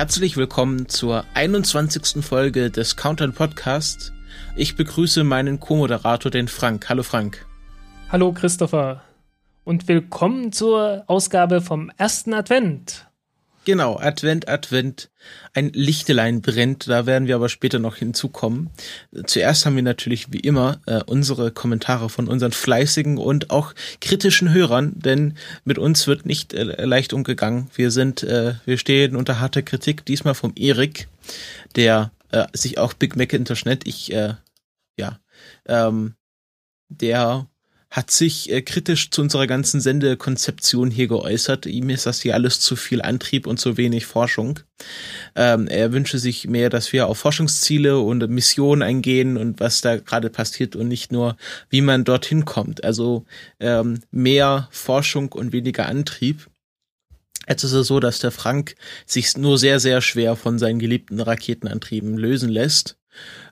Herzlich willkommen zur 21. Folge des Countdown Podcasts. Ich begrüße meinen Co-Moderator, den Frank. Hallo Frank. Hallo Christopher. Und willkommen zur Ausgabe vom ersten Advent. Genau, Advent, Advent. Ein Lichtelein brennt, da werden wir aber später noch hinzukommen. Zuerst haben wir natürlich wie immer äh, unsere Kommentare von unseren fleißigen und auch kritischen Hörern, denn mit uns wird nicht äh, leicht umgegangen. Wir sind, äh, wir stehen unter harter Kritik, diesmal vom Erik, der äh, sich auch Big Macintosh nennt. Ich, äh, ja, ähm, der hat sich äh, kritisch zu unserer ganzen Sendekonzeption hier geäußert. Ihm ist das hier alles zu viel Antrieb und zu wenig Forschung. Ähm, er wünsche sich mehr, dass wir auf Forschungsziele und Missionen eingehen und was da gerade passiert und nicht nur, wie man dorthin kommt. Also ähm, mehr Forschung und weniger Antrieb. Jetzt ist es so, dass der Frank sich nur sehr, sehr schwer von seinen geliebten Raketenantrieben lösen lässt.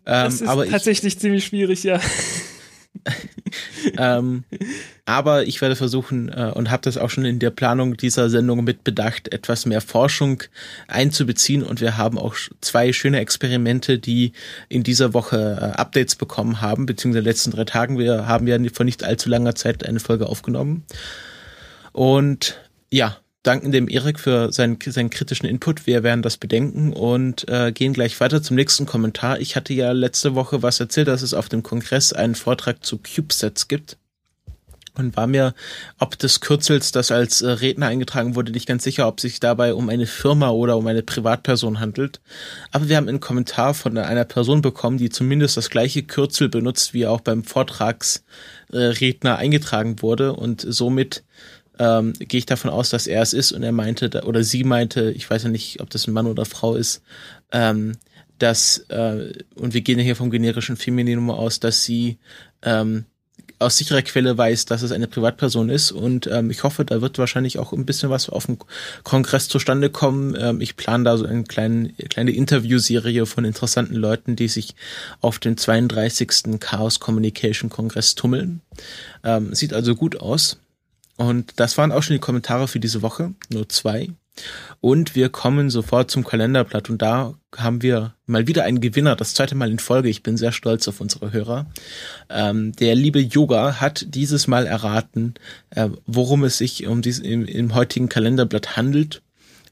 Ähm, das ist aber tatsächlich ich, ziemlich schwierig, ja. ähm, aber ich werde versuchen äh, und habe das auch schon in der Planung dieser Sendung mit bedacht, etwas mehr Forschung einzubeziehen. Und wir haben auch zwei schöne Experimente, die in dieser Woche äh, Updates bekommen haben, beziehungsweise in den letzten drei Tagen. Wir haben ja vor nicht allzu langer Zeit eine Folge aufgenommen. Und ja, danken dem Erik für seinen, seinen kritischen Input. Wir werden das bedenken und äh, gehen gleich weiter zum nächsten Kommentar. Ich hatte ja letzte Woche was erzählt, dass es auf dem Kongress einen Vortrag zu CubeSets gibt und war mir ob des Kürzels, das als äh, Redner eingetragen wurde, nicht ganz sicher, ob sich dabei um eine Firma oder um eine Privatperson handelt. Aber wir haben einen Kommentar von einer Person bekommen, die zumindest das gleiche Kürzel benutzt, wie auch beim Vortragsredner äh, eingetragen wurde und somit ähm, gehe ich davon aus, dass er es ist und er meinte, oder sie meinte, ich weiß ja nicht, ob das ein Mann oder Frau ist, ähm, dass, äh, und wir gehen ja hier vom generischen Femininum aus, dass sie ähm, aus sicherer Quelle weiß, dass es eine Privatperson ist und ähm, ich hoffe, da wird wahrscheinlich auch ein bisschen was auf dem Kongress zustande kommen. Ähm, ich plane da so eine kleine, kleine Interviewserie von interessanten Leuten, die sich auf dem 32. Chaos Communication Kongress tummeln. Ähm, sieht also gut aus. Und das waren auch schon die Kommentare für diese Woche, nur zwei. Und wir kommen sofort zum Kalenderblatt und da haben wir mal wieder einen Gewinner, das zweite Mal in Folge. Ich bin sehr stolz auf unsere Hörer. Ähm, der liebe Yoga hat dieses Mal erraten, äh, worum es sich um dies, im, im heutigen Kalenderblatt handelt,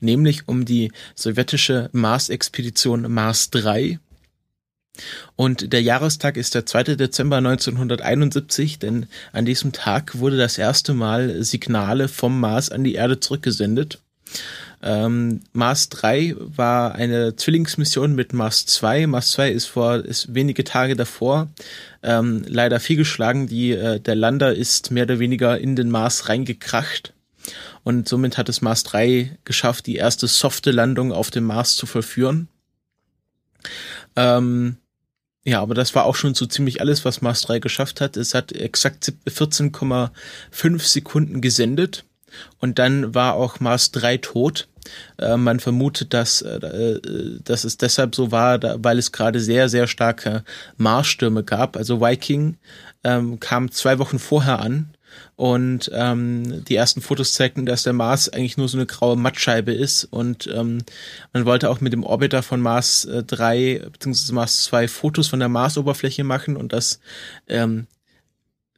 nämlich um die sowjetische Mars-Expedition Mars 3 und der Jahrestag ist der 2. Dezember 1971, denn an diesem Tag wurde das erste Mal Signale vom Mars an die Erde zurückgesendet. Ähm, Mars 3 war eine Zwillingsmission mit Mars 2. Mars 2 ist vor ist wenige Tage davor ähm, leider fehlgeschlagen. Die äh, der Lander ist mehr oder weniger in den Mars reingekracht und somit hat es Mars 3 geschafft, die erste softe Landung auf dem Mars zu vollführen. Ähm, ja, aber das war auch schon so ziemlich alles, was Mars 3 geschafft hat. Es hat exakt 14,5 Sekunden gesendet und dann war auch Mars 3 tot. Äh, man vermutet, dass, äh, dass es deshalb so war, weil es gerade sehr, sehr starke Marsstürme gab. Also Viking ähm, kam zwei Wochen vorher an und ähm, die ersten Fotos zeigten, dass der Mars eigentlich nur so eine graue Mattscheibe ist. Und ähm, man wollte auch mit dem Orbiter von Mars äh, 3 bzw. Mars 2 Fotos von der Marsoberfläche machen und das ähm,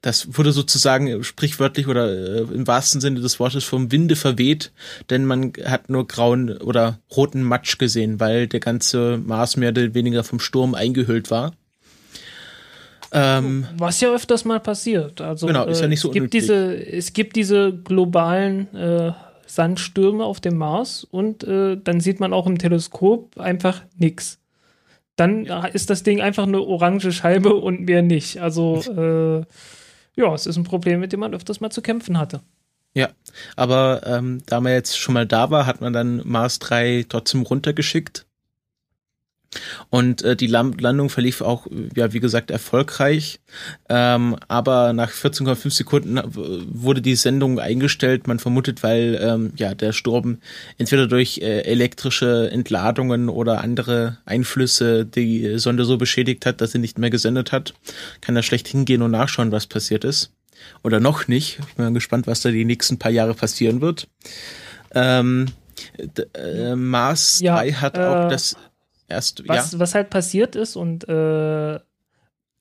das wurde sozusagen sprichwörtlich oder äh, im wahrsten Sinne des Wortes vom Winde verweht, denn man hat nur grauen oder roten Matsch gesehen, weil der ganze Mars mehr oder weniger vom Sturm eingehüllt war. Ähm, Was ja öfters mal passiert. Also, genau, ist ja nicht so äh, es gibt diese Es gibt diese globalen äh, Sandstürme auf dem Mars und äh, dann sieht man auch im Teleskop einfach nichts. Dann ja. ist das Ding einfach eine orange Scheibe und mehr nicht. Also, äh, ja, es ist ein Problem, mit dem man öfters mal zu kämpfen hatte. Ja, aber ähm, da man jetzt schon mal da war, hat man dann Mars 3 trotzdem runtergeschickt Und äh, die Landung verlief auch, ja, wie gesagt, erfolgreich. Ähm, aber nach 14,5 Sekunden wurde die Sendung eingestellt. Man vermutet, weil ähm, ja der Sturm entweder durch äh, elektrische Entladungen oder andere Einflüsse die Sonde so beschädigt hat, dass sie nicht mehr gesendet hat. Kann da schlecht hingehen und nachschauen, was passiert ist. Oder noch nicht. Ich bin gespannt, was da die nächsten paar Jahre passieren wird. Ähm, äh, Mars ja, 3 hat äh, auch das erst, was, ja. was halt passiert ist und äh,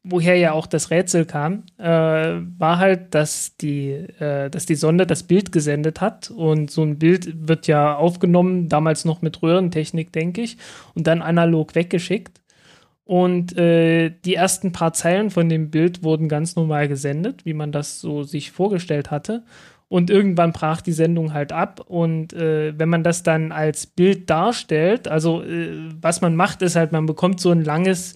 woher ja auch das Rätsel kam, äh, war halt, dass die, äh, dass die Sonde das Bild gesendet hat und so ein Bild wird ja aufgenommen, damals noch mit Röhrentechnik, denke ich, und dann analog weggeschickt. Und äh, die ersten paar Zeilen von dem Bild wurden ganz normal gesendet, wie man das so sich vorgestellt hatte. Und irgendwann brach die Sendung halt ab. Und äh, wenn man das dann als Bild darstellt, also äh, was man macht, ist halt, man bekommt so ein langes,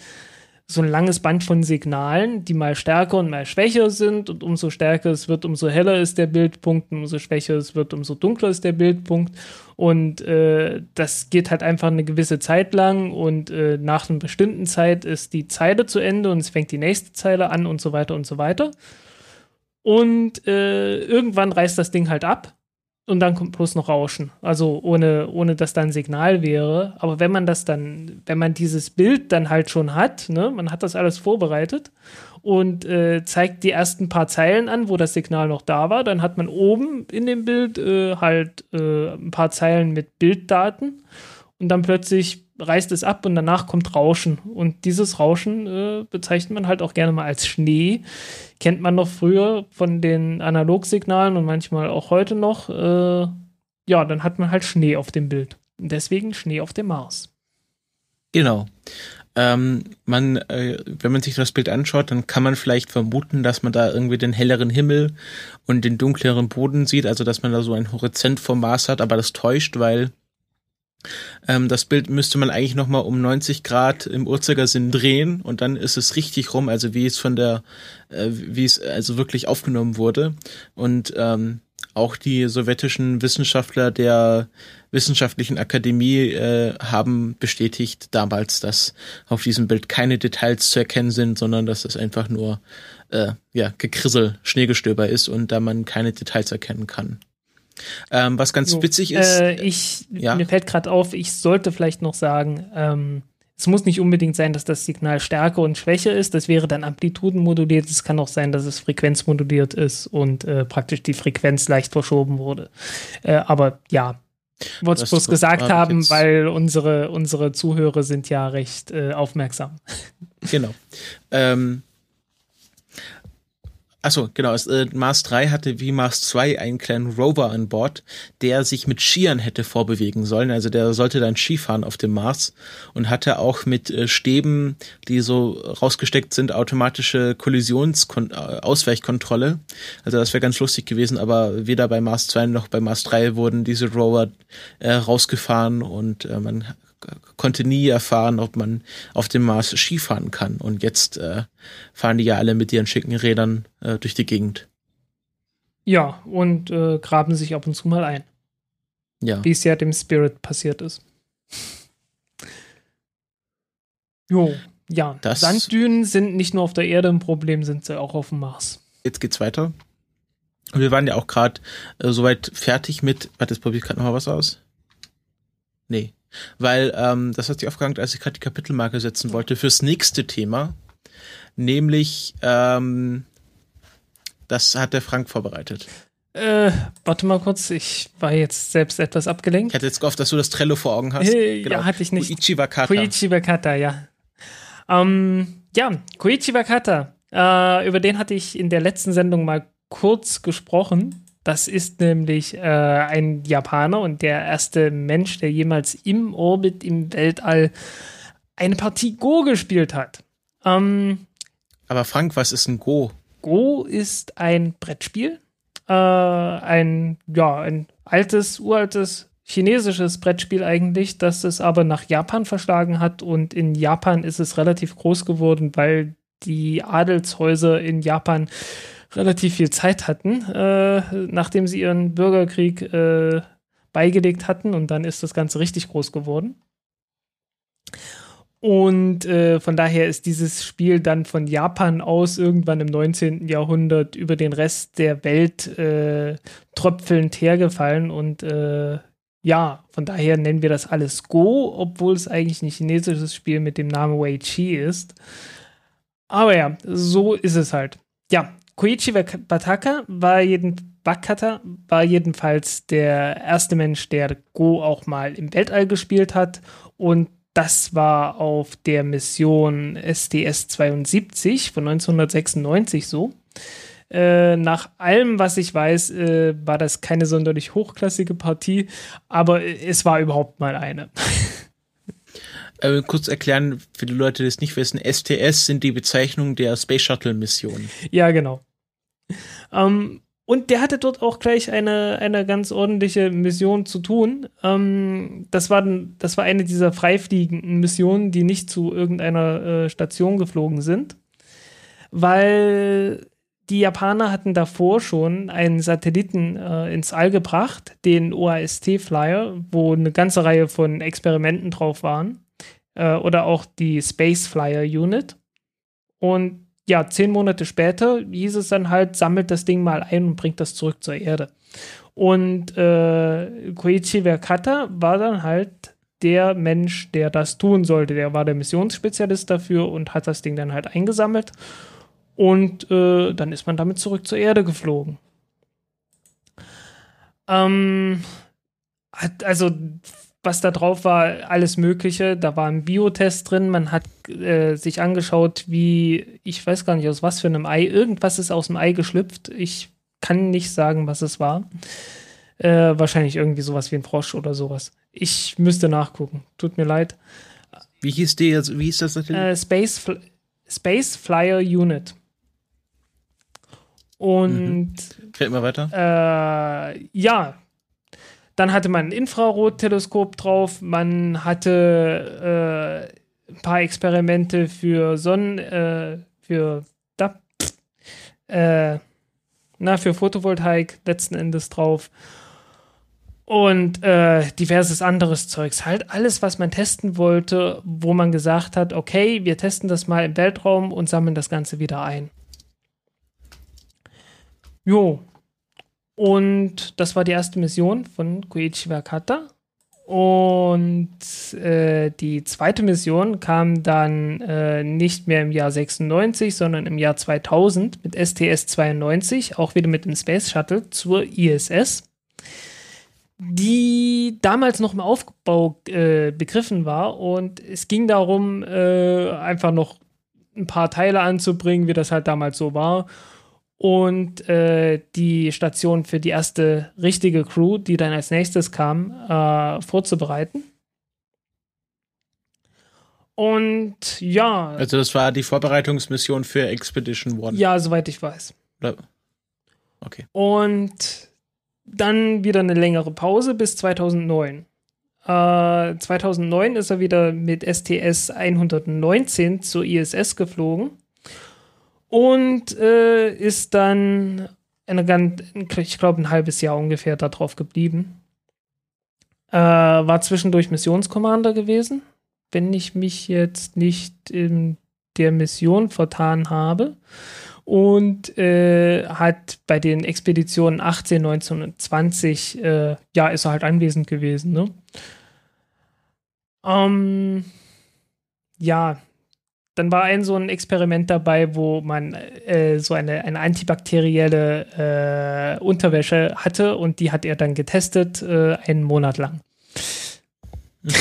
so ein langes Band von Signalen, die mal stärker und mal schwächer sind. Und umso stärker es wird, umso heller ist der Bildpunkt. Und umso schwächer es wird, umso dunkler ist der Bildpunkt. Und äh, das geht halt einfach eine gewisse Zeit lang. Und äh, nach einer bestimmten Zeit ist die Zeile zu Ende und es fängt die nächste Zeile an und so weiter und so weiter. Und äh, irgendwann reißt das Ding halt ab und dann kommt bloß noch Rauschen. Also ohne, ohne dass da ein Signal wäre. Aber wenn man das dann, wenn man dieses Bild dann halt schon hat, ne, man hat das alles vorbereitet und äh, zeigt die ersten paar Zeilen an, wo das Signal noch da war, dann hat man oben in dem Bild äh, halt äh, ein paar Zeilen mit Bilddaten und dann plötzlich reißt es ab und danach kommt Rauschen. Und dieses Rauschen äh, bezeichnet man halt auch gerne mal als Schnee. Kennt man noch früher von den Analogsignalen und manchmal auch heute noch. Äh, ja, dann hat man halt Schnee auf dem Bild. Und deswegen Schnee auf dem Mars. Genau. Ähm, man, äh, wenn man sich das Bild anschaut, dann kann man vielleicht vermuten, dass man da irgendwie den helleren Himmel und den dunkleren Boden sieht, also dass man da so einen Horizont vom Mars hat, aber das täuscht, weil ähm, das Bild müsste man eigentlich nochmal um 90 Grad im Uhrzeigersinn drehen und dann ist es richtig rum, also wie es von der, äh, wie es also wirklich aufgenommen wurde. Und ähm, auch die sowjetischen Wissenschaftler der Wissenschaftlichen Akademie äh, haben bestätigt damals, dass auf diesem Bild keine Details zu erkennen sind, sondern dass es einfach nur äh, ja, Gekrissel, Schneegestöber ist und da man keine Details erkennen kann. Ähm, was ganz so, witzig ist. Äh, ich, ja? Mir fällt gerade auf, ich sollte vielleicht noch sagen, ähm, es muss nicht unbedingt sein, dass das Signal stärker und schwächer ist. Das wäre dann amplitudenmoduliert. Es kann auch sein, dass es frequenzmoduliert ist und äh, praktisch die Frequenz leicht verschoben wurde. Äh, aber ja, wollte es bloß gesagt haben, weil unsere, unsere Zuhörer sind ja recht äh, aufmerksam. Genau. Ähm, Achso, genau. äh, Mars 3 hatte wie Mars 2 einen kleinen Rover an Bord, der sich mit Skiern hätte vorbewegen sollen. Also der sollte dann Skifahren auf dem Mars und hatte auch mit äh, Stäben, die so rausgesteckt sind, automatische Kollisionsausweichkontrolle. Äh, also das wäre ganz lustig gewesen, aber weder bei Mars 2 noch bei Mars 3 wurden diese Rover äh, rausgefahren und äh, man konnte nie erfahren, ob man auf dem Mars Skifahren kann. Und jetzt äh, fahren die ja alle mit ihren schicken Rädern äh, durch die Gegend. Ja, und äh, graben sich ab und zu mal ein. Ja. Wie es ja dem Spirit passiert ist. Jo, ja. Das Sanddünen sind nicht nur auf der Erde ein Problem, sind sie auch auf dem Mars. Jetzt geht's weiter. Und wir waren ja auch gerade äh, soweit fertig mit. Warte, jetzt probiere ich gerade noch mal was aus. Nee. Weil ähm, das hat sich aufgehangen, als ich gerade die Kapitelmarke setzen wollte fürs nächste Thema. Nämlich, ähm, das hat der Frank vorbereitet. Äh, warte mal kurz, ich war jetzt selbst etwas abgelenkt. Ich hatte jetzt gehofft, dass du das Trello vor Augen hast. Äh, genau. Ja, hatte ich nicht. Koichi Wakata. Koichi Wakata, ja. Ähm, ja, Koichi Wakata. Äh, über den hatte ich in der letzten Sendung mal kurz gesprochen. Das ist nämlich äh, ein Japaner und der erste Mensch, der jemals im Orbit im Weltall eine Partie Go gespielt hat. Ähm, Aber Frank, was ist ein Go? Go ist ein Brettspiel. Äh, ein, ja, ein altes, uraltes chinesisches Brettspiel eigentlich, das es aber nach Japan verschlagen hat. Und in Japan ist es relativ groß geworden, weil die Adelshäuser in Japan relativ viel Zeit hatten, äh, nachdem sie ihren Bürgerkrieg äh, beigelegt hatten und dann ist das Ganze richtig groß geworden. Und äh, von daher ist dieses Spiel dann von Japan aus irgendwann im 19. Jahrhundert über den Rest der Welt äh, tröpfelnd hergefallen. Und äh, ja, von daher nennen wir das alles Go, obwohl es eigentlich ein chinesisches Spiel mit dem Namen Wei Chi ist. Aber ja, so ist es halt. Ja, Koichi Bataka war, jeden, Bakata war jedenfalls der erste Mensch, der Go auch mal im Weltall gespielt hat. Und das war auf der Mission STS-72 von 1996 so. Äh, nach allem, was ich weiß, äh, war das keine sonderlich hochklassige Partie, aber es war überhaupt mal eine. Äh, kurz erklären, für die Leute, die es nicht wissen, STS sind die Bezeichnungen der Space Shuttle Mission. Ja, genau. Ähm, und der hatte dort auch gleich eine, eine ganz ordentliche Mission zu tun. Ähm, das, war, das war eine dieser freifliegenden Missionen, die nicht zu irgendeiner äh, Station geflogen sind. Weil die Japaner hatten davor schon einen Satelliten äh, ins All gebracht, den OAST-Flyer, wo eine ganze Reihe von Experimenten drauf waren. Äh, oder auch die Space Flyer Unit. Und ja, zehn Monate später hieß es dann halt, sammelt das Ding mal ein und bringt das zurück zur Erde. Und äh, Koichi Wakata war dann halt der Mensch, der das tun sollte. Der war der Missionsspezialist dafür und hat das Ding dann halt eingesammelt. Und äh, dann ist man damit zurück zur Erde geflogen. Ähm, also was da drauf war, alles Mögliche. Da war ein Biotest drin. Man hat äh, sich angeschaut, wie, ich weiß gar nicht, aus was für einem Ei, irgendwas ist aus dem Ei geschlüpft. Ich kann nicht sagen, was es war. Äh, wahrscheinlich irgendwie sowas wie ein Frosch oder sowas. Ich müsste nachgucken. Tut mir leid. Wie hieß die jetzt? Wie hieß das Äh, Space, Fl Space Flyer Unit. Und. Mhm. Fällt mal weiter? Äh, ja, dann hatte man ein Infrarotteleskop drauf, man hatte äh, ein paar Experimente für Sonnen, äh, für da, äh, na, für Photovoltaik letzten Endes drauf. Und äh, diverses anderes Zeugs. Halt alles, was man testen wollte, wo man gesagt hat, okay, wir testen das mal im Weltraum und sammeln das Ganze wieder ein. Jo, und das war die erste Mission von Koichi Wakata. Und äh, die zweite Mission kam dann äh, nicht mehr im Jahr 96, sondern im Jahr 2000 mit STS-92, auch wieder mit dem Space Shuttle zur ISS, die damals noch im Aufbau äh, begriffen war. Und es ging darum, äh, einfach noch ein paar Teile anzubringen, wie das halt damals so war und äh, die Station für die erste richtige Crew, die dann als nächstes kam, äh, vorzubereiten. Und ja. Also das war die Vorbereitungsmission für Expedition One. Ja, soweit ich weiß. Okay. Und dann wieder eine längere Pause bis 2009. Äh, 2009 ist er wieder mit STS 119 zur ISS geflogen und äh, ist dann ganz, ich glaube, ein halbes Jahr ungefähr darauf geblieben. Äh, war zwischendurch Missionskommander gewesen, wenn ich mich jetzt nicht in der Mission vertan habe. Und äh, hat bei den Expeditionen 18, 19 und 20, äh, ja, ist er halt anwesend gewesen. Ne? Ähm, ja, dann war ein so ein Experiment dabei, wo man äh, so eine, eine antibakterielle äh, Unterwäsche hatte und die hat er dann getestet, äh, einen Monat lang.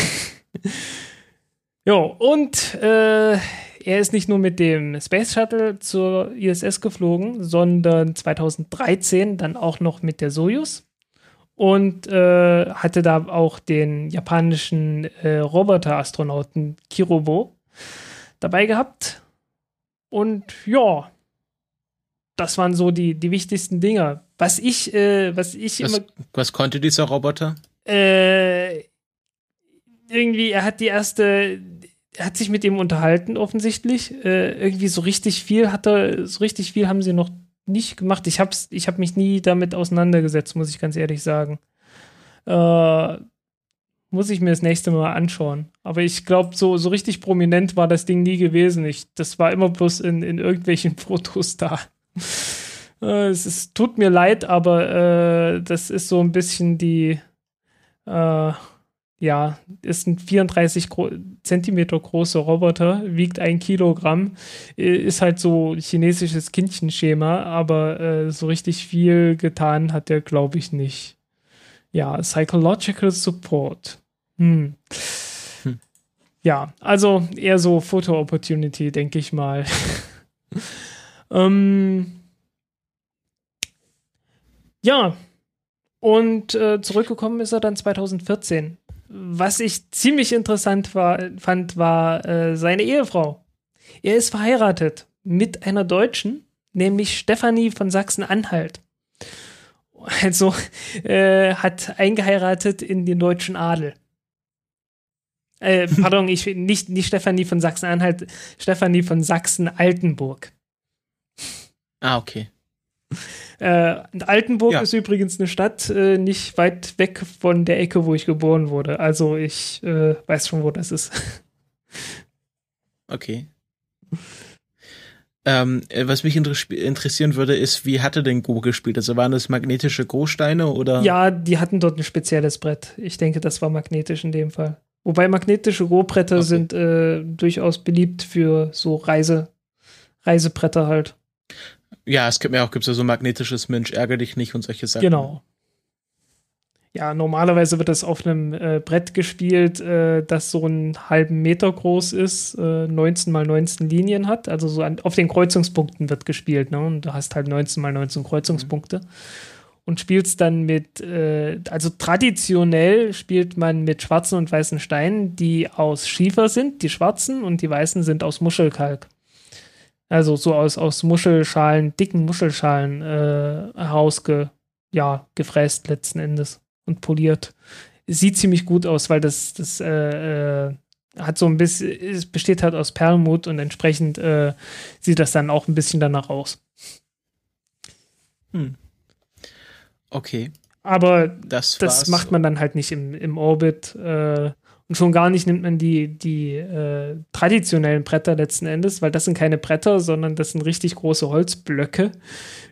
jo, und äh, er ist nicht nur mit dem Space Shuttle zur ISS geflogen, sondern 2013 dann auch noch mit der Soyuz und äh, hatte da auch den japanischen äh, Roboter-Astronauten Kirobo dabei gehabt. Und ja, das waren so die, die wichtigsten Dinge. Was ich, äh, was ich was, immer. Was konnte dieser Roboter? Äh, irgendwie, er hat die erste, er hat sich mit ihm unterhalten, offensichtlich. Äh, irgendwie so richtig viel hat er, so richtig viel haben sie noch nicht gemacht. Ich hab's, ich hab mich nie damit auseinandergesetzt, muss ich ganz ehrlich sagen. Äh, muss ich mir das nächste Mal anschauen. Aber ich glaube, so, so richtig prominent war das Ding nie gewesen. Ich, das war immer bloß in, in irgendwelchen Fotos da. Äh, es ist, tut mir leid, aber äh, das ist so ein bisschen die, äh, ja, ist ein 34 Gro Zentimeter großer Roboter, wiegt ein Kilogramm, ist halt so chinesisches Kindchenschema, aber äh, so richtig viel getan hat der, glaube ich, nicht. Ja, Psychological Support. Hm. Hm. Ja, also eher so Photo Opportunity, denke ich mal. ähm, ja, und äh, zurückgekommen ist er dann 2014. Was ich ziemlich interessant war, fand, war äh, seine Ehefrau. Er ist verheiratet mit einer Deutschen, nämlich Stefanie von Sachsen-Anhalt. Also äh, hat eingeheiratet in den deutschen Adel. Äh, pardon, ich nicht, nicht Stefanie von Sachsen-Anhalt, Stefanie von Sachsen-Altenburg. Ah, okay. Äh, Altenburg ja. ist übrigens eine Stadt äh, nicht weit weg von der Ecke, wo ich geboren wurde. Also ich äh, weiß schon, wo das ist. Okay. Ähm, äh, was mich inter interessieren würde, ist, wie hatte denn Go gespielt? Also waren das magnetische Großsteine oder? Ja, die hatten dort ein spezielles Brett. Ich denke, das war magnetisch in dem Fall. Wobei magnetische Go-Bretter okay. sind äh, durchaus beliebt für so Reise, Reisebretter halt. Ja, es gibt ja auch gibt's ja so magnetisches Mensch, ärgere dich nicht und solche Sachen. Genau. Ja, normalerweise wird das auf einem äh, Brett gespielt, äh, das so einen halben Meter groß ist, äh, 19 mal 19 Linien hat. Also so an, auf den Kreuzungspunkten wird gespielt, ne? Und du hast halt 19 mal 19 Kreuzungspunkte. Mhm. Und spielst dann mit, äh, also traditionell spielt man mit schwarzen und weißen Steinen, die aus Schiefer sind, die schwarzen und die weißen sind aus Muschelkalk. Also so aus, aus Muschelschalen, dicken Muschelschalen äh, herausge, ja, gefräst letzten Endes und poliert. Sieht ziemlich gut aus, weil das, das äh, äh, hat so ein bisschen, es besteht halt aus Perlmut und entsprechend äh, sieht das dann auch ein bisschen danach aus. Hm. Okay. Aber das, das macht man dann halt nicht im, im Orbit. Äh, und schon gar nicht nimmt man die, die äh, traditionellen Bretter letzten Endes, weil das sind keine Bretter, sondern das sind richtig große Holzblöcke,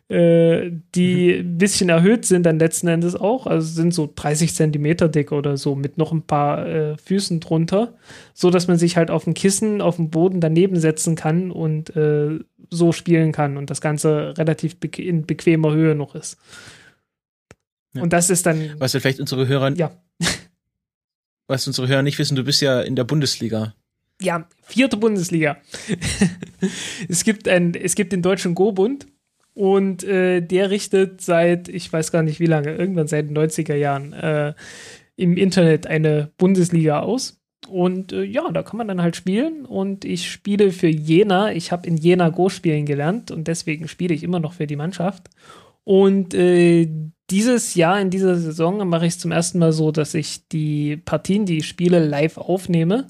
äh, die mhm. ein bisschen erhöht sind dann letzten Endes auch. Also sind so 30 Zentimeter dick oder so mit noch ein paar äh, Füßen drunter, so dass man sich halt auf dem Kissen, auf dem Boden daneben setzen kann und äh, so spielen kann und das Ganze relativ be in bequemer Höhe noch ist. Ja. Und das ist dann. Was wir vielleicht unsere Hörer ja was unsere Hörer nicht wissen, du bist ja in der Bundesliga. Ja, vierte Bundesliga. es, gibt ein, es gibt den Deutschen Go-Bund und äh, der richtet seit, ich weiß gar nicht wie lange, irgendwann seit den 90er Jahren äh, im Internet eine Bundesliga aus. Und äh, ja, da kann man dann halt spielen. Und ich spiele für Jena. Ich habe in Jena Go spielen gelernt und deswegen spiele ich immer noch für die Mannschaft. Und äh, dieses Jahr, in dieser Saison, mache ich es zum ersten Mal so, dass ich die Partien, die ich spiele, live aufnehme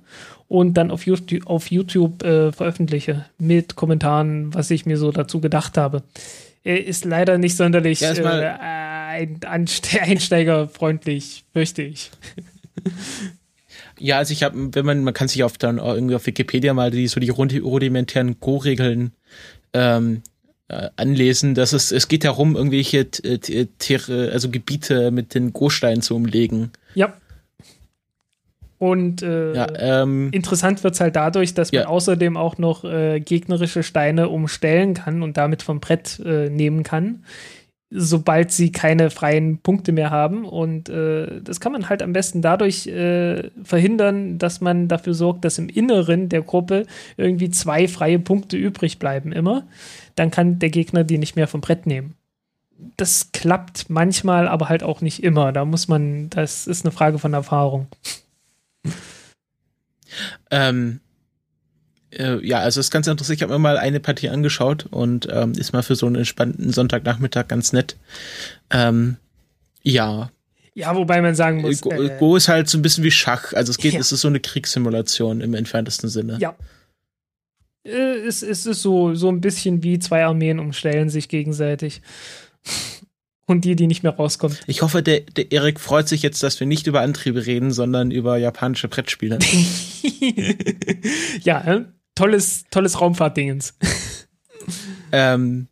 und dann auf YouTube, auf YouTube äh, veröffentliche mit Kommentaren, was ich mir so dazu gedacht habe. Ist leider nicht sonderlich ja, äh, ein, einsteigerfreundlich, fürchte ich. Ja, also ich habe, wenn man, man kann sich auf dann irgendwie auf Wikipedia mal die so die rudimentären Go-Regeln ähm, äh, anlesen, dass es, es geht darum, irgendwelche Tiere, also Gebiete mit den Go-Steinen zu umlegen. Ja. Und äh, ja, ähm, interessant wird es halt dadurch, dass man ja. außerdem auch noch äh, gegnerische Steine umstellen kann und damit vom Brett äh, nehmen kann, sobald sie keine freien Punkte mehr haben. Und äh, das kann man halt am besten dadurch äh, verhindern, dass man dafür sorgt, dass im Inneren der Gruppe irgendwie zwei freie Punkte übrig bleiben immer dann kann der Gegner die nicht mehr vom Brett nehmen. Das klappt manchmal, aber halt auch nicht immer. Da muss man, das ist eine Frage von Erfahrung. Ähm, äh, ja, also ist ganz interessant. Ich habe mir mal eine Partie angeschaut und ähm, ist mal für so einen entspannten Sonntagnachmittag ganz nett. Ähm, ja. Ja, wobei man sagen muss. Go, äh, Go ist halt so ein bisschen wie Schach. Also es geht, ja. es ist so eine Kriegssimulation im entferntesten Sinne. Ja, äh, es, es ist so, so ein bisschen wie zwei Armeen umstellen sich gegenseitig. Und die, die nicht mehr rauskommt. Ich hoffe, der, der Erik freut sich jetzt, dass wir nicht über Antriebe reden, sondern über japanische Brettspiele. ja, äh, tolles, tolles Raumfahrtdingens. ähm,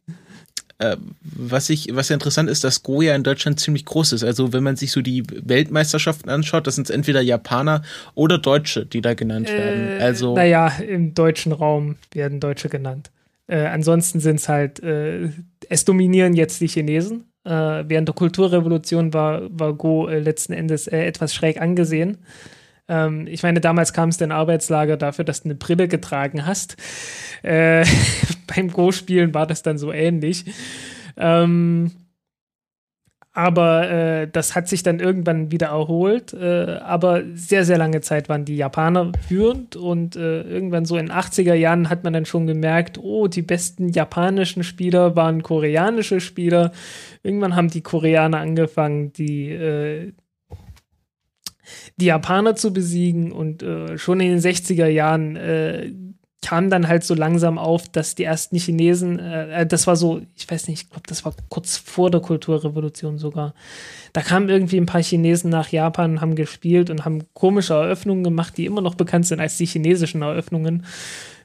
äh, was ich, was ja interessant ist, dass Go ja in Deutschland ziemlich groß ist. Also wenn man sich so die Weltmeisterschaften anschaut, das sind entweder Japaner oder Deutsche, die da genannt werden. Äh, also naja, im deutschen Raum werden Deutsche genannt. Äh, ansonsten sind es halt, äh, es dominieren jetzt die Chinesen. Äh, während der Kulturrevolution war, war Go äh, letzten Endes äh, etwas schräg angesehen. Ähm, ich meine, damals kam es in Arbeitslager dafür, dass du eine Brille getragen hast. Äh, beim Go-Spielen war das dann so ähnlich. Ähm, aber äh, das hat sich dann irgendwann wieder erholt. Äh, aber sehr, sehr lange Zeit waren die Japaner führend und äh, irgendwann so in 80er Jahren hat man dann schon gemerkt, oh, die besten japanischen Spieler waren koreanische Spieler. Irgendwann haben die Koreaner angefangen, die, äh, die Japaner zu besiegen und äh, schon in den 60er Jahren äh, kam dann halt so langsam auf, dass die ersten Chinesen, äh, äh das war so, ich weiß nicht, ich glaube, das war kurz vor der Kulturrevolution sogar. Da kamen irgendwie ein paar Chinesen nach Japan, haben gespielt und haben komische Eröffnungen gemacht, die immer noch bekannt sind als die chinesischen Eröffnungen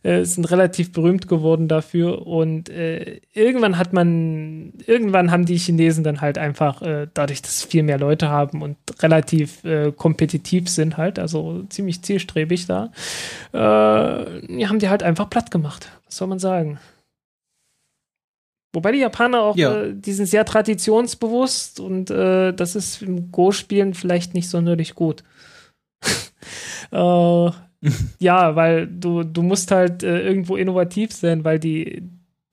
äh, sind relativ berühmt geworden dafür. Und äh, irgendwann hat man, irgendwann haben die Chinesen dann halt einfach, äh, dadurch, dass viel mehr Leute haben und relativ äh, kompetitiv sind halt, also ziemlich zielstrebig da, äh, haben die halt einfach platt gemacht. Was soll man sagen? Wobei die Japaner auch, ja. äh, die sind sehr traditionsbewusst und äh, das ist im Go-Spielen vielleicht nicht sonderlich gut. äh, ja, weil du, du musst halt äh, irgendwo innovativ sein, weil die,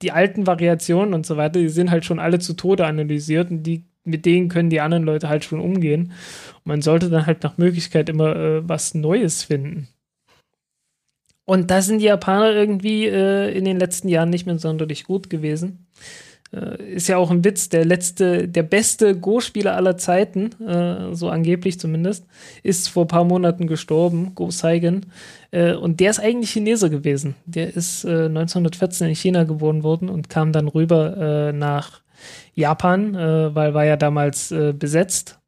die alten Variationen und so weiter, die sind halt schon alle zu Tode analysiert und die, mit denen können die anderen Leute halt schon umgehen. Und man sollte dann halt nach Möglichkeit immer äh, was Neues finden. Und da sind die Japaner irgendwie äh, in den letzten Jahren nicht mehr sonderlich gut gewesen. Äh, ist ja auch ein Witz, der letzte, der beste Go-Spieler aller Zeiten, äh, so angeblich zumindest, ist vor ein paar Monaten gestorben, Go Saigen. Äh, und der ist eigentlich Chineser gewesen. Der ist äh, 1914 in China geboren worden und kam dann rüber äh, nach Japan, äh, weil war ja damals besetzt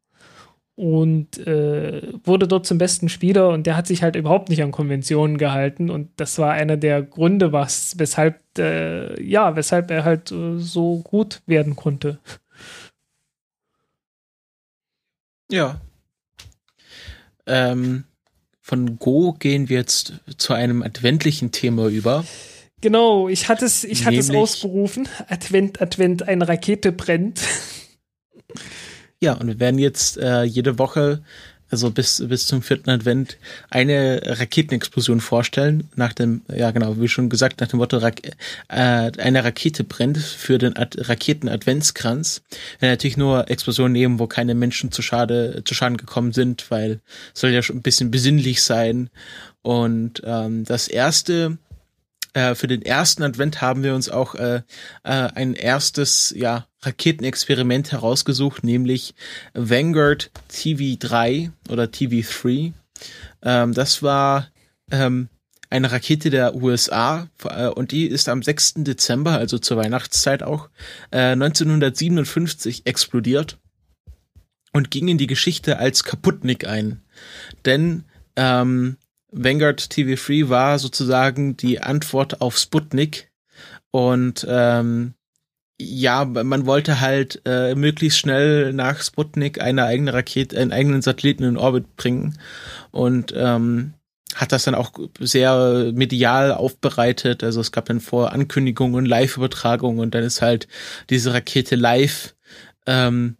und äh, wurde dort zum besten Spieler und der hat sich halt überhaupt nicht an Konventionen gehalten und das war einer der Gründe, was weshalb äh, ja weshalb er halt äh, so gut werden konnte. Ja. Ähm, von Go gehen wir jetzt zu einem adventlichen Thema über. Genau, ich hatte es, ich hatte es ausberufen. Advent, Advent, eine Rakete brennt. Ja, und wir werden jetzt äh, jede Woche, also bis, bis zum vierten Advent, eine Raketenexplosion vorstellen. Nach dem, ja genau, wie schon gesagt, nach dem Motto, Ra äh, eine Rakete brennt für den Ad Raketen-Adventskranz. Wir natürlich nur Explosionen nehmen, wo keine Menschen zu, Schade, zu Schaden gekommen sind, weil soll ja schon ein bisschen besinnlich sein. Und ähm, das erste äh, für den ersten Advent haben wir uns auch äh, äh, ein erstes ja, Raketenexperiment herausgesucht, nämlich Vanguard TV3 oder TV3. Ähm, das war ähm, eine Rakete der USA äh, und die ist am 6. Dezember, also zur Weihnachtszeit auch, äh, 1957 explodiert und ging in die Geschichte als Kaputnik ein. Denn ähm, Vanguard TV3 war sozusagen die Antwort auf Sputnik und ähm, ja, man wollte halt äh, möglichst schnell nach Sputnik eine eigene Rakete, einen eigenen Satelliten in Orbit bringen und ähm, hat das dann auch sehr medial aufbereitet. Also es gab dann vor Ankündigungen, Live-Übertragungen und dann ist halt diese Rakete live ähm,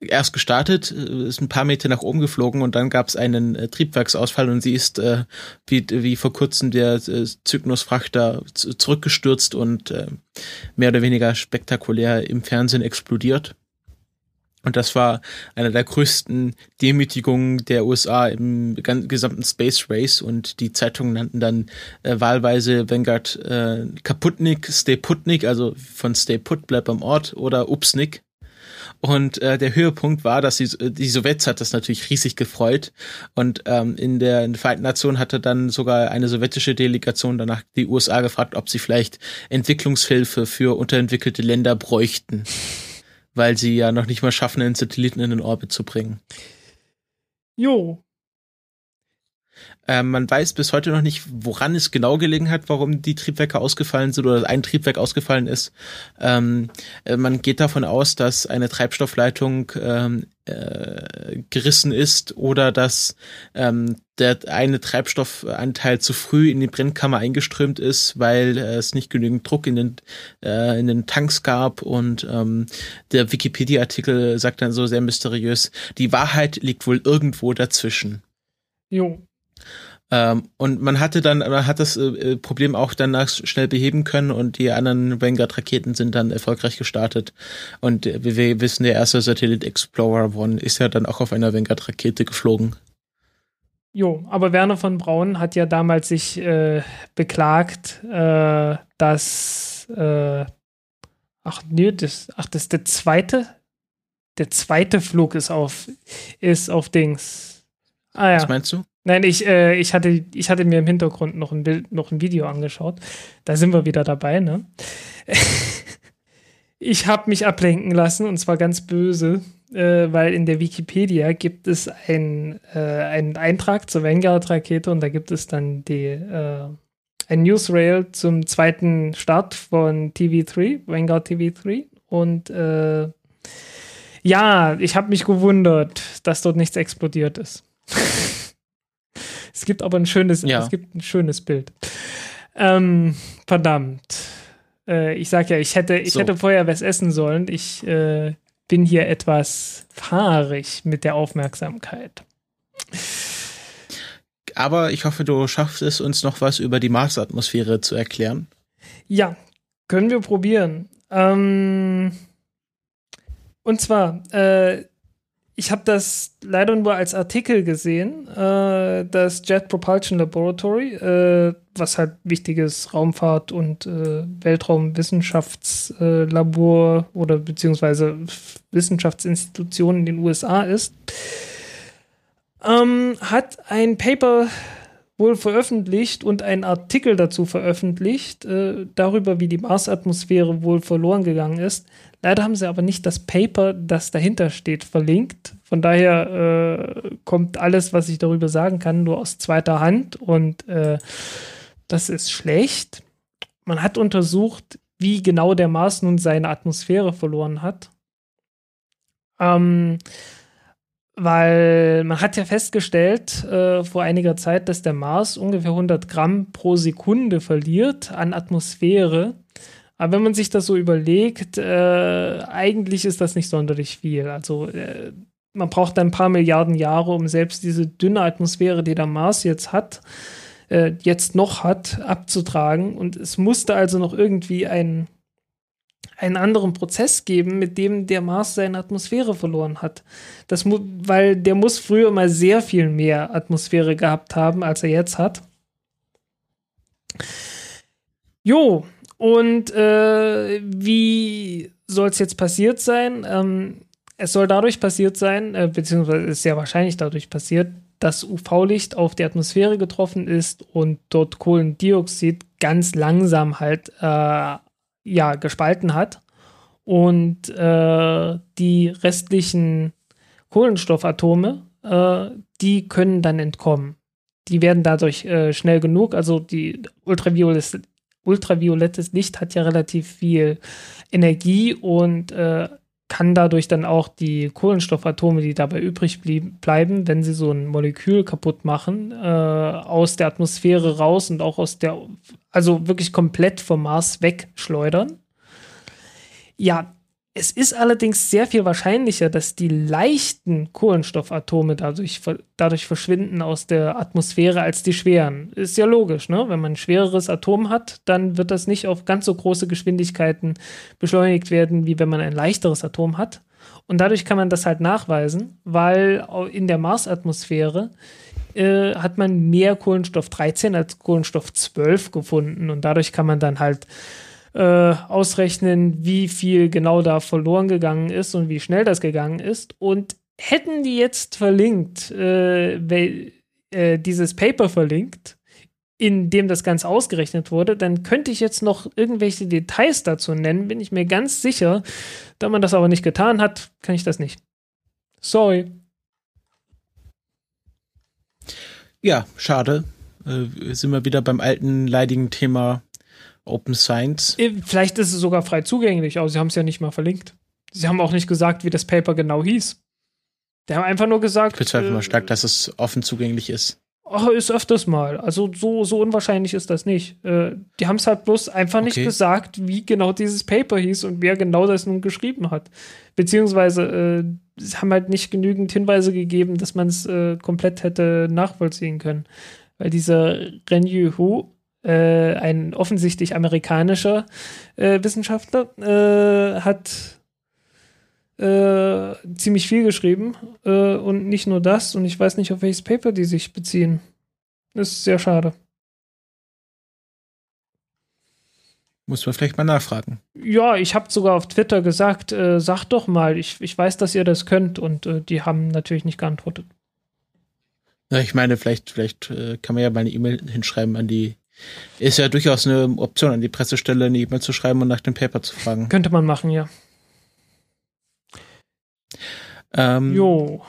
erst gestartet, äh, ist ein paar Meter nach oben geflogen und dann gab es einen äh, Triebwerksausfall und sie ist äh, wie, wie vor kurzem der äh, Cygnus-Frachter zurückgestürzt und äh, mehr oder weniger spektakulär im Fernsehen explodiert. Und das war eine der größten Demütigungen der USA im gesamten Space Race und die Zeitungen nannten dann äh, wahlweise Vanguard äh, Kaputnik, Stay Putnik, also von Stay Put, bleib am Ort oder Upsnik. Und äh, der Höhepunkt war, dass die, die Sowjets hat das natürlich riesig gefreut. Und ähm, in, der, in den Vereinten Nationen hatte dann sogar eine sowjetische Delegation danach die USA gefragt, ob sie vielleicht Entwicklungshilfe für unterentwickelte Länder bräuchten. weil sie ja noch nicht mal schaffen, einen Satelliten in den Orbit zu bringen. Jo, äh, man weiß bis heute noch nicht, woran es genau gelegen hat, warum die Triebwerke ausgefallen sind oder ein Triebwerk ausgefallen ist. Ähm, äh, man geht davon aus, dass eine Treibstoffleitung ähm, äh, gerissen ist oder dass ähm, der eine Treibstoffanteil zu früh in die Brennkammer eingeströmt ist, weil äh, es nicht genügend Druck in den, äh, in den Tanks gab und ähm, der Wikipedia-Artikel sagt dann so sehr mysteriös, die Wahrheit liegt wohl irgendwo dazwischen. Jo, ähm, und man hatte dann, man hat das äh, Problem auch danach schnell beheben können und die anderen Vanguard-Raketen sind dann erfolgreich gestartet. Und äh, wie wir wissen, der erste Satellit Explorer One ist ja dann auch auf einer Vanguard-Rakete geflogen. Jo, aber Werner von Braun hat ja damals sich äh, beklagt, äh, dass äh, ach nee, das, ach, das ist der zweite, der zweite Flug ist auf, ist auf Dings. Ah ja. Was meinst du? Nein, ich, äh, ich, hatte, ich hatte mir im Hintergrund noch ein Bild, noch ein Video angeschaut. Da sind wir wieder dabei, ne? ich habe mich ablenken lassen und zwar ganz böse, äh, weil in der Wikipedia gibt es ein, äh, einen Eintrag zur Vanguard-Rakete und da gibt es dann die, äh, ein Newsrail zum zweiten Start von TV3, Vanguard TV3 und äh, ja, ich habe mich gewundert, dass dort nichts explodiert ist. Es gibt aber ein schönes, ja. es gibt ein schönes Bild. Ähm, verdammt. Äh, ich sag ja, ich hätte, ich so. hätte vorher was essen sollen. Ich äh, bin hier etwas fahrig mit der Aufmerksamkeit. Aber ich hoffe, du schaffst es, uns noch was über die Marsatmosphäre zu erklären. Ja, können wir probieren. Ähm, und zwar, äh, ich habe das leider nur als Artikel gesehen, äh, das Jet Propulsion Laboratory, äh, was halt wichtiges Raumfahrt- und äh, Weltraumwissenschaftslabor oder beziehungsweise Wissenschaftsinstitution in den USA ist, ähm, hat ein Paper wohl veröffentlicht und einen Artikel dazu veröffentlicht, äh, darüber, wie die Marsatmosphäre wohl verloren gegangen ist. Leider haben sie aber nicht das Paper, das dahinter steht, verlinkt. Von daher äh, kommt alles, was ich darüber sagen kann, nur aus zweiter Hand und äh, das ist schlecht. Man hat untersucht, wie genau der Mars nun seine Atmosphäre verloren hat. Ähm, weil man hat ja festgestellt äh, vor einiger Zeit, dass der Mars ungefähr 100 Gramm pro Sekunde verliert an Atmosphäre. Aber wenn man sich das so überlegt, äh, eigentlich ist das nicht sonderlich viel. Also äh, man braucht ein paar Milliarden Jahre, um selbst diese dünne Atmosphäre, die der Mars jetzt hat, äh, jetzt noch hat, abzutragen. Und es musste also noch irgendwie ein einen anderen Prozess geben, mit dem der Mars seine Atmosphäre verloren hat. Das weil der muss früher mal sehr viel mehr Atmosphäre gehabt haben, als er jetzt hat. Jo, und äh, wie soll es jetzt passiert sein? Ähm, es soll dadurch passiert sein, äh, beziehungsweise ist sehr wahrscheinlich dadurch passiert, dass UV-Licht auf die Atmosphäre getroffen ist und dort Kohlendioxid ganz langsam halt äh, ja, gespalten hat und äh, die restlichen Kohlenstoffatome, äh, die können dann entkommen. Die werden dadurch äh, schnell genug, also die ultraviolettes, ultraviolettes Licht hat ja relativ viel Energie und äh, kann dadurch dann auch die Kohlenstoffatome, die dabei übrig blieb, bleiben, wenn sie so ein Molekül kaputt machen, äh, aus der Atmosphäre raus und auch aus der, also wirklich komplett vom Mars wegschleudern. Ja, es ist allerdings sehr viel wahrscheinlicher, dass die leichten Kohlenstoffatome dadurch, dadurch verschwinden aus der Atmosphäre als die schweren. Ist ja logisch, ne? Wenn man ein schwereres Atom hat, dann wird das nicht auf ganz so große Geschwindigkeiten beschleunigt werden, wie wenn man ein leichteres Atom hat. Und dadurch kann man das halt nachweisen, weil in der Marsatmosphäre äh, hat man mehr Kohlenstoff 13 als Kohlenstoff 12 gefunden. Und dadurch kann man dann halt äh, ausrechnen, wie viel genau da verloren gegangen ist und wie schnell das gegangen ist. Und hätten die jetzt verlinkt, äh, äh, dieses Paper verlinkt, in dem das Ganze ausgerechnet wurde, dann könnte ich jetzt noch irgendwelche Details dazu nennen, bin ich mir ganz sicher. Da man das aber nicht getan hat, kann ich das nicht. Sorry. Ja, schade. Äh, sind wir wieder beim alten leidigen Thema Open Science. Äh, vielleicht ist es sogar frei zugänglich, aber sie haben es ja nicht mal verlinkt. Sie haben auch nicht gesagt, wie das Paper genau hieß. Die haben einfach nur gesagt. Ich bezweifle äh, mal stark, dass es offen zugänglich ist. Ach, ist öfters mal. Also so, so unwahrscheinlich ist das nicht. Äh, die haben es halt bloß einfach nicht gesagt, wie genau dieses Paper hieß und wer genau das nun geschrieben hat. Beziehungsweise äh, sie haben halt nicht genügend Hinweise gegeben, dass man es äh, komplett hätte nachvollziehen können. Weil dieser Ren Yu Hu, äh, ein offensichtlich amerikanischer äh, Wissenschaftler, äh, hat äh, ziemlich viel geschrieben. Äh, und nicht nur das, und ich weiß nicht, auf welches Paper die sich beziehen. Das ist sehr schade. Muss man vielleicht mal nachfragen. Ja, ich habe sogar auf Twitter gesagt, äh, sagt doch mal, ich, ich weiß, dass ihr das könnt und äh, die haben natürlich nicht geantwortet. Ja, ich meine, vielleicht, vielleicht äh, kann man ja mal eine E-Mail hinschreiben an die. Ist ja durchaus eine Option, an die Pressestelle eine E-Mail zu schreiben und nach dem Paper zu fragen. Könnte man machen, ja. Ähm, jo.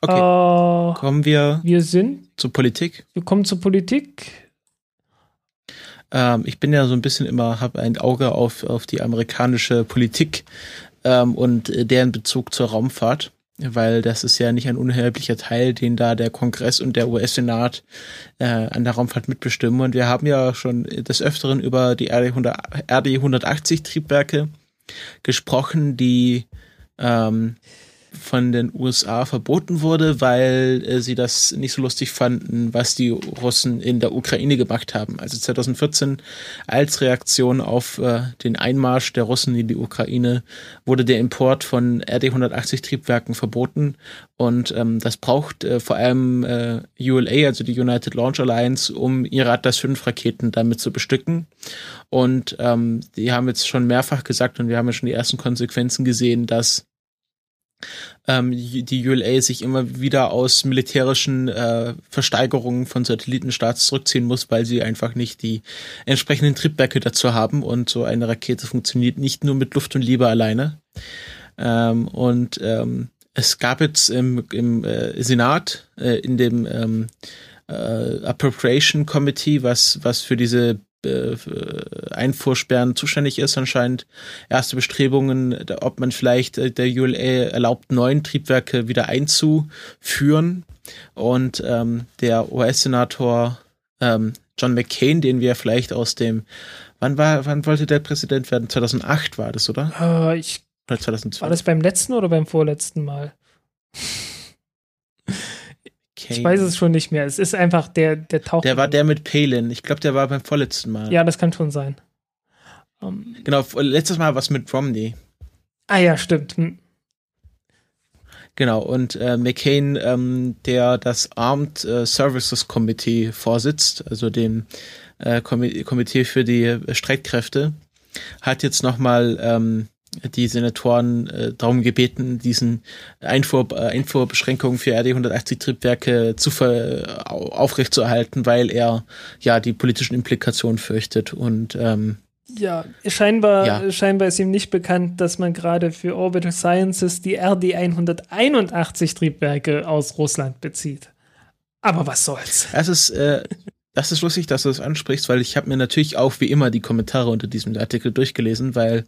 Okay. Äh, kommen wir, wir sind zur Politik. Wir kommen zur Politik. Ähm, ich bin ja so ein bisschen immer, habe ein Auge auf, auf die amerikanische Politik ähm, und deren Bezug zur Raumfahrt, weil das ist ja nicht ein unerheblicher Teil, den da der Kongress und der US-Senat äh, an der Raumfahrt mitbestimmen. Und wir haben ja schon des Öfteren über die RD, 100, RD 180 Triebwerke gesprochen, die ähm, von den USA verboten wurde, weil äh, sie das nicht so lustig fanden, was die Russen in der Ukraine gemacht haben. Also 2014 als Reaktion auf äh, den Einmarsch der Russen in die Ukraine wurde der Import von RD-180 Triebwerken verboten und ähm, das braucht äh, vor allem äh, ULA, also die United Launch Alliance, um ihre Atlas 5 Raketen damit zu bestücken. Und ähm, die haben jetzt schon mehrfach gesagt und wir haben ja schon die ersten Konsequenzen gesehen, dass ähm, die ULA sich immer wieder aus militärischen äh, Versteigerungen von Satellitenstarts zurückziehen muss, weil sie einfach nicht die entsprechenden Triebwerke dazu haben und so eine Rakete funktioniert nicht nur mit Luft und Liebe alleine. Ähm, und ähm, es gab jetzt im, im äh, Senat, äh, in dem ähm, äh, Appropriation Committee, was, was für diese äh, Einfuhrsperren zuständig ist, anscheinend erste Bestrebungen, ob man vielleicht äh, der ULA erlaubt, neun Triebwerke wieder einzuführen. Und ähm, der US-Senator ähm, John McCain, den wir vielleicht aus dem, wann war, wann wollte der Präsident werden? 2008 war das, oder? Uh, ich, oder 2012? War das beim letzten oder beim vorletzten Mal? Kane. Ich weiß es schon nicht mehr. Es ist einfach der, der Tauch. Der war der mit Palin. Ich glaube, der war beim vorletzten Mal. Ja, das kann schon sein. Um, ähm, genau, letztes Mal was mit Romney. Ah ja, stimmt. Hm. Genau, und äh, McCain, ähm, der das Armed äh, Services Committee vorsitzt, also dem äh, Komitee für die Streitkräfte, hat jetzt nochmal ähm, die Senatoren äh, darum gebeten, diesen Einfuhr, äh, Einfuhrbeschränkungen für RD 180 Triebwerke zu ver, aufrechtzuerhalten, weil er ja die politischen Implikationen fürchtet und ähm, ja, scheinbar, ja. scheinbar ist ihm nicht bekannt, dass man gerade für Orbital Sciences die RD 181 Triebwerke aus Russland bezieht. Aber was soll's? Es ist äh, das ist lustig, dass du das ansprichst, weil ich habe mir natürlich auch wie immer die Kommentare unter diesem Artikel durchgelesen, weil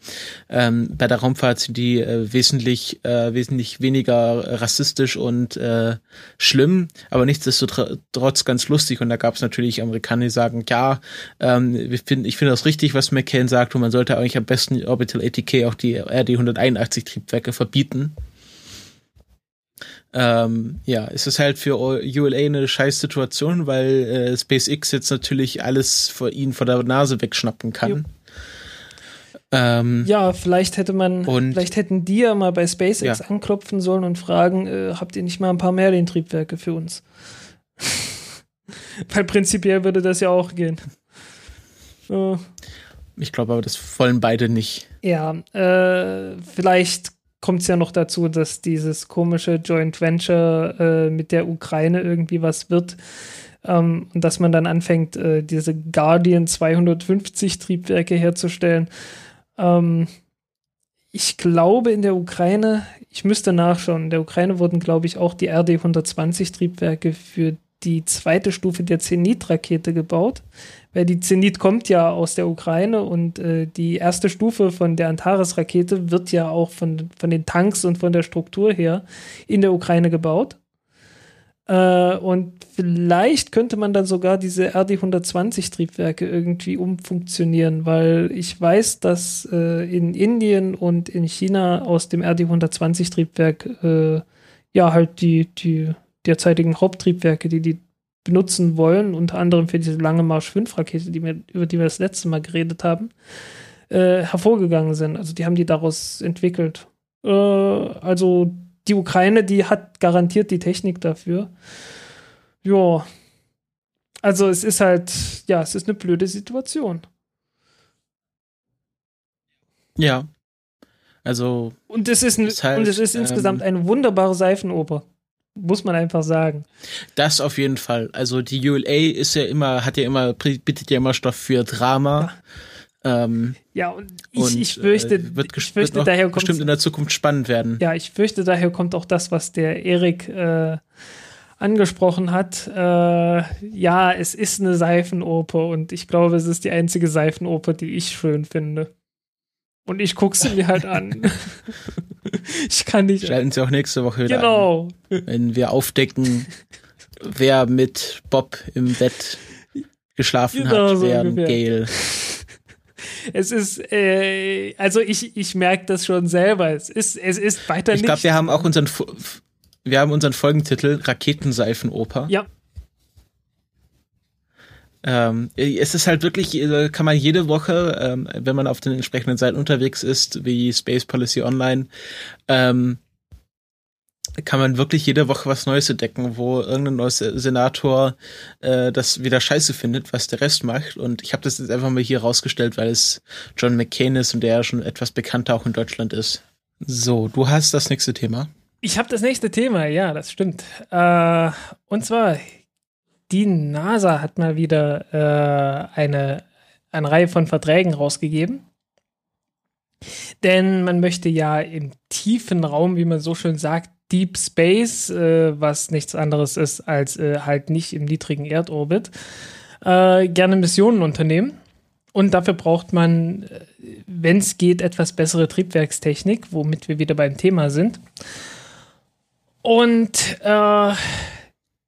ähm, bei der Raumfahrt sind die äh, wesentlich äh, wesentlich weniger rassistisch und äh, schlimm, aber nichtsdestotrotz ganz lustig. Und da gab es natürlich Amerikaner, die sagen, ja, ähm, ich finde ich finde das richtig, was McCain sagt, und man sollte eigentlich am besten Orbital ATK auch die RD 181 Triebwerke verbieten. Ähm, ja, es ist halt für ULA eine scheiß Situation, weil äh, SpaceX jetzt natürlich alles vor ihnen vor der Nase wegschnappen kann. Ähm, ja, vielleicht hätte man, vielleicht hätten die ja mal bei SpaceX ja. anklopfen sollen und fragen, äh, habt ihr nicht mal ein paar Merlin-Triebwerke für uns? weil prinzipiell würde das ja auch gehen. Äh. Ich glaube aber, das wollen beide nicht. Ja, äh, vielleicht kommt es ja noch dazu, dass dieses komische Joint Venture äh, mit der Ukraine irgendwie was wird. Ähm, und dass man dann anfängt, äh, diese Guardian 250 Triebwerke herzustellen. Ähm, ich glaube, in der Ukraine, ich müsste nachschauen, in der Ukraine wurden, glaube ich, auch die RD-120 Triebwerke für die zweite Stufe der Zenit-Rakete gebaut. Weil die Zenit kommt ja aus der Ukraine und äh, die erste Stufe von der Antares-Rakete wird ja auch von, von den Tanks und von der Struktur her in der Ukraine gebaut. Äh, und vielleicht könnte man dann sogar diese RD-120 Triebwerke irgendwie umfunktionieren, weil ich weiß, dass äh, in Indien und in China aus dem RD-120 Triebwerk äh, ja halt die, die derzeitigen Haupttriebwerke, die die benutzen wollen, unter anderem für diese lange Marsch 5 Rakete, die wir, über die wir das letzte Mal geredet haben, äh, hervorgegangen sind. Also die haben die daraus entwickelt. Äh, also die Ukraine, die hat garantiert die Technik dafür. Ja. Also es ist halt, ja, es ist eine blöde Situation. Ja. Also. Und es ist, ist halt, und es ist ähm, insgesamt eine wunderbare Seifenoper. Muss man einfach sagen. Das auf jeden Fall. Also die ULA ist ja immer, hat ja immer, bietet ja immer Stoff für Drama. Ja, ähm, ja und ich, und, ich fürchte, äh, wird, ich fürchte wird daher kommt, bestimmt in der Zukunft spannend werden. Ja, ich fürchte, daher kommt auch das, was der Erik äh, angesprochen hat. Äh, ja, es ist eine Seifenoper und ich glaube, es ist die einzige Seifenoper, die ich schön finde. Und ich gucke sie mir halt an. ich kann nicht. Schalten Sie auch nächste Woche wieder Genau. An, wenn wir aufdecken, wer mit Bob im Bett geschlafen genau hat, so während Gail. Es ist, äh, also ich, ich merke das schon selber. Es ist, es ist weiter Ich glaube, wir haben auch unseren, wir haben unseren Folgentitel Raketenseifenoper. Ja. Ähm, es ist halt wirklich, äh, kann man jede Woche, ähm, wenn man auf den entsprechenden Seiten unterwegs ist, wie Space Policy Online, ähm, kann man wirklich jede Woche was Neues entdecken, wo irgendein neues Senator äh, das wieder scheiße findet, was der Rest macht. Und ich habe das jetzt einfach mal hier rausgestellt, weil es John McCain ist und der ja schon etwas bekannter auch in Deutschland ist. So, du hast das nächste Thema. Ich habe das nächste Thema, ja, das stimmt. Äh, und zwar die NASA hat mal wieder äh, eine, eine Reihe von Verträgen rausgegeben. Denn man möchte ja im tiefen Raum, wie man so schön sagt, Deep Space, äh, was nichts anderes ist als äh, halt nicht im niedrigen Erdorbit, äh, gerne Missionen unternehmen. Und dafür braucht man, äh, wenn es geht, etwas bessere Triebwerkstechnik, womit wir wieder beim Thema sind. Und äh,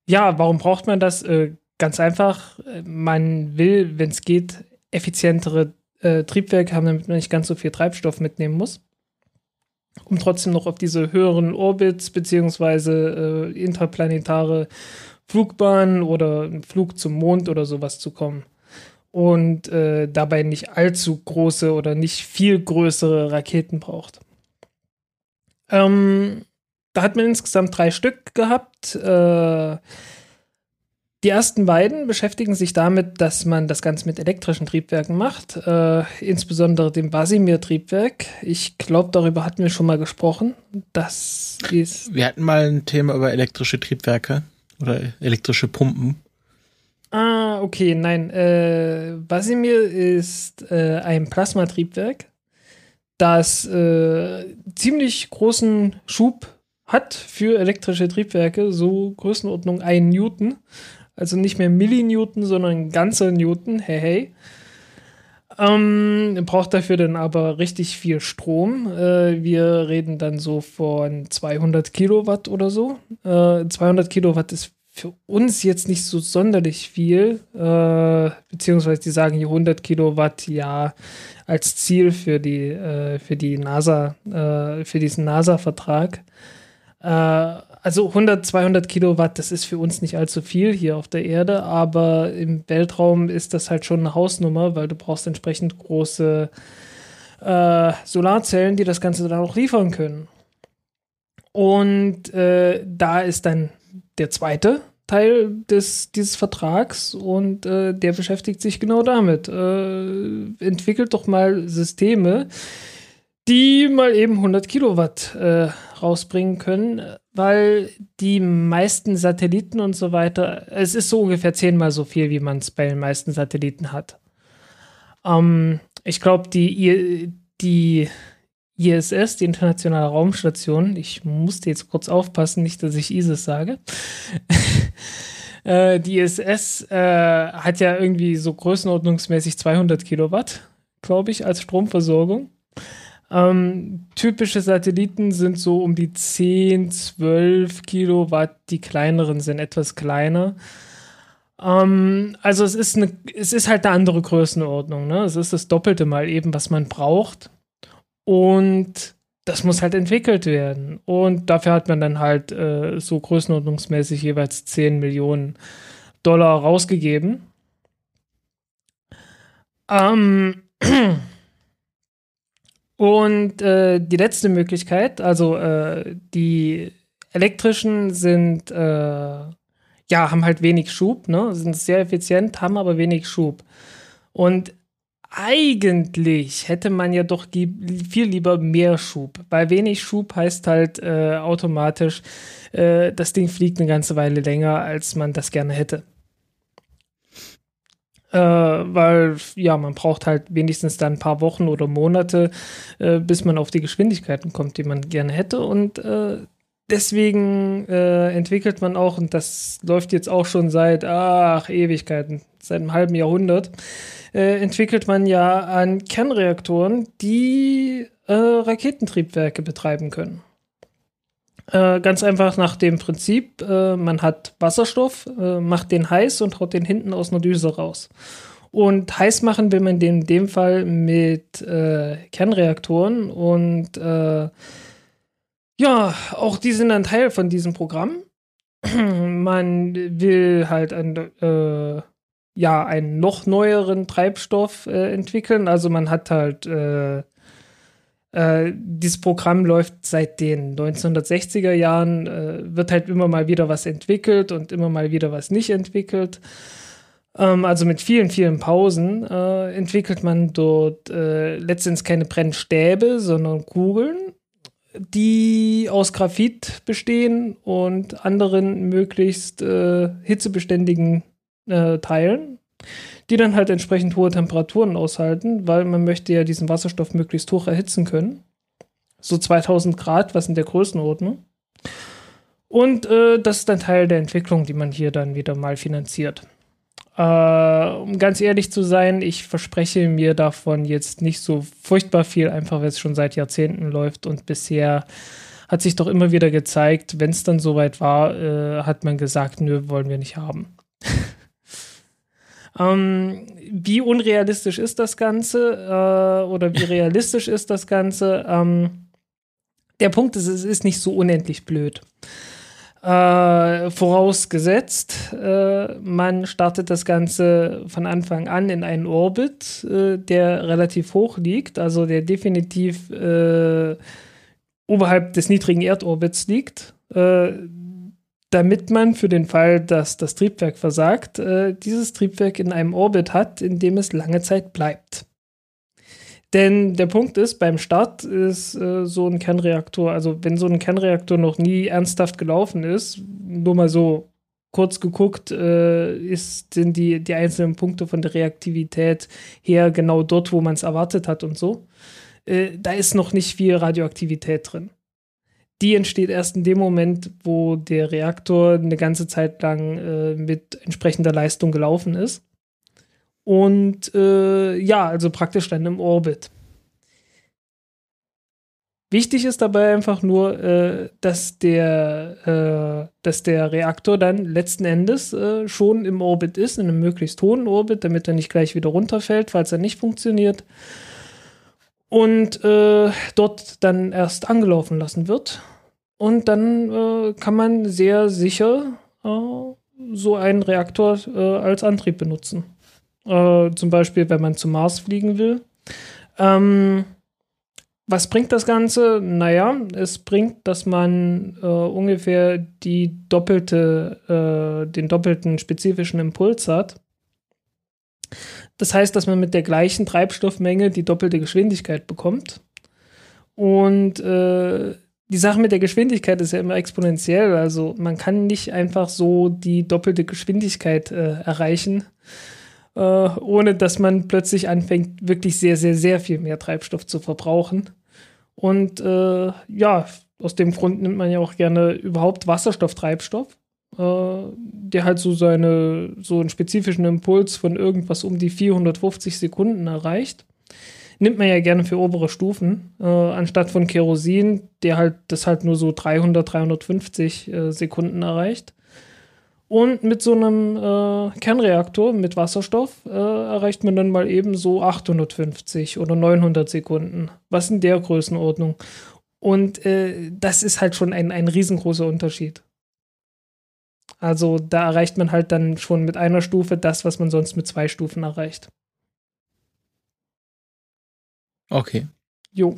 ja, warum braucht man das? Äh, ganz einfach, man will, wenn es geht, effizientere äh, Triebwerke haben, damit man nicht ganz so viel Treibstoff mitnehmen muss. Um trotzdem noch auf diese höheren Orbits beziehungsweise äh, interplanetare Flugbahnen oder einen Flug zum Mond oder sowas zu kommen. Und äh, dabei nicht allzu große oder nicht viel größere Raketen braucht. Ähm, da hat man insgesamt drei Stück gehabt. Äh, die ersten beiden beschäftigen sich damit, dass man das Ganze mit elektrischen Triebwerken macht, äh, insbesondere dem Basimir-Triebwerk. Ich glaube, darüber hatten wir schon mal gesprochen. Das ist. Wir hatten mal ein Thema über elektrische Triebwerke oder elektrische Pumpen. Ah, okay, nein. Äh, Basimir ist äh, ein Plasmatriebwerk, das äh, ziemlich großen Schub hat für elektrische Triebwerke so Größenordnung 1 Newton. Also nicht mehr Millinewton, sondern ganzer Newton. Hey, hey. Ähm, braucht dafür dann aber richtig viel Strom. Äh, wir reden dann so von 200 Kilowatt oder so. Äh, 200 Kilowatt ist für uns jetzt nicht so sonderlich viel. Äh, beziehungsweise die sagen hier 100 Kilowatt ja als Ziel für die, äh, für die NASA, äh, für diesen NASA-Vertrag. Äh, also 100, 200 Kilowatt, das ist für uns nicht allzu viel hier auf der Erde, aber im Weltraum ist das halt schon eine Hausnummer, weil du brauchst entsprechend große äh, Solarzellen, die das Ganze dann auch liefern können. Und äh, da ist dann der zweite Teil des, dieses Vertrags und äh, der beschäftigt sich genau damit. Äh, entwickelt doch mal Systeme, die mal eben 100 Kilowatt äh, rausbringen können, weil die meisten Satelliten und so weiter, es ist so ungefähr zehnmal so viel, wie man es bei den meisten Satelliten hat. Ähm, ich glaube, die, die ISS, die Internationale Raumstation, ich musste jetzt kurz aufpassen, nicht, dass ich ISIS sage. äh, die ISS äh, hat ja irgendwie so größenordnungsmäßig 200 Kilowatt, glaube ich, als Stromversorgung. Ähm, typische Satelliten sind so um die 10, 12 Kilowatt, die kleineren sind etwas kleiner. Ähm, also es ist, eine, es ist halt eine andere Größenordnung. Ne? Es ist das Doppelte mal eben, was man braucht. Und das muss halt entwickelt werden. Und dafür hat man dann halt äh, so größenordnungsmäßig jeweils 10 Millionen Dollar rausgegeben. Ähm, und äh, die letzte Möglichkeit, also äh, die elektrischen sind, äh, ja, haben halt wenig Schub, ne? sind sehr effizient, haben aber wenig Schub. Und eigentlich hätte man ja doch viel lieber mehr Schub, weil wenig Schub heißt halt äh, automatisch, äh, das Ding fliegt eine ganze Weile länger, als man das gerne hätte. Äh, weil, ja, man braucht halt wenigstens dann ein paar Wochen oder Monate, äh, bis man auf die Geschwindigkeiten kommt, die man gerne hätte. Und äh, deswegen äh, entwickelt man auch, und das läuft jetzt auch schon seit, ach, Ewigkeiten, seit einem halben Jahrhundert, äh, entwickelt man ja an Kernreaktoren, die äh, Raketentriebwerke betreiben können. Äh, ganz einfach nach dem Prinzip, äh, man hat Wasserstoff, äh, macht den heiß und haut den hinten aus einer Düse raus. Und heiß machen will man den in dem Fall mit äh, Kernreaktoren und äh, ja, auch die sind ein Teil von diesem Programm. man will halt ein, äh, ja, einen noch neueren Treibstoff entwickeln. Also man hat halt äh, dieses Programm läuft seit den 1960er Jahren, äh, wird halt immer mal wieder was entwickelt und immer mal wieder was nicht entwickelt. Ähm, also mit vielen, vielen Pausen äh, entwickelt man dort äh, letztendlich keine Brennstäbe, sondern Kugeln, die aus Graphit bestehen und anderen möglichst äh, hitzebeständigen äh, Teilen die dann halt entsprechend hohe Temperaturen aushalten, weil man möchte ja diesen Wasserstoff möglichst hoch erhitzen können. So 2000 Grad, was in der Größenordnung. Und äh, das ist ein Teil der Entwicklung, die man hier dann wieder mal finanziert. Äh, um ganz ehrlich zu sein, ich verspreche mir davon jetzt nicht so furchtbar viel, einfach weil es schon seit Jahrzehnten läuft und bisher hat sich doch immer wieder gezeigt, wenn es dann soweit war, äh, hat man gesagt, nö, wollen wir nicht haben. Ähm, wie unrealistisch ist das Ganze äh, oder wie realistisch ist das Ganze? Ähm, der Punkt ist, es ist nicht so unendlich blöd. Äh, vorausgesetzt, äh, man startet das Ganze von Anfang an in einen Orbit, äh, der relativ hoch liegt, also der definitiv äh, oberhalb des niedrigen Erdorbits liegt. Damit man für den Fall, dass das Triebwerk versagt, äh, dieses Triebwerk in einem Orbit hat, in dem es lange Zeit bleibt. Denn der Punkt ist, beim Start ist äh, so ein Kernreaktor, also wenn so ein Kernreaktor noch nie ernsthaft gelaufen ist, nur mal so kurz geguckt, äh, ist, sind die, die einzelnen Punkte von der Reaktivität her genau dort, wo man es erwartet hat und so. Äh, da ist noch nicht viel Radioaktivität drin die entsteht erst in dem Moment, wo der Reaktor eine ganze Zeit lang äh, mit entsprechender Leistung gelaufen ist. Und äh, ja, also praktisch dann im Orbit. Wichtig ist dabei einfach nur, äh, dass, der, äh, dass der Reaktor dann letzten Endes äh, schon im Orbit ist, in einem möglichst hohen Orbit, damit er nicht gleich wieder runterfällt, falls er nicht funktioniert und äh, dort dann erst angelaufen lassen wird. Und dann äh, kann man sehr sicher äh, so einen Reaktor äh, als Antrieb benutzen. Äh, zum Beispiel, wenn man zum Mars fliegen will. Ähm, was bringt das Ganze? Naja, es bringt, dass man äh, ungefähr die doppelte, den doppelten spezifischen Impuls hat. Das heißt, dass man mit der gleichen Treibstoffmenge die doppelte Geschwindigkeit bekommt. Und äh, die Sache mit der Geschwindigkeit ist ja immer exponentiell. Also man kann nicht einfach so die doppelte Geschwindigkeit äh, erreichen, äh, ohne dass man plötzlich anfängt, wirklich sehr, sehr, sehr viel mehr Treibstoff zu verbrauchen. Und äh, ja, aus dem Grund nimmt man ja auch gerne überhaupt Wasserstofftreibstoff, äh, der halt so seine, so einen spezifischen Impuls von irgendwas um die 450 Sekunden erreicht nimmt man ja gerne für obere Stufen, äh, anstatt von Kerosin, der halt das halt nur so 300, 350 äh, Sekunden erreicht. Und mit so einem äh, Kernreaktor mit Wasserstoff äh, erreicht man dann mal eben so 850 oder 900 Sekunden. Was in der Größenordnung. Und äh, das ist halt schon ein, ein riesengroßer Unterschied. Also da erreicht man halt dann schon mit einer Stufe das, was man sonst mit zwei Stufen erreicht. Okay. Jo.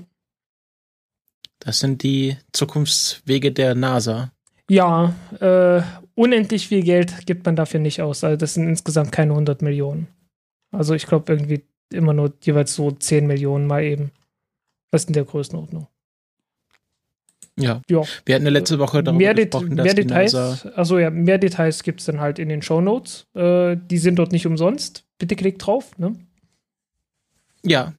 Das sind die Zukunftswege der NASA. Ja, äh, unendlich viel Geld gibt man dafür nicht aus. Also das sind insgesamt keine 100 Millionen. Also ich glaube irgendwie immer nur jeweils so 10 Millionen mal eben. Was ist in der Größenordnung? Ja. ja. Wir hatten ja letzte Woche darüber mehr gesprochen, dass mehr Details, also ja, mehr Details gibt es dann halt in den Show Notes. Äh, die sind dort nicht umsonst. Bitte klickt drauf, ne? Ja,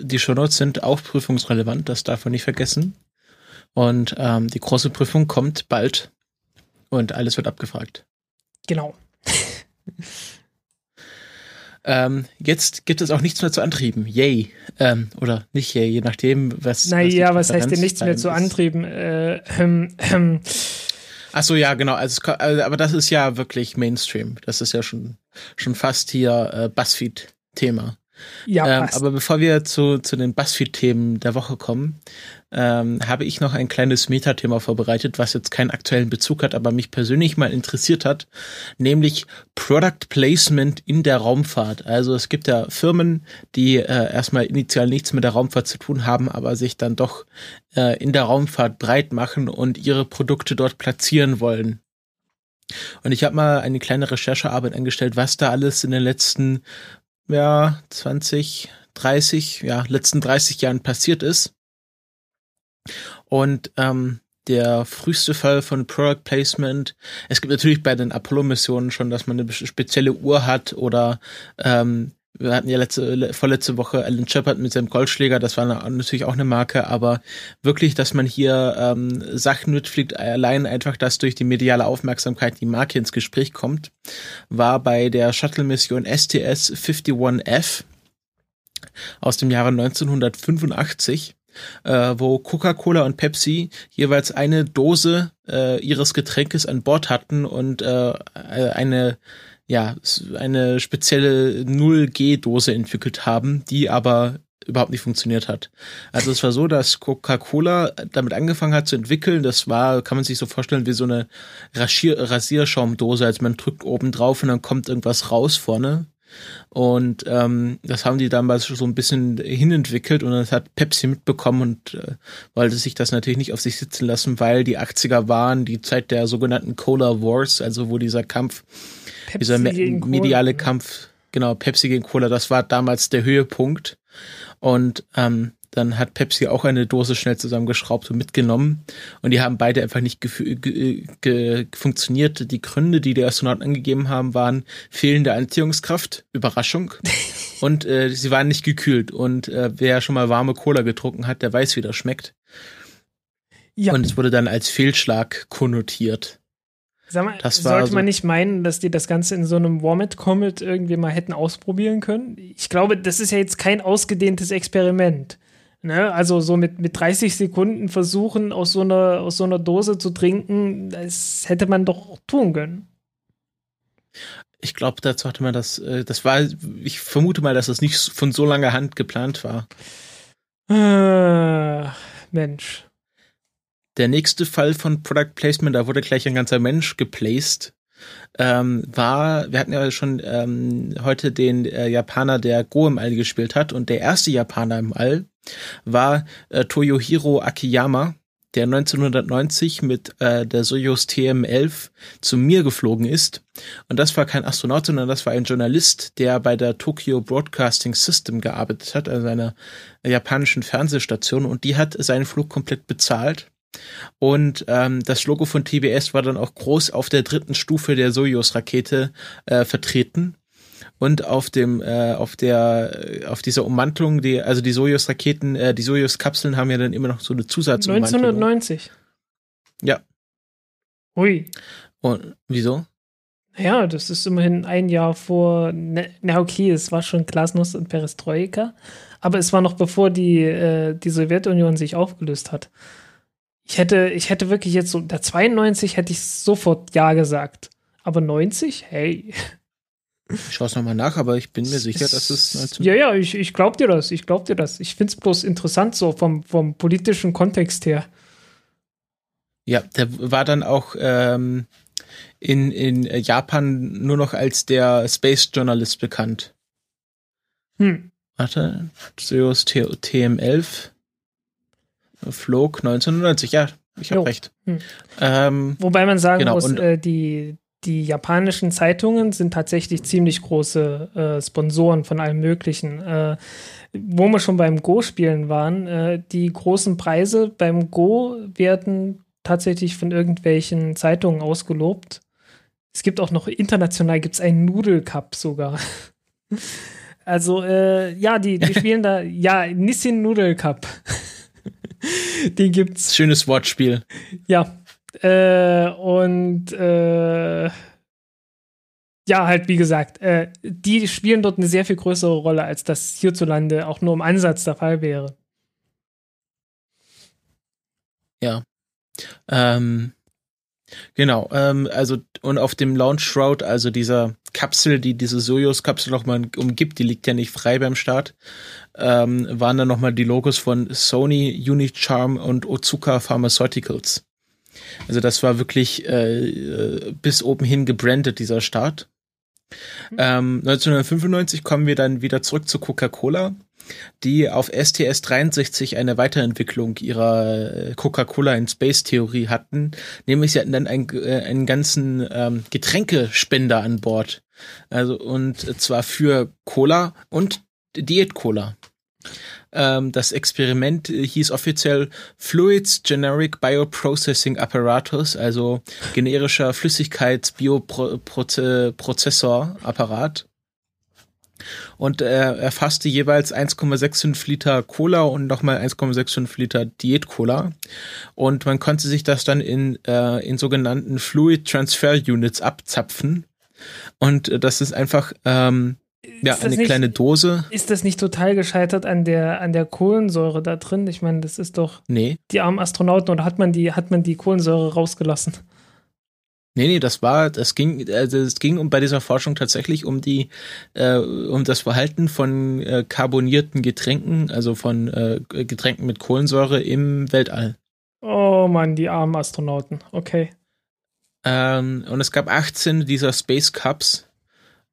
die Shownotes sind auch prüfungsrelevant, das darf man nicht vergessen. Und ähm, die große Prüfung kommt bald und alles wird abgefragt. Genau. ähm, jetzt gibt es auch nichts mehr zu antrieben. Yay. Ähm, oder nicht yay, je nachdem, was. Naja, was, was heißt denn nichts mehr zu antrieben? Äh, ähm, ähm. Ach so, ja, genau. Also, also, aber das ist ja wirklich Mainstream. Das ist ja schon, schon fast hier äh, Buzzfeed-Thema. Ja, ähm, aber bevor wir zu, zu den Buzzfeed-Themen der Woche kommen, ähm, habe ich noch ein kleines Metathema vorbereitet, was jetzt keinen aktuellen Bezug hat, aber mich persönlich mal interessiert hat, nämlich Product Placement in der Raumfahrt. Also es gibt ja Firmen, die äh, erstmal initial nichts mit der Raumfahrt zu tun haben, aber sich dann doch äh, in der Raumfahrt breit machen und ihre Produkte dort platzieren wollen. Und ich habe mal eine kleine Recherchearbeit angestellt, was da alles in den letzten ja, 20, 30, ja, letzten 30 Jahren passiert ist. Und ähm, der früheste Fall von Product Placement. Es gibt natürlich bei den Apollo-Missionen schon, dass man eine spezielle Uhr hat oder ähm, wir hatten ja letzte, vorletzte Woche Alan Shepard mit seinem Goldschläger, das war natürlich auch eine Marke, aber wirklich, dass man hier ähm, Sachen mitfliegt, allein einfach, dass durch die mediale Aufmerksamkeit die Marke ins Gespräch kommt, war bei der Shuttle-Mission STS 51F aus dem Jahre 1985 äh, wo Coca-Cola und Pepsi jeweils eine Dose äh, ihres Getränkes an Bord hatten und äh, eine ja, eine spezielle 0G-Dose entwickelt haben, die aber überhaupt nicht funktioniert hat. Also es war so, dass Coca-Cola damit angefangen hat zu entwickeln. Das war, kann man sich so vorstellen, wie so eine Rasier Rasierschaumdose. Also man drückt oben drauf und dann kommt irgendwas raus vorne. Und ähm, das haben die damals so ein bisschen hinentwickelt und das hat Pepsi mitbekommen und äh, wollte sich das natürlich nicht auf sich sitzen lassen, weil die 80er waren die Zeit der sogenannten Cola Wars, also wo dieser Kampf Pepsi dieser mediale Cola. Kampf, genau, Pepsi gegen Cola, das war damals der Höhepunkt. Und ähm, dann hat Pepsi auch eine Dose schnell zusammengeschraubt und mitgenommen. Und die haben beide einfach nicht funktioniert. Die Gründe, die die Astronauten angegeben haben, waren fehlende Anziehungskraft, Überraschung. und äh, sie waren nicht gekühlt. Und äh, wer schon mal warme Cola getrunken hat, der weiß, wie das schmeckt. Ja. Und es wurde dann als Fehlschlag konnotiert. Sag mal, das sollte so man nicht meinen, dass die das Ganze in so einem Warmet Comet irgendwie mal hätten ausprobieren können? Ich glaube, das ist ja jetzt kein ausgedehntes Experiment. Ne? Also so mit, mit 30 Sekunden versuchen, aus so, einer, aus so einer Dose zu trinken, das hätte man doch tun können. Ich glaube, dazu hatte man das, äh, das war, ich vermute mal, dass das nicht von so langer Hand geplant war. Ah, Mensch. Der nächste Fall von Product Placement, da wurde gleich ein ganzer Mensch geplaced, ähm, war, wir hatten ja schon ähm, heute den äh, Japaner, der Go im All gespielt hat und der erste Japaner im All war äh, Toyohiro Akiyama, der 1990 mit äh, der Soyuz TM-11 zu mir geflogen ist. Und das war kein Astronaut, sondern das war ein Journalist, der bei der Tokyo Broadcasting System gearbeitet hat, also einer japanischen Fernsehstation. Und die hat seinen Flug komplett bezahlt. Und ähm, das Logo von TBS war dann auch groß auf der dritten Stufe der Soyuz-Rakete äh, vertreten. Und auf dem äh, auf der auf dieser Ummantelung die also die Soyuz Raketen äh, die Soyuz Kapseln haben ja dann immer noch so eine Zusatzummantelung. 1990 ja. Hui und wieso? Ja das ist immerhin ein Jahr vor ne, na okay es war schon Glasnost und Perestroika aber es war noch bevor die äh, die Sowjetunion sich aufgelöst hat ich hätte ich hätte wirklich jetzt so der 92 hätte ich sofort ja gesagt aber 90 hey ich schaue es nochmal nach, aber ich bin mir sicher, dass es 19 Ja, ja, ich, ich glaube dir das. Ich glaube dir das. Ich finde es bloß interessant, so vom, vom politischen Kontext her. Ja, der war dann auch ähm, in, in Japan nur noch als der Space Journalist bekannt. Hm. Warte, Soyuz TM11 flog 1990. Ja, ich habe recht. Hm. Ähm, Wobei man sagen genau, muss, äh, die, die japanischen Zeitungen sind tatsächlich ziemlich große äh, Sponsoren von allem Möglichen. Äh, wo wir schon beim Go-Spielen waren, äh, die großen Preise beim Go werden tatsächlich von irgendwelchen Zeitungen ausgelobt. Es gibt auch noch international gibt's einen Nudelcup sogar. Also äh, ja, die, die spielen da ja Nissin Nudelcup. die gibt's. Schönes Wortspiel. Ja, äh, und äh, ja, halt wie gesagt, äh, die spielen dort eine sehr viel größere Rolle, als das hierzulande auch nur im Ansatz der Fall wäre. Ja. Ähm, genau, ähm, also und auf dem Launch Shroud, also dieser Kapsel, die diese Soyuz-Kapsel nochmal umgibt, die liegt ja nicht frei beim Start, ähm, waren dann nochmal die Logos von Sony, Unicharm und Otsuka Pharmaceuticals. Also das war wirklich äh, äh, bis oben hin gebrandet, dieser Start. Mhm. Ähm, 1995 kommen wir dann wieder zurück zu Coca-Cola, die auf STS 63 eine Weiterentwicklung ihrer äh, Coca-Cola in Space Theorie hatten. Nämlich sie hatten dann einen, äh, einen ganzen ähm, Getränkespender an Bord. Also und zwar für Cola und Diät-Cola. Ähm, das Experiment hieß offiziell Fluids Generic Bioprocessing Apparatus, also generischer Flüssigkeitsbioprozessorapparat. Und er erfasste jeweils 1,65 Liter Cola und nochmal 1,65 Liter Diät-Cola. Und man konnte sich das dann in, äh, in sogenannten Fluid Transfer Units abzapfen. Und das ist einfach ähm, ja, eine nicht, kleine Dose. Ist das nicht total gescheitert an der, an der Kohlensäure da drin? Ich meine, das ist doch nee. die armen Astronauten oder hat man die, hat man die Kohlensäure rausgelassen? Nee, nee, das war, das ging, also es ging um bei dieser Forschung tatsächlich um die, äh, um das Verhalten von äh, carbonierten Getränken, also von äh, Getränken mit Kohlensäure im Weltall. Oh Mann, die armen Astronauten. Okay. Ähm, und es gab 18 dieser Space Cups,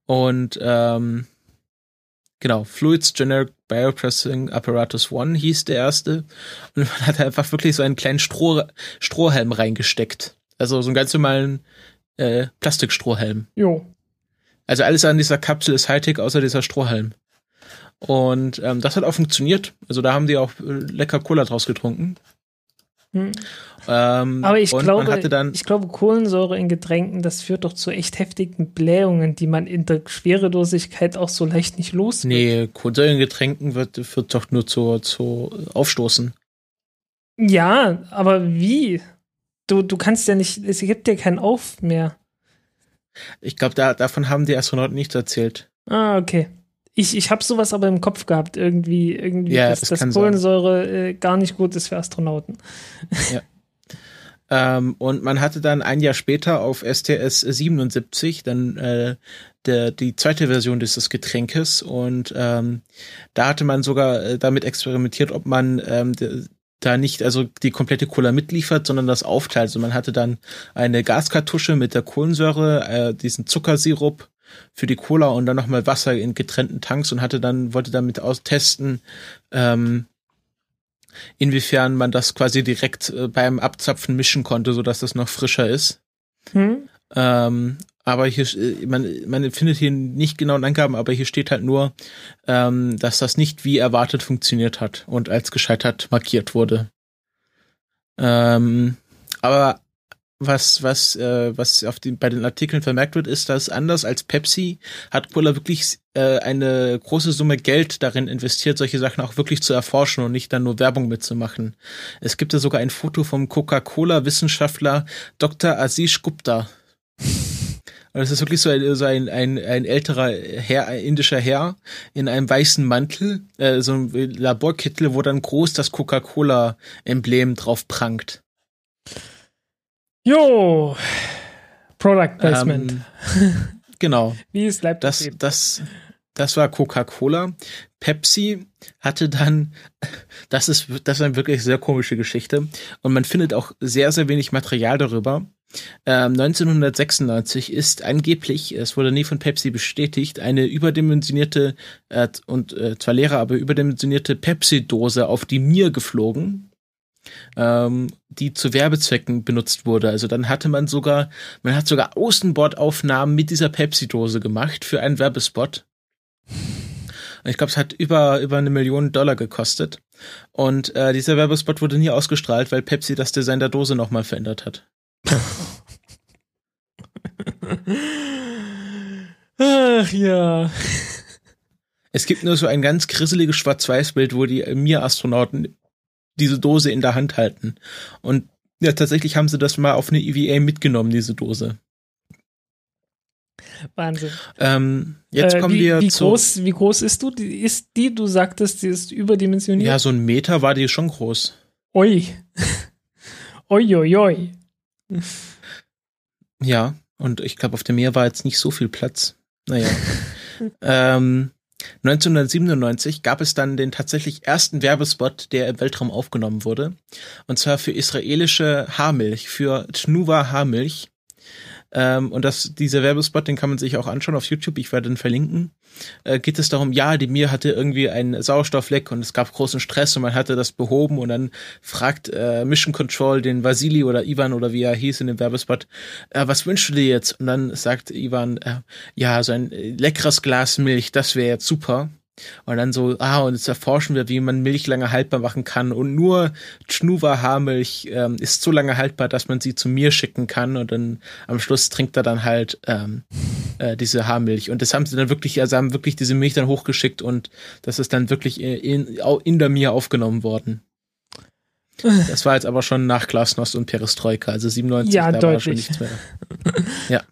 und ähm, genau, Fluids Generic Bioprocessing Apparatus One hieß der erste. Und man hat einfach wirklich so einen kleinen Stroh, Strohhalm reingesteckt. Also so einen ganz normalen äh, Plastikstrohhalm. Jo. Also alles an dieser Kapsel ist Hightech, außer dieser Strohhalm. Und ähm, das hat auch funktioniert. Also da haben die auch äh, lecker Cola draus getrunken. Hm. Ähm, Aber ich glaube, dann, ich glaube, Kohlensäure in Getränken, das führt doch zu echt heftigen Blähungen, die man in der Schwerelosigkeit auch so leicht nicht los wird. Nee, Kohlensäure in Getränken wird, wird doch nur zu, zu Aufstoßen. Ja, aber wie? Du, du kannst ja nicht, es gibt dir keinen Auf mehr. Ich glaube, da, davon haben die Astronauten nichts erzählt. Ah, okay. Ich, ich habe sowas aber im Kopf gehabt, irgendwie, irgendwie ja, dass, das dass Kohlensäure äh, gar nicht gut ist für Astronauten. Ja. ähm, und man hatte dann ein Jahr später auf STS 77 dann äh, der, die zweite Version dieses Getränkes und ähm, da hatte man sogar äh, damit experimentiert, ob man ähm, da nicht also die komplette Cola mitliefert, sondern das aufteilt. Also man hatte dann eine Gaskartusche mit der Kohlensäure, äh, diesen Zuckersirup für die Cola und dann nochmal Wasser in getrennten Tanks und hatte dann, wollte damit austesten, ähm, inwiefern man das quasi direkt äh, beim Abzapfen mischen konnte, so dass das noch frischer ist. Hm. Ähm, aber hier, äh, man, man findet hier nicht genauen Angaben, aber hier steht halt nur, ähm, dass das nicht wie erwartet funktioniert hat und als gescheitert markiert wurde. Ähm, aber was, was, äh, was auf den, bei den Artikeln vermerkt wird, ist, dass anders als Pepsi hat Cola wirklich äh, eine große Summe Geld darin investiert, solche Sachen auch wirklich zu erforschen und nicht dann nur Werbung mitzumachen. Es gibt ja sogar ein Foto vom Coca-Cola-Wissenschaftler Dr. Aziz Gupta. Das ist wirklich so ein, so ein, ein, ein älterer Herr, ein indischer Herr in einem weißen Mantel, äh, so ein Laborkittel, wo dann groß das Coca-Cola-Emblem drauf prangt. Jo, Product Placement. Ähm, genau. Wie es bleibt. Das, das, das war Coca-Cola. Pepsi hatte dann, das ist, das ist eine wirklich sehr komische Geschichte. Und man findet auch sehr, sehr wenig Material darüber. Ähm, 1996 ist angeblich, es wurde nie von Pepsi bestätigt, eine überdimensionierte äh, und äh, zwar leere, aber überdimensionierte Pepsi-Dose auf die Mir geflogen ähm, die zu Werbezwecken benutzt wurde. Also dann hatte man sogar, man hat sogar Außenbordaufnahmen mit dieser Pepsi-Dose gemacht für einen Werbespot. Ich glaube, es hat über, über eine Million Dollar gekostet. Und äh, dieser Werbespot wurde nie ausgestrahlt, weil Pepsi das Design der Dose nochmal verändert hat. Ach ja. Es gibt nur so ein ganz grisseliges Schwarz-Weiß-Bild, wo die Mir-Astronauten diese Dose in der Hand halten. Und ja, tatsächlich haben sie das mal auf eine EVA mitgenommen, diese Dose. Wahnsinn. Ähm, jetzt äh, kommen wie, wir wie zu. Groß, wie groß ist du? Die, ist die, du sagtest, die ist überdimensioniert? Ja, so ein Meter war die schon groß. Ui. oi, oi, oi. Ja, und ich glaube, auf dem Meer war jetzt nicht so viel Platz. Naja. ähm, 1997 gab es dann den tatsächlich ersten Werbespot, der im Weltraum aufgenommen wurde. Und zwar für israelische Haarmilch, für Tnuva Haarmilch. Ähm, und das, dieser Werbespot, den kann man sich auch anschauen auf YouTube, ich werde ihn verlinken. Äh, geht es darum, ja, die Mir hatte irgendwie einen Sauerstoffleck und es gab großen Stress und man hatte das behoben und dann fragt äh, Mission Control den Vasili oder Ivan oder wie er hieß in dem Werbespot, äh, was wünschst du dir jetzt? Und dann sagt Ivan, äh, ja, so ein leckeres Glas Milch, das wäre jetzt super. Und dann so, ah, und jetzt erforschen wir, wie man Milch lange haltbar machen kann. Und nur Chnuva Haarmilch ähm, ist so lange haltbar, dass man sie zu mir schicken kann. Und dann am Schluss trinkt er dann halt ähm, äh, diese Haarmilch. Und das haben sie dann wirklich, also haben wirklich diese Milch dann hochgeschickt und das ist dann wirklich in, in der Mir aufgenommen worden. Das war jetzt aber schon nach Glasnost und Perestroika, also 97, ja, da deutlich. war schon nichts mehr. Ja.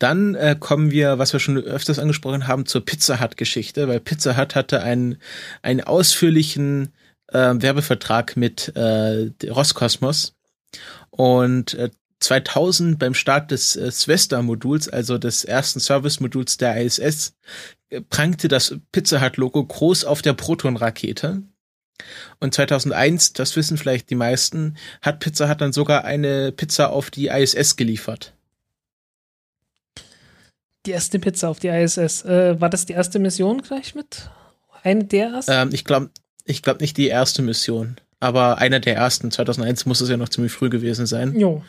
Dann äh, kommen wir, was wir schon öfters angesprochen haben, zur Pizza Hut Geschichte, weil Pizza Hut hatte einen, einen ausführlichen äh, Werbevertrag mit äh, Roskosmos und äh, 2000 beim Start des äh, Svesta-Moduls, also des ersten Service-Moduls der ISS, äh, prangte das Pizza Hut-Logo groß auf der Proton-Rakete. Und 2001, das wissen vielleicht die meisten, hat Pizza Hut dann sogar eine Pizza auf die ISS geliefert. Die erste Pizza auf die ISS. Äh, war das die erste Mission gleich mit? Eine der ersten? Ähm, ich glaube ich glaub nicht die erste Mission, aber einer der ersten. 2001 muss es ja noch ziemlich früh gewesen sein. Jo.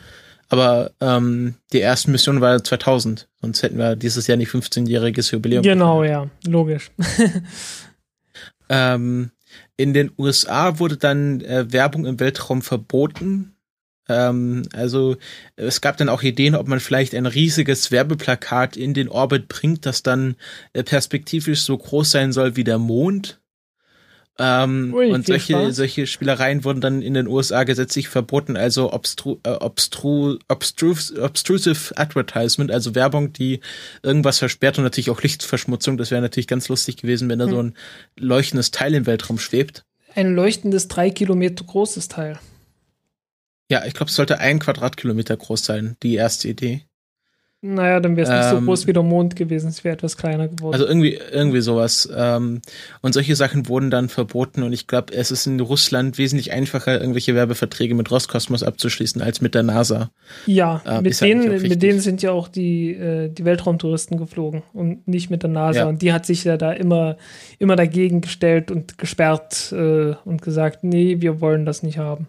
Aber ähm, die erste Mission war 2000, sonst hätten wir dieses Jahr nicht 15-jähriges Jubiläum. Genau, ja, logisch. ähm, in den USA wurde dann äh, Werbung im Weltraum verboten. Ähm, also es gab dann auch Ideen, ob man vielleicht ein riesiges Werbeplakat in den Orbit bringt, das dann äh, perspektivisch so groß sein soll wie der Mond. Ähm, Ui, und solche, Spaß. solche Spielereien wurden dann in den USA gesetzlich verboten, also obstru äh, obstru obstrus obtrusive Advertisement, also Werbung, die irgendwas versperrt und natürlich auch Lichtverschmutzung. Das wäre natürlich ganz lustig gewesen, wenn da so ein leuchtendes Teil im Weltraum schwebt. Ein leuchtendes, drei Kilometer großes Teil. Ja, ich glaube, es sollte ein Quadratkilometer groß sein, die erste Idee. Naja, dann wäre es nicht so ähm, groß wie der Mond gewesen, es wäre etwas kleiner geworden. Also irgendwie, irgendwie sowas. Ähm, und solche Sachen wurden dann verboten und ich glaube, es ist in Russland wesentlich einfacher, irgendwelche Werbeverträge mit Roskosmos abzuschließen, als mit der NASA. Ja, ähm, mit, denen, mit denen sind ja auch die, äh, die Weltraumtouristen geflogen und nicht mit der NASA. Ja. Und die hat sich ja da immer, immer dagegen gestellt und gesperrt äh, und gesagt, nee, wir wollen das nicht haben.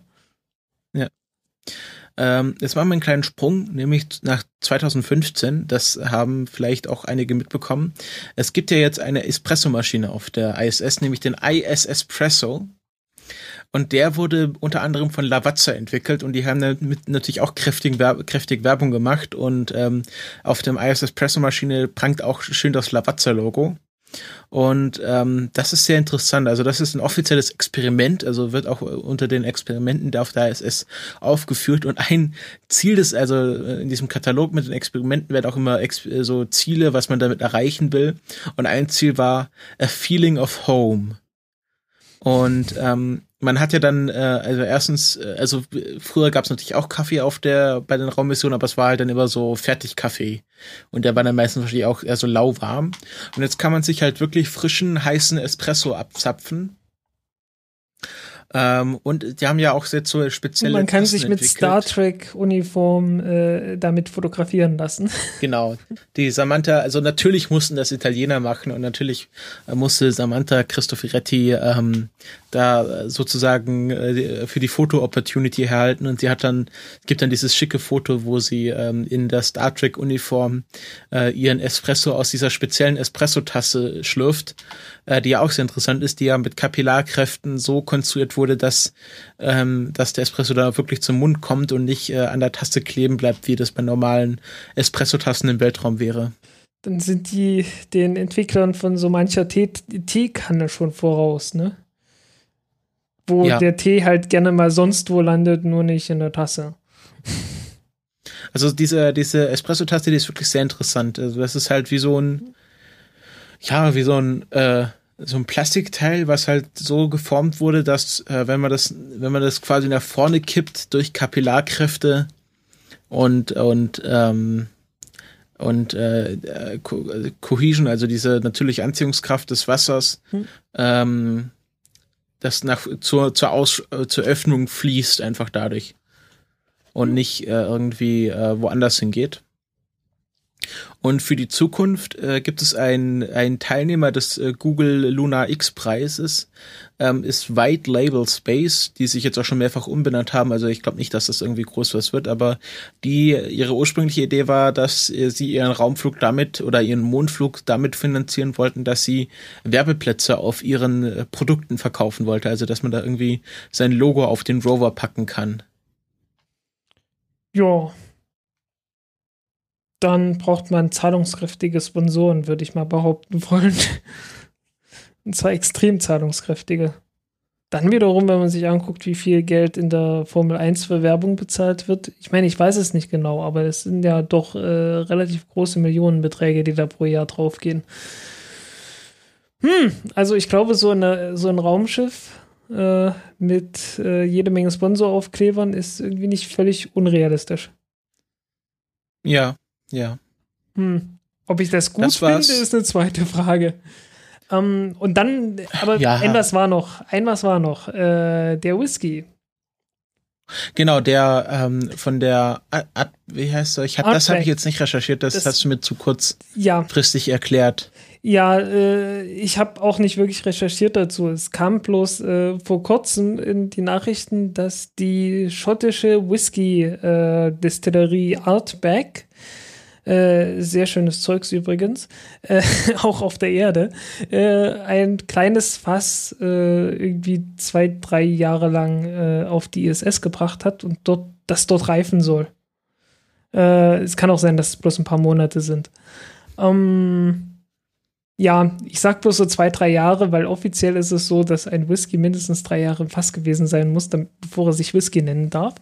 Ähm, jetzt machen wir einen kleinen Sprung, nämlich nach 2015. Das haben vielleicht auch einige mitbekommen. Es gibt ja jetzt eine Espresso-Maschine auf der ISS, nämlich den IS Espresso. Und der wurde unter anderem von Lavazza entwickelt und die haben damit natürlich auch kräftig, kräftig Werbung gemacht und ähm, auf dem IS Espresso Maschine prangt auch schön das Lavazza Logo. Und ähm, das ist sehr interessant. Also das ist ein offizielles Experiment, also wird auch unter den Experimenten der auf der ISS aufgeführt. Und ein Ziel des, also äh, in diesem Katalog mit den Experimenten werden auch immer so Ziele, was man damit erreichen will. Und ein Ziel war a feeling of home. Und ähm, man hat ja dann, äh, also erstens, äh, also früher gab es natürlich auch Kaffee auf der, bei den Raummissionen, aber es war halt dann immer so Fertigkaffee. Und der war dann meistens wahrscheinlich auch eher so lauwarm. Und jetzt kann man sich halt wirklich frischen, heißen Espresso abzapfen ähm, und die haben ja auch jetzt so spezielle. Man kann Tasten sich mit entwickelt. Star Trek Uniform äh, damit fotografieren lassen. Genau. Die Samantha, also natürlich mussten das Italiener machen und natürlich äh, musste Samantha Cristoforetti ähm, da sozusagen äh, für die Foto-Opportunity erhalten und sie hat dann, gibt dann dieses schicke Foto, wo sie ähm, in der Star Trek Uniform äh, ihren Espresso aus dieser speziellen Espresso-Tasse schlürft äh, die ja auch sehr interessant ist, die ja mit Kapillarkräften so konstruiert wurde, dass, ähm, dass der Espresso da wirklich zum Mund kommt und nicht äh, an der Taste kleben bleibt, wie das bei normalen Espresso-Tassen im Weltraum wäre. Dann sind die den Entwicklern von so mancher Teekanne schon voraus, ne? Wo ja. der Tee halt gerne mal sonst wo landet, nur nicht in der Tasse. Also diese, diese Espresso-Taste, die ist wirklich sehr interessant. Also das ist halt wie so ein, ja, wie so ein, äh, so ein Plastikteil, was halt so geformt wurde, dass, äh, wenn man das, wenn man das quasi nach vorne kippt durch Kapillarkräfte und, und, ähm, und äh, äh Co Cohesion, also diese natürliche Anziehungskraft des Wassers, hm. ähm, das nach zur zur, Aus, äh, zur Öffnung fließt einfach dadurch und nicht äh, irgendwie äh, woanders hingeht. Und für die Zukunft äh, gibt es einen, Teilnehmer des äh, Google Luna X Preises, ähm, ist White Label Space, die sich jetzt auch schon mehrfach umbenannt haben. Also ich glaube nicht, dass das irgendwie groß was wird, aber die ihre ursprüngliche Idee war, dass äh, sie ihren Raumflug damit oder ihren Mondflug damit finanzieren wollten, dass sie Werbeplätze auf ihren äh, Produkten verkaufen wollte. Also dass man da irgendwie sein Logo auf den Rover packen kann. Ja, dann braucht man zahlungskräftige Sponsoren, würde ich mal behaupten wollen. Und zwar extrem zahlungskräftige. Dann wiederum, wenn man sich anguckt, wie viel Geld in der Formel 1 für Werbung bezahlt wird. Ich meine, ich weiß es nicht genau, aber es sind ja doch äh, relativ große Millionenbeträge, die da pro Jahr draufgehen. Hm, also ich glaube, so, eine, so ein Raumschiff äh, mit äh, jede Menge Sponsoraufklebern ist irgendwie nicht völlig unrealistisch. Ja, ja. Hm. Ob ich das gut das finde, ist eine zweite Frage. Ähm, und dann, aber ja. ein was war noch, ein was war noch, äh, der Whisky. Genau, der ähm, von der, Ad, wie heißt er? Ich hab, das habe ich jetzt nicht recherchiert, das, das, hast du mir zu kurzfristig ja. erklärt. Ja, äh, ich habe auch nicht wirklich recherchiert dazu. Es kam bloß äh, vor kurzem in die Nachrichten, dass die schottische Whisky-Distillerie äh, Artback äh, sehr schönes Zeugs übrigens, äh, auch auf der Erde, äh, ein kleines Fass äh, irgendwie zwei, drei Jahre lang äh, auf die ISS gebracht hat und dort, das dort reifen soll. es kann auch sein, dass es bloß ein paar Monate sind. Ähm, ja, ich sag bloß so zwei, drei Jahre, weil offiziell ist es so, dass ein Whisky mindestens drei Jahre im Fass gewesen sein muss, damit, bevor er sich Whisky nennen darf.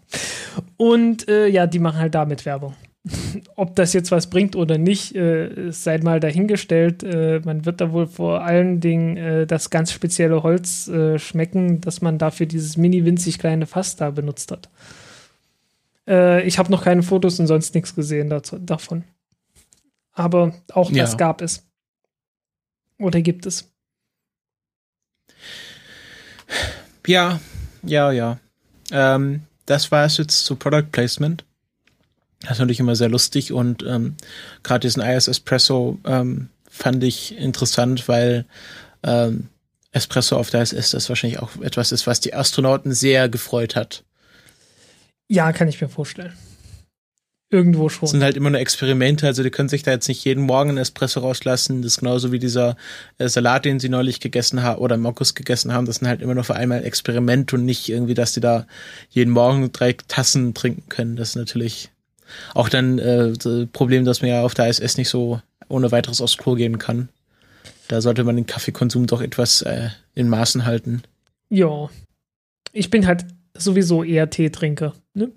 Und äh, ja, die machen halt damit Werbung. Ob das jetzt was bringt oder nicht, äh, sei mal dahingestellt. Äh, man wird da wohl vor allen Dingen äh, das ganz spezielle Holz äh, schmecken, das man dafür dieses mini winzig kleine Fass da benutzt hat. Äh, ich habe noch keine Fotos und sonst nichts gesehen dazu, davon. Aber auch das Ja. gab es. Oder gibt es. Ja, ja, ja. Ähm, das war es jetzt zu Product Placement. Das ist natürlich immer sehr lustig und ähm, gerade diesen IS Espresso ähm, fand ich interessant, weil ähm, Espresso auf der ISS das wahrscheinlich auch etwas ist, was die Astronauten sehr gefreut hat. Ja, kann ich mir vorstellen. Irgendwo schon. Das sind halt immer nur Experimente, also die können sich da jetzt nicht jeden Morgen einen Espresso rauslassen. Das ist genauso wie dieser äh, Salat, den sie neulich gegessen haben oder im August gegessen haben. Das sind halt immer nur für einmal Experimente und nicht irgendwie, dass die da jeden Morgen drei Tassen trinken können. Das ist natürlich auch dann äh, das Problem, dass man ja auf der ISS nicht so ohne weiteres aufs Klo gehen kann. Da sollte man den Kaffeekonsum doch etwas äh, in Maßen halten. ja. Ich bin halt sowieso eher Teetrinker. Ne?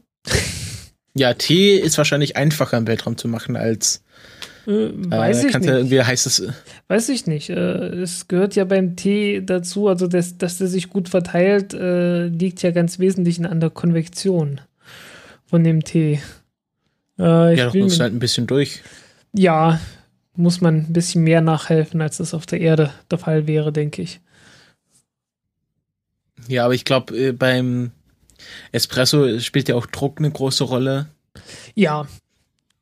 Ja, Tee ist wahrscheinlich einfacher im Weltraum zu machen als Äh, weiß äh, ich nicht. ja irgendwie heißt es Weiß ich nicht. Äh, es gehört ja beim Tee dazu, also dass, dass der sich gut verteilt, äh, liegt ja ganz wesentlich an der Konvektion von dem Tee. Äh, ja, doch mir- halt ein bisschen durch. ja, muss man ein bisschen mehr nachhelfen, als das auf der Erde der Fall wäre, denke ich. Ja, aber ich glaube, äh, beim Espresso spielt ja auch Druck eine große Rolle. Ja.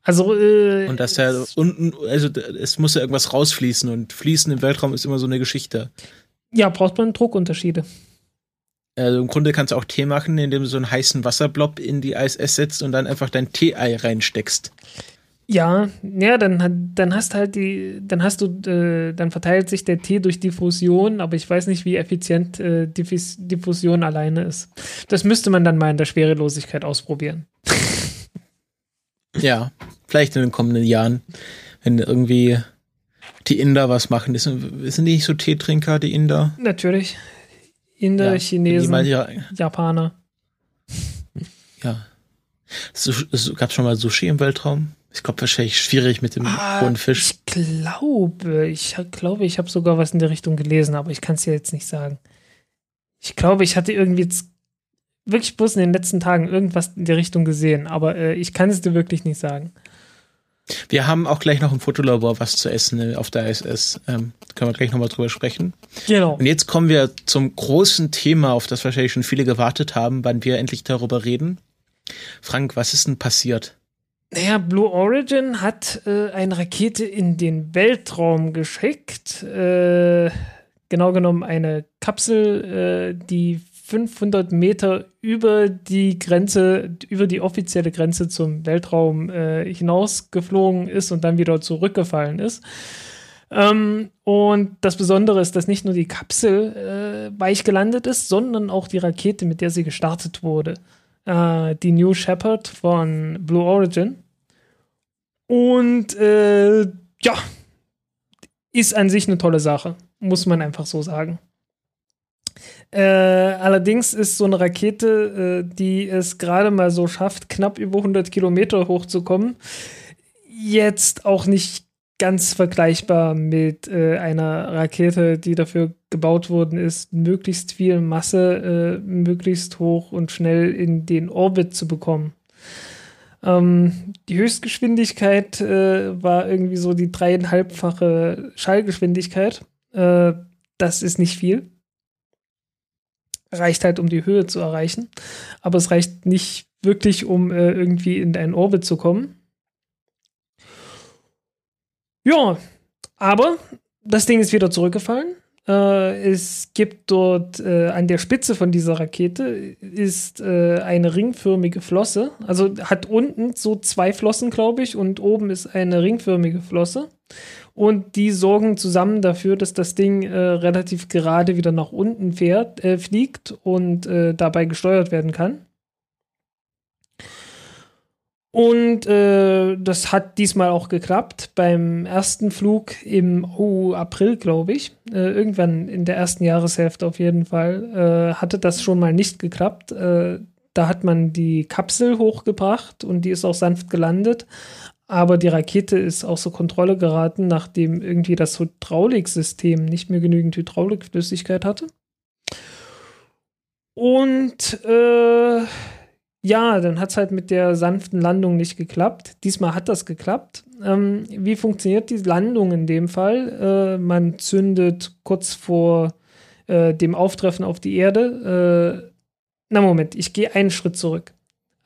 Also, äh, Und dass ja unten, also es muss ja irgendwas rausfließen und fließen im Weltraum ist immer so eine Geschichte. ja, braucht man Druckunterschiede. Also im Grunde kannst du auch Tee machen, indem du so einen heißen Wasserblob in die ISS setzt und dann einfach dein Tee-Ei reinsteckst. Ja, ja, dann, dann hast halt die, dann hast du, äh, dann verteilt sich der Tee durch Diffusion, aber ich weiß nicht, wie effizient äh, Diffus Diffusion alleine ist. Das müsste man dann mal in der Schwerelosigkeit ausprobieren. Ja, vielleicht in den kommenden Jahren, wenn irgendwie die Inder was machen. Ist- Sind die nicht so Teetrinker, die Inder? Natürlich. Inder, Ja, die Chinesen, ja, Japaner. ja. So, so, gab's schon mal Sushi im Weltraum? Ich glaube, wahrscheinlich schwierig mit dem hohen Fisch. Ich glaube, ich glaube, ich habe sogar was in der Richtung gelesen, aber ich kann es dir jetzt nicht sagen. Ich glaube, ich hatte irgendwie jetzt wirklich bloß in den letzten Tagen irgendwas in der Richtung gesehen, aber äh, ich kann es dir wirklich nicht sagen. Wir haben auch gleich noch im Fotolabor was zu essen äh, auf der ISS. Ähm, können wir gleich nochmal drüber sprechen. Genau. Und jetzt kommen wir zum großen Thema, auf das wahrscheinlich schon viele gewartet haben, wann wir endlich darüber reden. Frank, was ist denn passiert? Naja, Blue Origin hat äh, eine Rakete in den Weltraum geschickt. Äh, genau genommen eine Kapsel, äh, die 500 Meter über die Grenze, über die offizielle Grenze zum Weltraum äh, hinausgeflogen ist und dann wieder zurückgefallen ist. Ähm, und das Besondere ist, dass nicht nur die Kapsel äh, weich gelandet ist, sondern auch die Rakete, mit der sie gestartet wurde. Äh, die New Shepard von Blue Origin. Und äh, ja, ist an sich eine tolle Sache, muss man einfach so sagen. Äh, allerdings ist so eine Rakete, äh, die es gerade mal so schafft, knapp über 100 Kilometer hochzukommen, jetzt auch nicht ganz vergleichbar mit äh, einer Rakete, die dafür gebaut worden ist, möglichst viel Masse äh, möglichst hoch und schnell in den Orbit zu bekommen. Ähm, die Höchstgeschwindigkeit äh, war irgendwie so die dreieinhalbfache Schallgeschwindigkeit. Äh, das ist nicht viel. Reicht halt, um die Höhe zu erreichen. Aber es reicht nicht wirklich, um äh, irgendwie in einen Orbit zu kommen. Ja, aber das Ding ist wieder zurückgefallen. Äh, es gibt dort äh, an der Spitze von dieser Rakete ist äh, eine ringförmige Flosse. Also hat unten so zwei Flossen, glaube ich, und oben ist eine ringförmige Flosse. Und die sorgen zusammen dafür, dass das Ding äh, relativ gerade wieder nach unten fährt, äh, fliegt und äh, dabei gesteuert werden kann. Und äh, das hat diesmal auch geklappt. Beim ersten Flug im oh, April, glaube ich, äh, irgendwann in der ersten Jahreshälfte auf jeden Fall, äh, hatte das schon mal nicht geklappt. Da hat man die Kapsel hochgebracht und die ist auch sanft gelandet. Aber die Rakete ist außer Kontrolle geraten, nachdem irgendwie das Hydrauliksystem nicht mehr genügend Hydraulikflüssigkeit hatte. Und äh, ja, dann hat es halt mit der sanften Landung nicht geklappt. Diesmal hat das geklappt. Ähm, wie funktioniert die Landung in dem Fall? Äh, man zündet kurz vor äh, dem Auftreffen auf die Erde. Äh, na Moment, ich gehe einen Schritt zurück.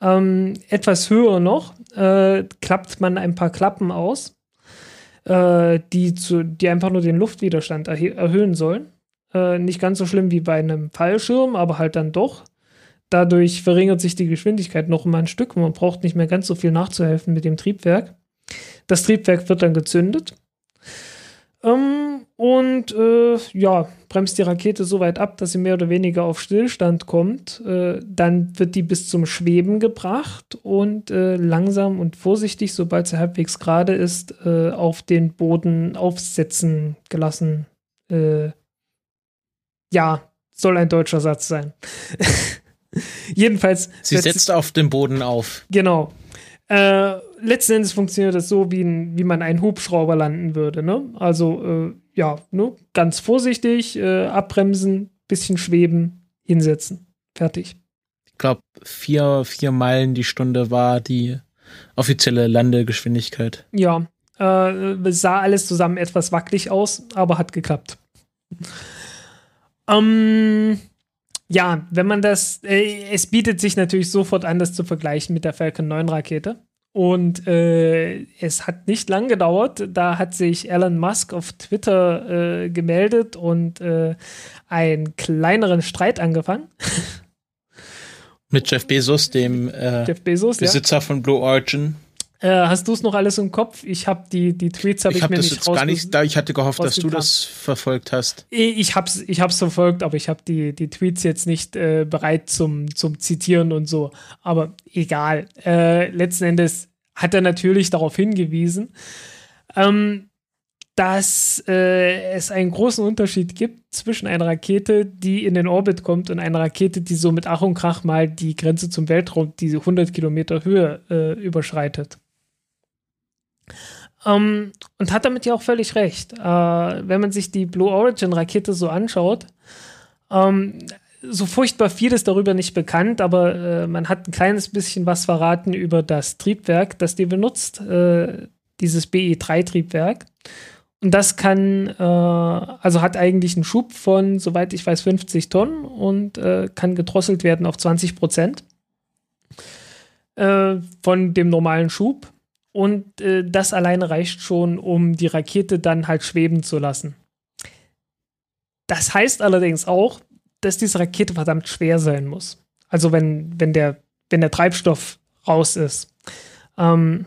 Ähm, etwas höher noch äh, klappt man ein paar Klappen aus, äh, die, zu, die einfach nur den Luftwiderstand erhöhen sollen. Äh, nicht ganz so schlimm wie bei einem Fallschirm, aber halt dann doch. Dadurch verringert sich die Geschwindigkeit noch mal ein Stück. Man braucht nicht mehr ganz so viel nachzuhelfen mit dem Triebwerk. Das Triebwerk wird dann gezündet. Ähm, und äh, ja, bremst die Rakete so weit ab, dass sie mehr oder weniger auf Stillstand kommt. Äh, dann wird die bis zum Schweben gebracht und äh, langsam und vorsichtig, sobald sie halbwegs gerade ist, äh, auf den Boden aufsetzen gelassen. Äh, ja, soll ein deutscher Satz sein. Jedenfalls. Sie setzt auf dem Boden auf. Genau. Äh, letzten Endes funktioniert das so, wie, wie man einen Hubschrauber landen würde. Ne? Also, äh, ja, ne? ganz vorsichtig, äh, abbremsen, bisschen schweben, hinsetzen. Fertig. Ich glaube, vier, vier Meilen die Stunde war die offizielle Landegeschwindigkeit. Ja, äh, sah alles zusammen etwas wackelig aus, aber hat geklappt. ähm, ja, wenn man das, äh, es bietet sich natürlich sofort an, das zu vergleichen mit der Falcon 9 Rakete. Und äh, es hat nicht lang gedauert. Da hat sich Elon Musk auf Twitter äh, gemeldet und äh, einen kleineren Streit angefangen. Mit Jeff Bezos, dem äh, Jeff Bezos, Besitzer ja. von Blue Origin. Äh, hast du es noch alles im Kopf? Ich habe die, die Tweets habe ich, hab ich mir das nicht jetzt gar nicht. Da ich hatte gehofft, dass du das verfolgt hast. Ich hab's, ich hab's verfolgt, aber ich habe die, die Tweets jetzt nicht äh, bereit zum, zum Zitieren und so. Aber egal. Letzten Endes hat er natürlich darauf hingewiesen, ähm, dass äh, es einen großen Unterschied gibt zwischen einer Rakete, die in den Orbit kommt und einer Rakete, die so mit Ach und Krach mal die Grenze zum Weltraum, diese 100 Kilometer Höhe äh, überschreitet. Ähm, und hat damit ja auch völlig recht. Äh, wenn man sich die Blue Origin Rakete so anschaut, ähm, so furchtbar viel ist darüber nicht bekannt, aber äh, man hat ein kleines bisschen was verraten über das Triebwerk, das die benutzt, äh, dieses BE3-Triebwerk. Und das kann, äh, also hat eigentlich einen Schub von, soweit ich weiß, 50 Tonnen und äh, kann gedrosselt werden auf 20 Prozent äh, von dem normalen Schub. Und äh, das alleine reicht schon, um die Rakete dann halt schweben zu lassen. Das heißt allerdings auch, dass diese Rakete verdammt schwer sein muss. Also wenn, wenn, der, wenn der Treibstoff raus ist. Ähm,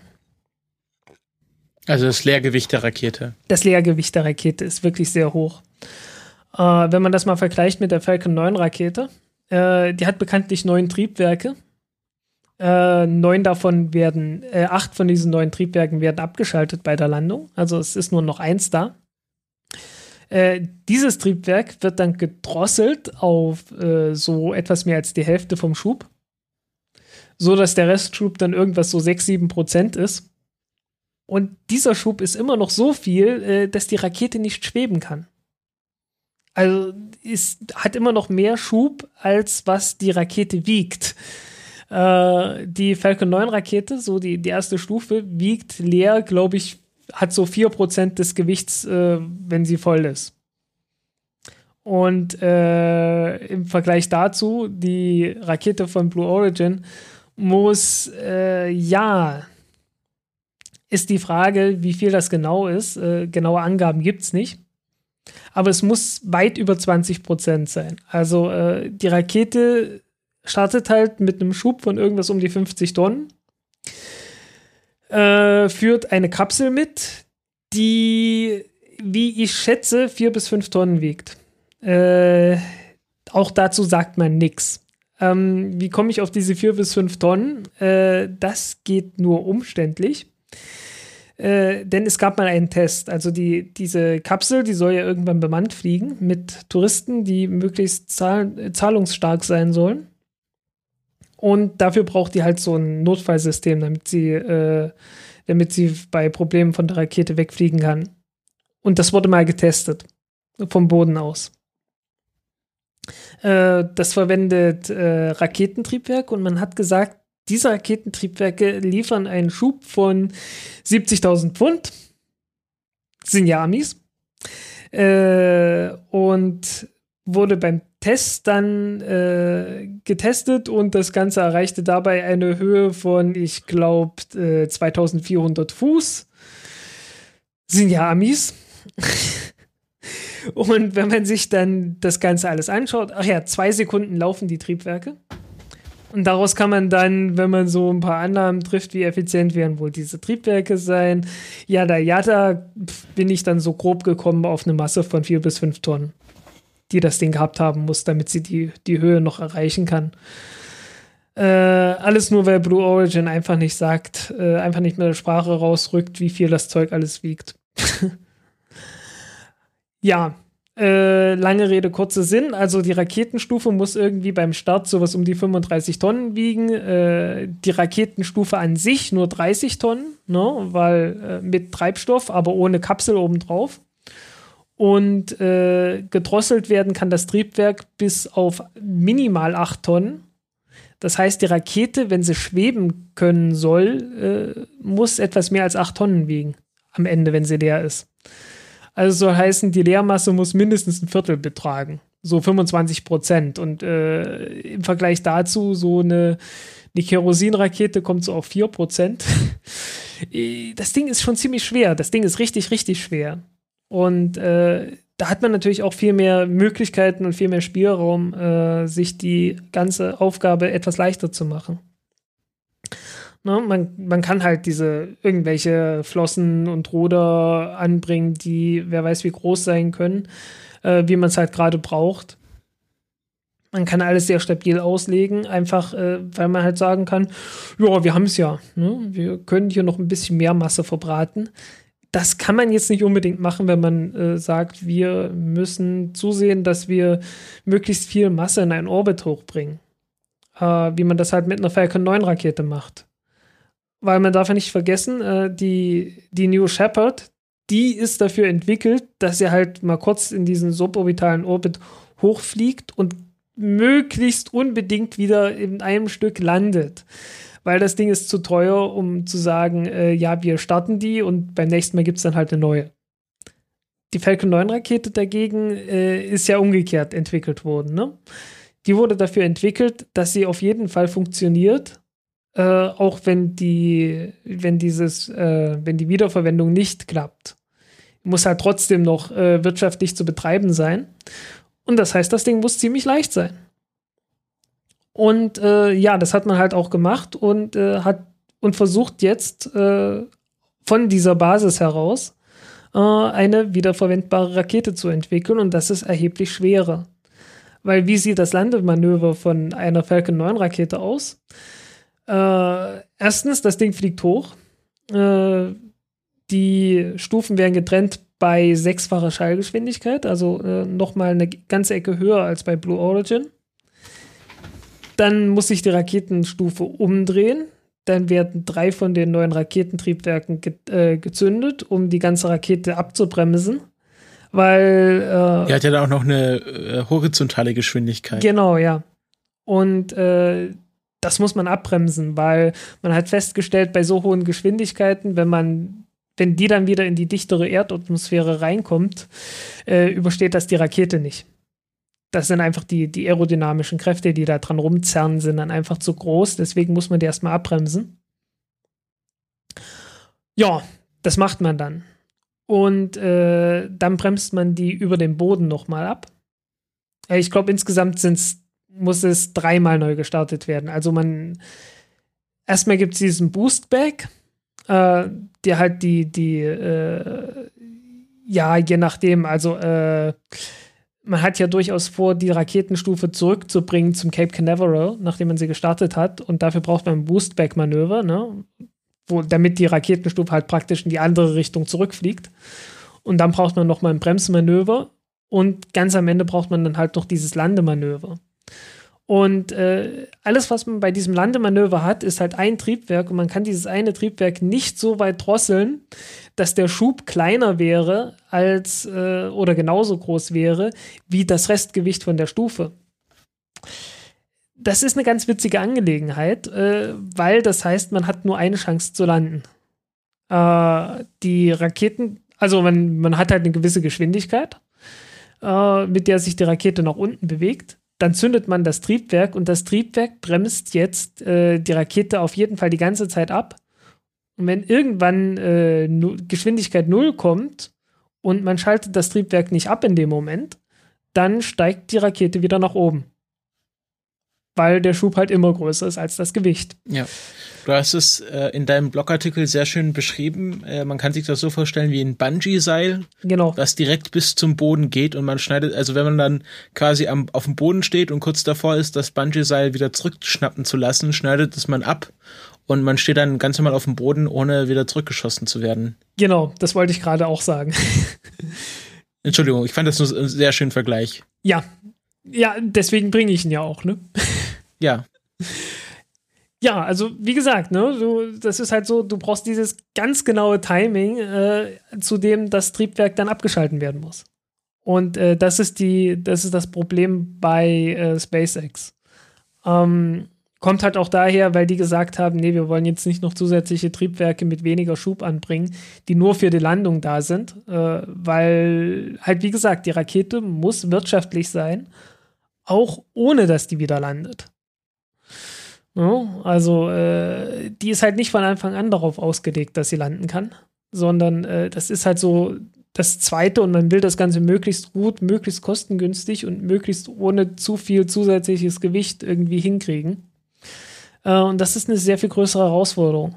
also das Leergewicht der Rakete. Das Leergewicht der Rakete ist wirklich sehr hoch. Äh, wenn man das mal vergleicht mit der Falcon 9 Rakete, äh, die hat bekanntlich neun Triebwerke äh, neun davon werden, äh, acht von diesen neuen Triebwerken werden abgeschaltet bei der Landung. Also es ist nur noch eins da. Äh, dieses Triebwerk wird dann gedrosselt auf äh, so etwas mehr als die Hälfte vom Schub, so dass der Restschub dann irgendwas so 6, 7 Prozent ist. Und dieser Schub ist immer noch so viel, äh, dass die Rakete nicht schweben kann. Also es hat immer noch mehr Schub, als was die Rakete wiegt. Äh, die Falcon 9 Rakete, so die, die erste Stufe, wiegt leer, glaube ich, hat so 4% des Gewichts, äh, wenn sie voll ist. Und äh, im Vergleich dazu, die Rakete von Blue Origin muss, äh, ja, ist die Frage, wie viel das genau ist. Äh, genaue Angaben gibt es nicht. Aber es muss weit über 20% sein. Also äh, die Rakete startet halt mit einem Schub von irgendwas um die 50 Tonnen, äh, führt eine Kapsel mit, die, wie ich schätze, vier bis fünf Tonnen wiegt. Äh, auch dazu sagt man nichts. Ähm, wie komme ich auf diese vier bis fünf Tonnen? Äh, das geht nur umständlich. Äh, denn es gab mal einen Test. Also die, diese Kapsel, die soll ja irgendwann bemannt fliegen mit Touristen, die möglichst zahl zahlungsstark sein sollen. Und dafür braucht die halt so ein Notfallsystem, damit sie, äh, damit sie bei Problemen von der Rakete wegfliegen kann. Und das wurde mal getestet. Vom Boden aus. Äh, das verwendet äh, Raketentriebwerk und man hat gesagt, diese Raketentriebwerke liefern einen Schub von 70.000 Pfund. Sind ja Amis. Äh, und wurde beim Test dann äh, getestet und das Ganze erreichte dabei eine Höhe von, ich glaube, äh, 2400 Fuß. Sind ja Amis. und wenn man sich dann das Ganze alles anschaut, ach ja, zwei Sekunden laufen die Triebwerke. Und daraus kann man dann, wenn man so ein paar Annahmen trifft, wie effizient werden wohl diese Triebwerke sein, jada jada, bin ich dann so grob gekommen auf eine Masse von vier bis fünf Tonnen die das Ding gehabt haben muss, damit sie die, die Höhe noch erreichen kann. Äh, alles nur, weil Blue Origin einfach nicht sagt, äh, einfach nicht mit der Sprache rausrückt, wie viel das Zeug alles wiegt. ja, äh, lange Rede, kurzer Sinn. Also die Raketenstufe muss irgendwie beim Start sowas um die 35 Tonnen wiegen. Äh, die Raketenstufe an sich nur 30 Tonnen, ne? weil äh, mit Treibstoff, aber ohne Kapsel obendrauf und äh, gedrosselt werden kann das Triebwerk bis auf minimal 8 Tonnen. Das heißt, die Rakete, wenn sie schweben können soll, äh, muss etwas mehr als 8 Tonnen wiegen am Ende, wenn sie leer ist. Also soll heißen, die Leermasse muss mindestens ein Viertel betragen. So 25 Prozent. Und äh, im Vergleich dazu, so eine, eine Kerosinrakete kommt so auf 4 Prozent. das Ding ist schon ziemlich schwer. Das Ding ist richtig, richtig schwer. Und äh, da hat man natürlich auch viel mehr Möglichkeiten und viel mehr Spielraum, äh, sich die ganze Aufgabe etwas leichter zu machen. Ne, man, man kann halt diese irgendwelche Flossen und Ruder anbringen, die wer weiß wie groß sein können, äh, wie man es halt gerade braucht. Man kann alles sehr stabil auslegen, einfach äh, weil man halt sagen kann, ja, wir haben es ja. Ne? Wir können hier noch ein bisschen mehr Masse verbraten das kann man jetzt nicht unbedingt machen, wenn man äh, sagt, wir müssen zusehen, dass wir möglichst viel Masse in einen Orbit hochbringen. Äh, wie man das halt mit einer Falcon 9 Rakete macht. Weil man darf ja nicht vergessen, äh, die, die New Shepard, die ist dafür entwickelt, dass sie halt mal kurz in diesen suborbitalen Orbit hochfliegt und möglichst unbedingt wieder in einem Stück landet weil das Ding ist zu teuer, um zu sagen, äh, ja, wir starten die und beim nächsten Mal gibt es dann halt eine neue. Die Falcon 9 Rakete dagegen äh, ist ja umgekehrt entwickelt worden. Ne? Die wurde dafür entwickelt, dass sie auf jeden Fall funktioniert, äh, auch wenn die, wenn dieses, äh, wenn die Wiederverwendung nicht klappt. Muss halt trotzdem noch äh, wirtschaftlich zu betreiben sein. Und das heißt, das Ding muss ziemlich leicht sein. Und äh, ja, das hat man halt auch gemacht und äh, hat und versucht jetzt äh, von dieser Basis heraus äh, eine wiederverwendbare Rakete zu entwickeln und das ist erheblich schwerer. Weil wie sieht das Landemanöver von einer Falcon 9 Rakete aus? Äh, erstens, das Ding fliegt hoch. Äh, die Stufen werden getrennt bei sechsfacher Schallgeschwindigkeit, also äh, nochmal eine ganze Ecke höher als bei Blue Origin. Dann muss sich die Raketenstufe umdrehen. Dann werden drei von den neuen Raketentriebwerken ge äh, gezündet, um die ganze Rakete abzubremsen. Weil. Äh, die hat ja dann auch noch eine äh, horizontale Geschwindigkeit. Genau, ja. Und äh, das muss man abbremsen, weil man hat festgestellt, bei so hohen Geschwindigkeiten, wenn man, wenn die dann wieder in die dichtere Erdatmosphäre reinkommt, äh, übersteht das die Rakete nicht das sind einfach die, die aerodynamischen Kräfte, die da dran rumzerren, sind dann einfach zu groß. Deswegen muss man die erstmal abbremsen. Ja, das macht man dann. Und äh, dann bremst man die über den Boden nochmal ab. Äh, ich glaube, insgesamt sind's, muss es dreimal neu gestartet werden. Also man erstmal gibt es diesen Boostback, äh, der halt die, die, äh, ja, je nachdem, also äh, man hat ja durchaus vor, die Raketenstufe zurückzubringen zum Cape Canaveral, nachdem man sie gestartet hat. Und dafür braucht man ein Boostback-Manöver, ne? Wo, damit die Raketenstufe halt praktisch in die andere Richtung zurückfliegt. Und dann braucht man nochmal ein Bremsmanöver. Und ganz am Ende braucht man dann halt noch dieses Landemanöver. Und äh, alles, was man bei diesem Landemanöver hat, ist halt ein Triebwerk und man kann dieses eine Triebwerk nicht so weit drosseln, dass der Schub kleiner wäre als äh, oder genauso groß wäre wie das Restgewicht von der Stufe. das ist eine ganz witzige Angelegenheit, äh, weil das heißt, man hat nur eine Chance zu landen. Äh, die Raketen, also man, man hat halt eine gewisse Geschwindigkeit, äh, mit der sich die Rakete nach unten bewegt. Dann zündet man das Triebwerk und das Triebwerk bremst jetzt äh, die Rakete auf jeden Fall die ganze Zeit ab. Und wenn irgendwann äh, Geschwindigkeit null kommt und man schaltet das Triebwerk nicht ab in dem Moment, dann steigt die Rakete wieder nach oben weil der Schub halt immer größer ist als das Gewicht. Ja. Du hast es äh, in deinem Blogartikel sehr schön beschrieben. Äh, man kann sich das so vorstellen wie ein Bungee-Seil, genau. das direkt bis zum Boden geht und man schneidet, also wenn man dann quasi am, auf dem Boden steht und kurz davor ist, das Bungee-Seil wieder zurückschnappen zu lassen, schneidet es man ab und man steht dann ganz normal auf dem Boden, ohne wieder zurückgeschossen zu werden. Genau, das wollte ich gerade auch sagen. Entschuldigung, ich fand das nur einen sehr schönen Vergleich. Ja, ja, deswegen bringe ich ihn ja auch, ne? Ja. Ja, also wie gesagt, ne, du, das ist halt so, du brauchst dieses ganz genaue Timing, äh, zu dem das Triebwerk dann abgeschalten werden muss. Und äh, das ist die, das ist das Problem bei äh, SpaceX. Ähm, kommt halt auch daher, weil die gesagt haben, nee, wir wollen jetzt nicht noch zusätzliche Triebwerke mit weniger Schub anbringen, die nur für die Landung da sind, äh, weil halt wie gesagt, die Rakete muss wirtschaftlich sein, auch ohne dass die wieder landet. No? Also äh, die ist halt nicht von Anfang an darauf ausgelegt, dass sie landen kann, sondern äh, das ist halt so das Zweite und man will das Ganze möglichst gut, möglichst kostengünstig und möglichst ohne zu viel zusätzliches Gewicht irgendwie hinkriegen. Äh, und das ist eine sehr viel größere Herausforderung.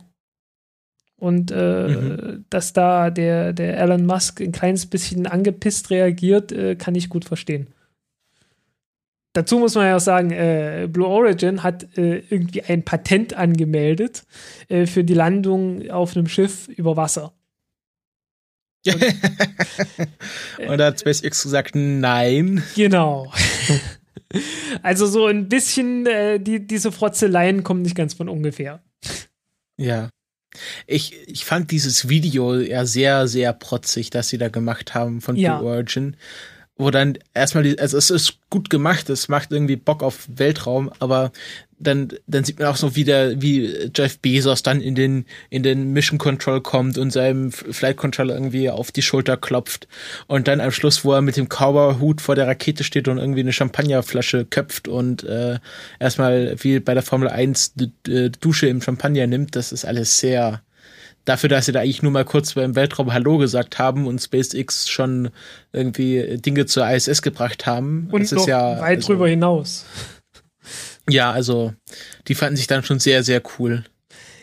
Und äh, mhm. dass da der, der Elon Musk ein kleines bisschen angepisst reagiert, äh, kann ich gut verstehen. Dazu muss man ja auch sagen, äh, Blue Origin hat äh, irgendwie ein Patent angemeldet äh, für die Landung auf einem Schiff über Wasser. Und, Und da hat SpaceX gesagt, nein. Genau. also so ein bisschen, äh, die, diese Frotzeleien kommen nicht ganz von ungefähr. Ja. Ich, ich fand dieses Video ja sehr, sehr protzig, das sie da gemacht haben von ja. Blue Origin wo dann erstmal die, also es ist gut gemacht, es macht irgendwie Bock auf Weltraum, aber dann, dann sieht man auch so, wie der, wie Jeff Bezos dann in den, in den Mission Control kommt und seinem Flight Controller irgendwie auf die Schulter klopft und dann am Schluss, wo er mit dem Cowboy-Hut vor der Rakete steht und irgendwie eine Champagnerflasche köpft und äh, erstmal wie bei der Formel 1 Dusche im Champagner nimmt, das ist alles sehr, dafür, dass sie da eigentlich nur mal kurz beim Weltraum Hallo gesagt haben und SpaceX schon irgendwie Dinge zur ISS gebracht haben. Und das noch ja, weit also, drüber hinaus. Ja, also die fanden sich dann schon sehr, sehr cool.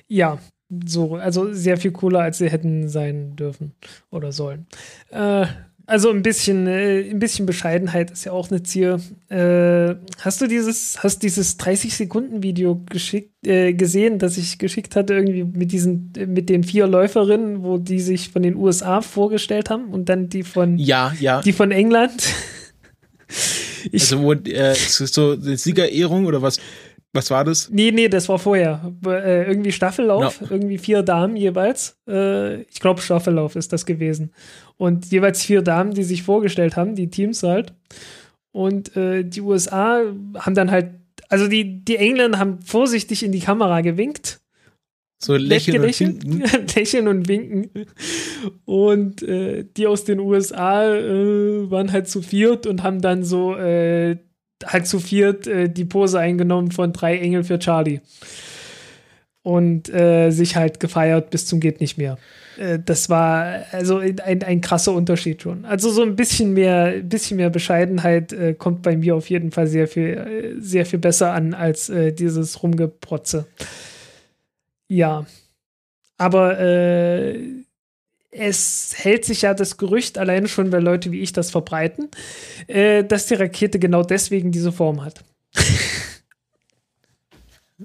Ja, so, also sehr viel cooler, als sie hätten sein dürfen oder sollen. Äh, also ein bisschen, äh, ein bisschen Bescheidenheit ist ja auch eine Zier. Äh, hast du dieses, hast dieses 30 Sekunden Video geschickt, äh, gesehen, das ich geschickt hatte irgendwie mit diesen, mit den vier Läuferinnen, wo die sich von den USA vorgestellt haben und dann die von, ja, ja, die von England. ich, also wo, äh, so eine Siegerehrung oder was? Was war das? Nee, nee, das war vorher. Äh, irgendwie Staffellauf, no. irgendwie vier Damen jeweils. Äh, ich glaube, Staffellauf ist das gewesen. Und jeweils vier Damen, die sich vorgestellt haben, die Teams halt. Und äh, die USA haben dann halt, also die, die Engländer haben vorsichtig in die Kamera gewinkt. So lächeln und winken. lächeln und winken. Und äh, die aus den USA äh, waren halt zu viert und haben dann so äh, halt zu viert äh, die Pose eingenommen von drei Engel für Charlie. Und äh, sich halt gefeiert bis zum geht nicht mehr. Äh, das war also ein, ein krasser Unterschied schon. Also so ein bisschen mehr, bisschen mehr Bescheidenheit äh, kommt bei mir auf jeden Fall sehr viel, äh, sehr viel besser an als äh, dieses Rumgeprotze. Ja. Aber es hält sich ja das Gerücht, allein schon, weil Leute wie ich das verbreiten, äh, dass die Rakete genau deswegen diese Form hat.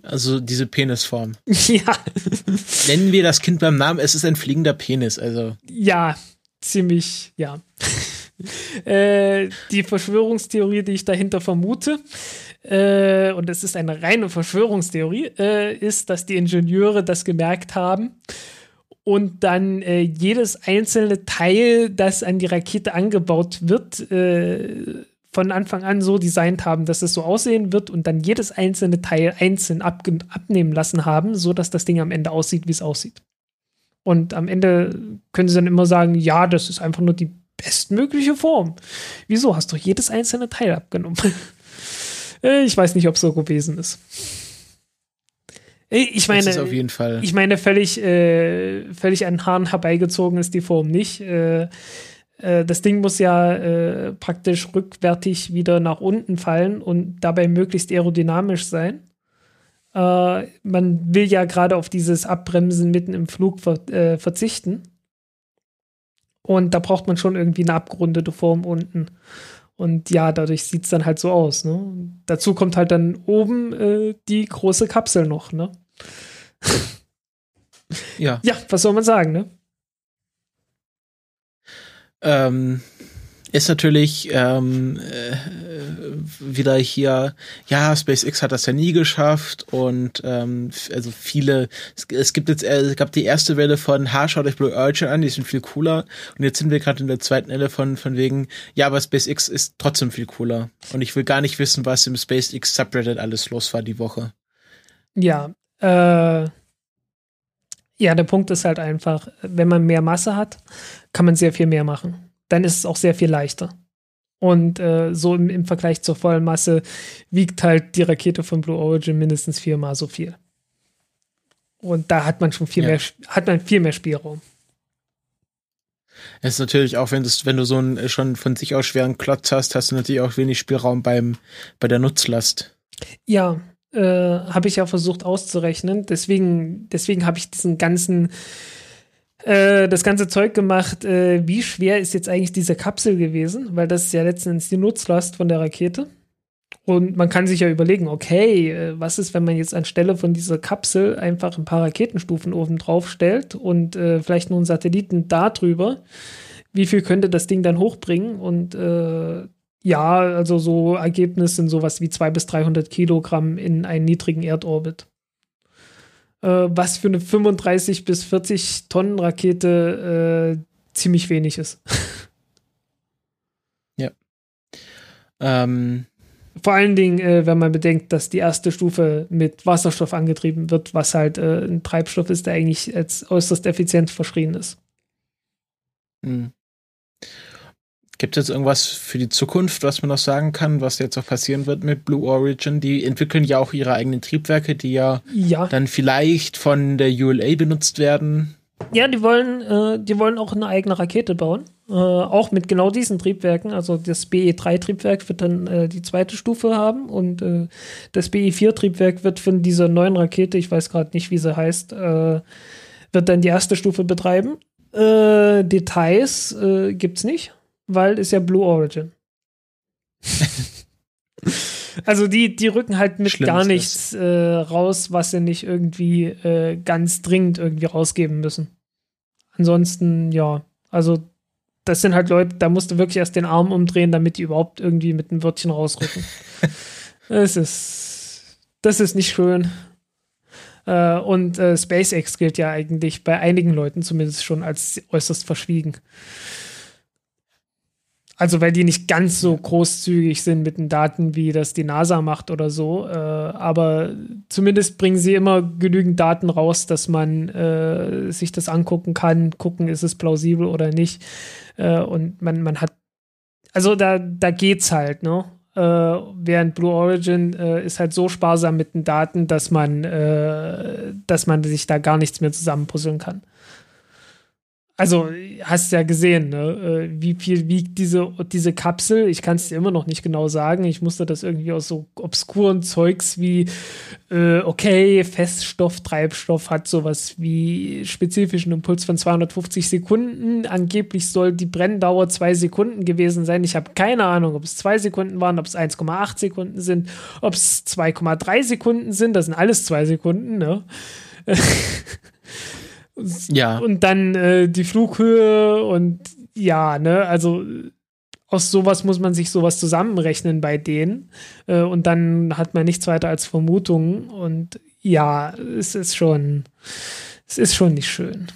Also diese Penisform. Ja. Nennen wir das Kind beim Namen, es ist ein fliegender Penis, also. Ja, ziemlich, ja. äh, die Verschwörungstheorie, die ich dahinter vermute, äh, und es ist eine reine Verschwörungstheorie, äh, ist, dass die Ingenieure das gemerkt haben und dann äh, jedes einzelne Teil, das an die Rakete angebaut wird, äh, von Anfang an so designt haben, dass es so aussehen wird und dann jedes einzelne Teil einzeln abnehmen lassen haben, so dass das Ding am Ende aussieht, wie es aussieht. Und am Ende können sie dann immer sagen, ja, das ist einfach nur die bestmögliche Form. Wieso hast du jedes einzelne Teil abgenommen? Äh, ich weiß nicht, ob es so gewesen ist. Äh, ich meine, auf jeden Fall. ich meine, völlig, äh, völlig an Haaren herbeigezogen ist die Form nicht. Äh, das Ding muss ja äh, praktisch rückwärtig wieder nach unten fallen und dabei möglichst aerodynamisch sein. Äh, man will ja gerade auf dieses Abbremsen mitten im Flug ver äh, verzichten. Und da braucht man schon irgendwie eine abgerundete Form unten. Und ja, dadurch sieht es dann halt so aus. Ne? Dazu kommt halt dann oben äh, die große Kapsel noch. Ne? ja. Ja, was soll man sagen, ne? Ähm, ist natürlich ähm, äh, wieder hier, ja, SpaceX hat das ja nie geschafft und ähm, also viele, es, es gibt jetzt, äh, es gab die erste Welle von, ha, schaut euch Blue Origin an, die sind viel cooler und jetzt sind wir gerade in der zweiten Welle von, von wegen, ja, aber SpaceX ist trotzdem viel cooler und ich will gar nicht wissen, was im SpaceX Subreddit alles los war die Woche. Ja, äh, ja, der Punkt ist halt einfach, wenn man mehr Masse hat, kann man sehr viel mehr machen dann ist es auch sehr viel leichter. Und äh, so im, im, Vergleich zur vollen Masse wiegt halt die Rakete von Blue Origin mindestens viermal so viel. Und da hat man schon viel ja. mehr, hat man viel mehr Spielraum. Es ist natürlich auch, wenn, das, wenn du so einen schon von sich aus schweren Klotz hast, hast du natürlich auch wenig Spielraum beim, bei der Nutzlast. Ja, äh, habe ich ja versucht auszurechnen. Deswegen, deswegen habe ich diesen ganzen äh, das ganze Zeug gemacht, äh, wie schwer ist jetzt eigentlich diese Kapsel gewesen, weil das ist ja letztendlich die Nutzlast von der Rakete. Und man kann sich ja überlegen, okay, was ist, wenn man jetzt anstelle von dieser Kapsel einfach ein paar Raketenstufen oben drauf stellt und äh, vielleicht nur einen Satelliten da drüber? Wie viel könnte das Ding dann hochbringen? Und äh, ja, also so Ergebnis sind sowas wie 200 bis 300 Kilogramm in einen niedrigen Erdorbit äh, was für eine 35 bis 40 Tonnen Rakete äh, ziemlich wenig ist. ja. Ähm. Vor allen Dingen, äh, wenn man bedenkt, dass die erste Stufe mit Wasserstoff angetrieben wird, was halt äh, ein Treibstoff ist, der eigentlich als äußerst effizient verschrien ist. Mhm. Gibt es jetzt irgendwas für die Zukunft, was man noch sagen kann, was jetzt auch passieren wird mit Blue Origin? Die entwickeln ja auch ihre eigenen Triebwerke, die ja, ja. dann vielleicht von der ULA benutzt werden. Ja, die wollen, äh, die wollen auch eine eigene Rakete bauen. Äh, auch mit genau diesen Triebwerken. Also das BE3-Triebwerk wird dann äh, die zweite Stufe haben und äh, das BE4-Triebwerk wird von dieser neuen Rakete, ich weiß gerade nicht, wie sie heißt, äh, wird dann die erste Stufe betreiben. Äh, Details äh, gibt es nicht weil ist ja Blue Origin. also die, die rücken halt mit Schlimm gar nichts äh, raus, was sie nicht irgendwie äh, ganz dringend irgendwie rausgeben müssen. Ansonsten, ja, also das sind halt Leute, da musst du wirklich erst den Arm umdrehen, damit die überhaupt irgendwie mit einem Wörtchen rausrücken. das ist, das ist nicht schön. Äh, und äh, SpaceX gilt ja eigentlich bei einigen Leuten zumindest schon als äußerst verschwiegen. Also weil die nicht ganz so großzügig sind mit den Daten, wie das die NASA macht oder so. Äh, aber zumindest bringen sie immer genügend Daten raus, dass man äh, sich das angucken kann, gucken, ist es plausibel oder nicht. Äh, und man, man hat, also da, da geht's halt, ne? Äh, während Blue Origin äh, ist halt so sparsam mit den Daten, dass man, äh, dass man sich da gar nichts mehr zusammenpuzzeln kann. Also, hast ja gesehen, ne? Äh, wie viel wiegt diese, diese Kapsel? Ich kann es dir immer noch nicht genau sagen. Ich musste das irgendwie aus so obskuren Zeugs wie, äh, okay, Feststoff, Treibstoff hat sowas wie spezifischen Impuls von 250 Sekunden. Angeblich soll die Brenndauer zwei Sekunden gewesen sein. Ich habe keine Ahnung, ob es zwei Sekunden waren, ob es 1,8 Sekunden sind, ob es 2,3 Sekunden sind. Das sind alles zwei Sekunden, ne? Ja. Und dann äh, die Flughöhe und ja, ne, also aus sowas muss man sich sowas zusammenrechnen bei denen. Äh, und dann hat man nichts weiter als Vermutungen. Und ja, es ist schon, es ist schon nicht schön.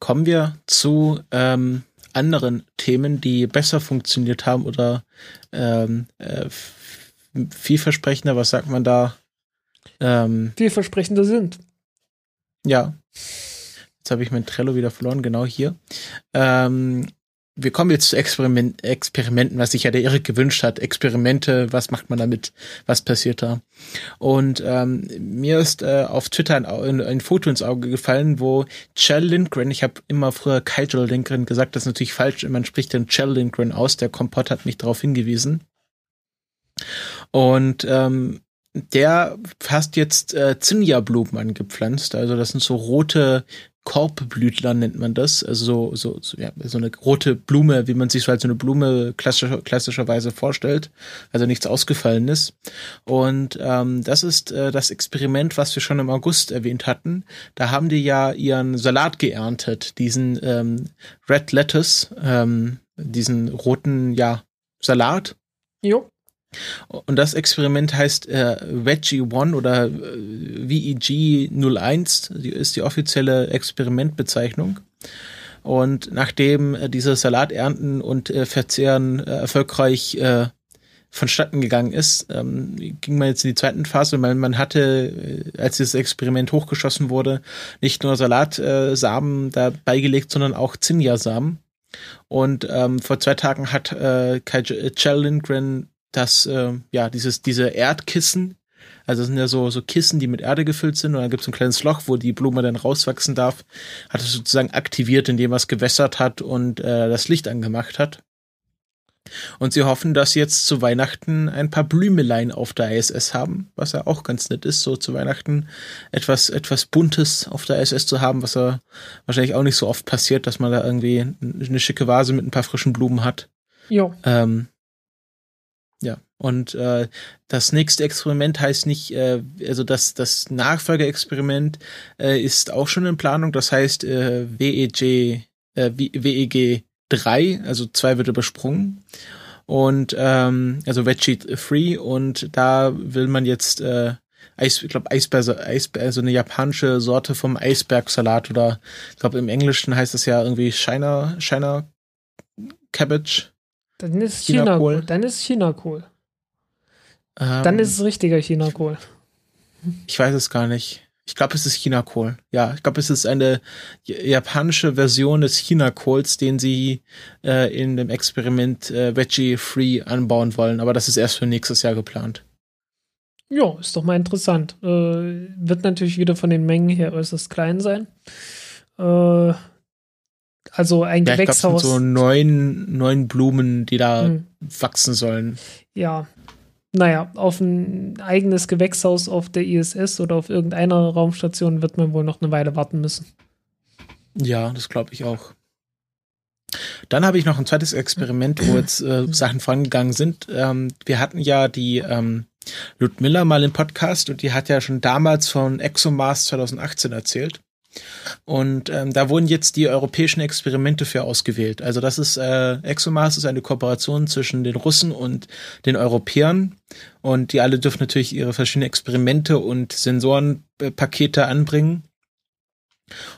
kommen wir zu ähm, anderen Themen, die besser funktioniert haben oder ähm, äh, vielversprechender, was sagt man da? Ähm, vielversprechender sind. Ja. Jetzt habe ich mein Trello wieder verloren, genau hier. Ähm, wir kommen jetzt zu Experiment, Experimenten, was sich ja der Erik gewünscht hat. Experimente, was macht man damit? Was passiert da? Und ähm, mir ist äh, auf Twitter ein, ein, ein, Foto ins Auge gefallen, wo Chell Lindgren, ich habe immer früher Kyle Lindgren gesagt, das ist natürlich falsch, man spricht den Chell Lindgren aus, der Kompott hat mich darauf hingewiesen. Und ähm, der hast jetzt äh, Zinnia-Blumen angepflanzt. Also das sind so rote Korbblütler nennt man das, also so, so, so, ja, so eine rote Blume, wie man sich so so eine Blume klassischer, klassischerweise vorstellt, also nichts Ausgefallenes. Und ähm, das ist äh, das Experiment, was wir schon im August erwähnt hatten. Da haben die ja ihren Salat geerntet, diesen ähm, Red Lettuce, ähm, diesen roten, ja, Salat. Jo. Und das Experiment heißt äh, Veggie One oder äh, VEG 01, die ist die offizielle Experimentbezeichnung. Und nachdem äh, diese Salaternten und äh, Verzehren äh, erfolgreich äh, vonstatten gegangen ist, ähm, ging man jetzt in die zweite Phase, weil man hatte, äh, als dieses Experiment hochgeschossen wurde, nicht nur Salatsamen äh, da beigelegt, sondern auch Zinjasamen. Und ähm, vor zwei Tagen hat äh, Kai Chell Lindgren dass äh, ja dieses diese Erdkissen, also das sind ja so so Kissen, die mit Erde gefüllt sind und dann gibt es ein kleines Loch, wo die Blume dann rauswachsen darf, hat es sozusagen aktiviert, indem er es gewässert hat und äh, das Licht angemacht hat. Und sie hoffen, dass sie jetzt zu Weihnachten ein paar Blümelein auf der ISS haben, was ja auch ganz nett ist, so zu Weihnachten etwas, etwas Buntes auf der ISS zu haben, was ja wahrscheinlich auch nicht so oft passiert, dass man da irgendwie eine schicke Vase mit ein paar frischen Blumen hat. Ja. Ähm, ja, und äh, das nächste Experiment heißt nicht, äh, also das, das Nachfolgeexperiment äh, ist auch schon in Planung, das heißt äh, WEG, äh, WEG 3, also zwei wird übersprungen. Und ähm, also Veggie Free und da will man jetzt äh, Eis, ich glaube Eisbär, Eisbär, also eine japanische Sorte vom Eisbergsalat oder ich glaube im Englischen heißt das ja irgendwie China, China Cabbage. Dann ist China-Kohl. China dann ist China-Kohl. Ähm, dann ist es richtiger China-Kohl. Ich weiß es gar nicht. Ich glaube, es ist China-Kohl. Ja, ich glaube, es ist eine japanische Version des China-Kohls, den sie äh, in dem Experiment äh, Veggie Free anbauen wollen. Aber das ist erst für nächstes Jahr geplant. Ja, ist doch mal interessant. Äh, wird natürlich wieder von den Mengen her äußerst klein sein. Äh, also ein ja, Gewächshaus. Ich glaub, so neun, neun Blumen, die da hm. wachsen sollen. Ja. Naja, auf ein eigenes Gewächshaus auf der ISS oder auf irgendeiner Raumstation wird man wohl noch eine Weile warten müssen. Ja, das glaube ich auch. Dann habe ich noch ein zweites Experiment, wo jetzt äh, Sachen vorangegangen sind. Ähm, wir hatten ja die ähm, Ludmilla mal im Podcast und die hat ja schon damals von ExoMars 2018 erzählt. Und ähm, da wurden jetzt die europäischen Experimente für ausgewählt. Also das ist äh, ExoMars ist eine Kooperation zwischen den Russen und den Europäern. Und die alle dürfen natürlich ihre verschiedenen Experimente und Sensorenpakete anbringen.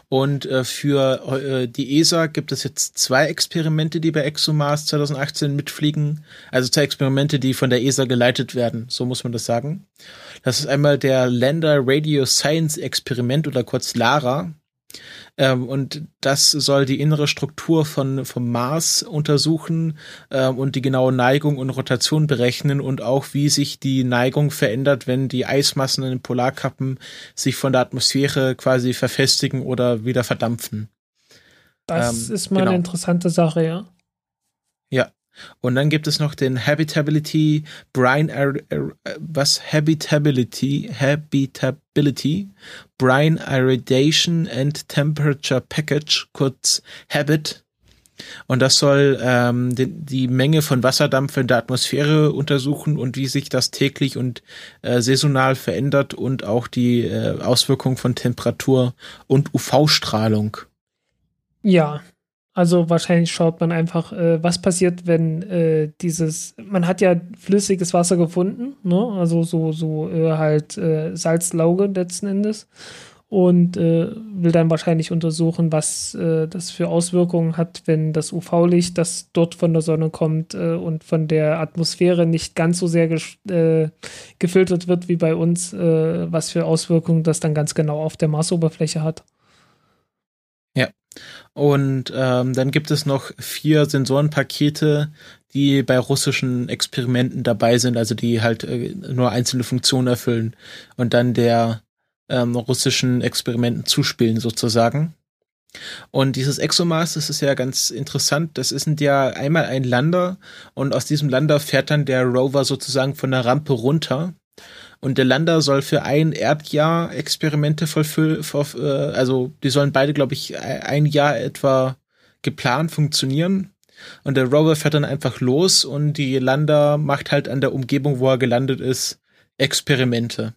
Und äh, für äh, die ESA gibt es jetzt zwei Experimente, die bei ExoMars 2018 mitfliegen. Also zwei Experimente, die von der ESA geleitet werden. So muss man das sagen. Das ist einmal der Lander Radio Science Experiment oder kurz LARA. Ähm, und das soll die innere Struktur von, vom Mars untersuchen ähm, und die genaue Neigung und Rotation berechnen und auch wie sich die Neigung verändert, wenn die Eismassen in den Polarkappen sich von der Atmosphäre quasi verfestigen oder wieder verdampfen. Das ähm, ist mal genau. eine interessante Sache, ja. Ja, und dann gibt es noch den Habitability Brine was Habitability Habitability Brine Irradiation and Temperature Package kurz Habit und das soll ähm, die, die, Menge von Wasserdampf in der Atmosphäre untersuchen und wie sich das täglich und äh, saisonal verändert und auch die äh, Auswirkungen von Temperatur und UV-Strahlung. Ja, also wahrscheinlich schaut man einfach, äh, was passiert, wenn äh, dieses, man hat ja flüssiges Wasser gefunden, ne? also so, so äh, halt äh, Salzlauge letzten Endes. und äh, will dann wahrscheinlich untersuchen, was äh, das für Auswirkungen hat, wenn das UV-Licht, das dort von der Sonne kommt und von der Atmosphäre nicht ganz so sehr gefiltert wird wie bei uns, was für Auswirkungen das dann ganz genau auf der Marsoberfläche hat. Und ähm, dann gibt es noch vier Sensorenpakete, die bei russischen Experimenten dabei sind, also die halt äh, nur einzelne Funktionen erfüllen. Und dann der ähm, russischen Experimenten zuspielen sozusagen. Und dieses ExoMars, das ist ja ganz interessant. Das ist ja einmal ein Lander und aus diesem Lander fährt dann der Rover sozusagen von der Rampe runter. Und der Lander soll für ein Erdjahr Experimente vollfüllen, äh, also die sollen beide, glaube ich, ein Jahr etwa geplant funktionieren. Und der Rover fährt dann einfach los und die Lander macht halt an der Umgebung, wo er gelandet ist, Experimente.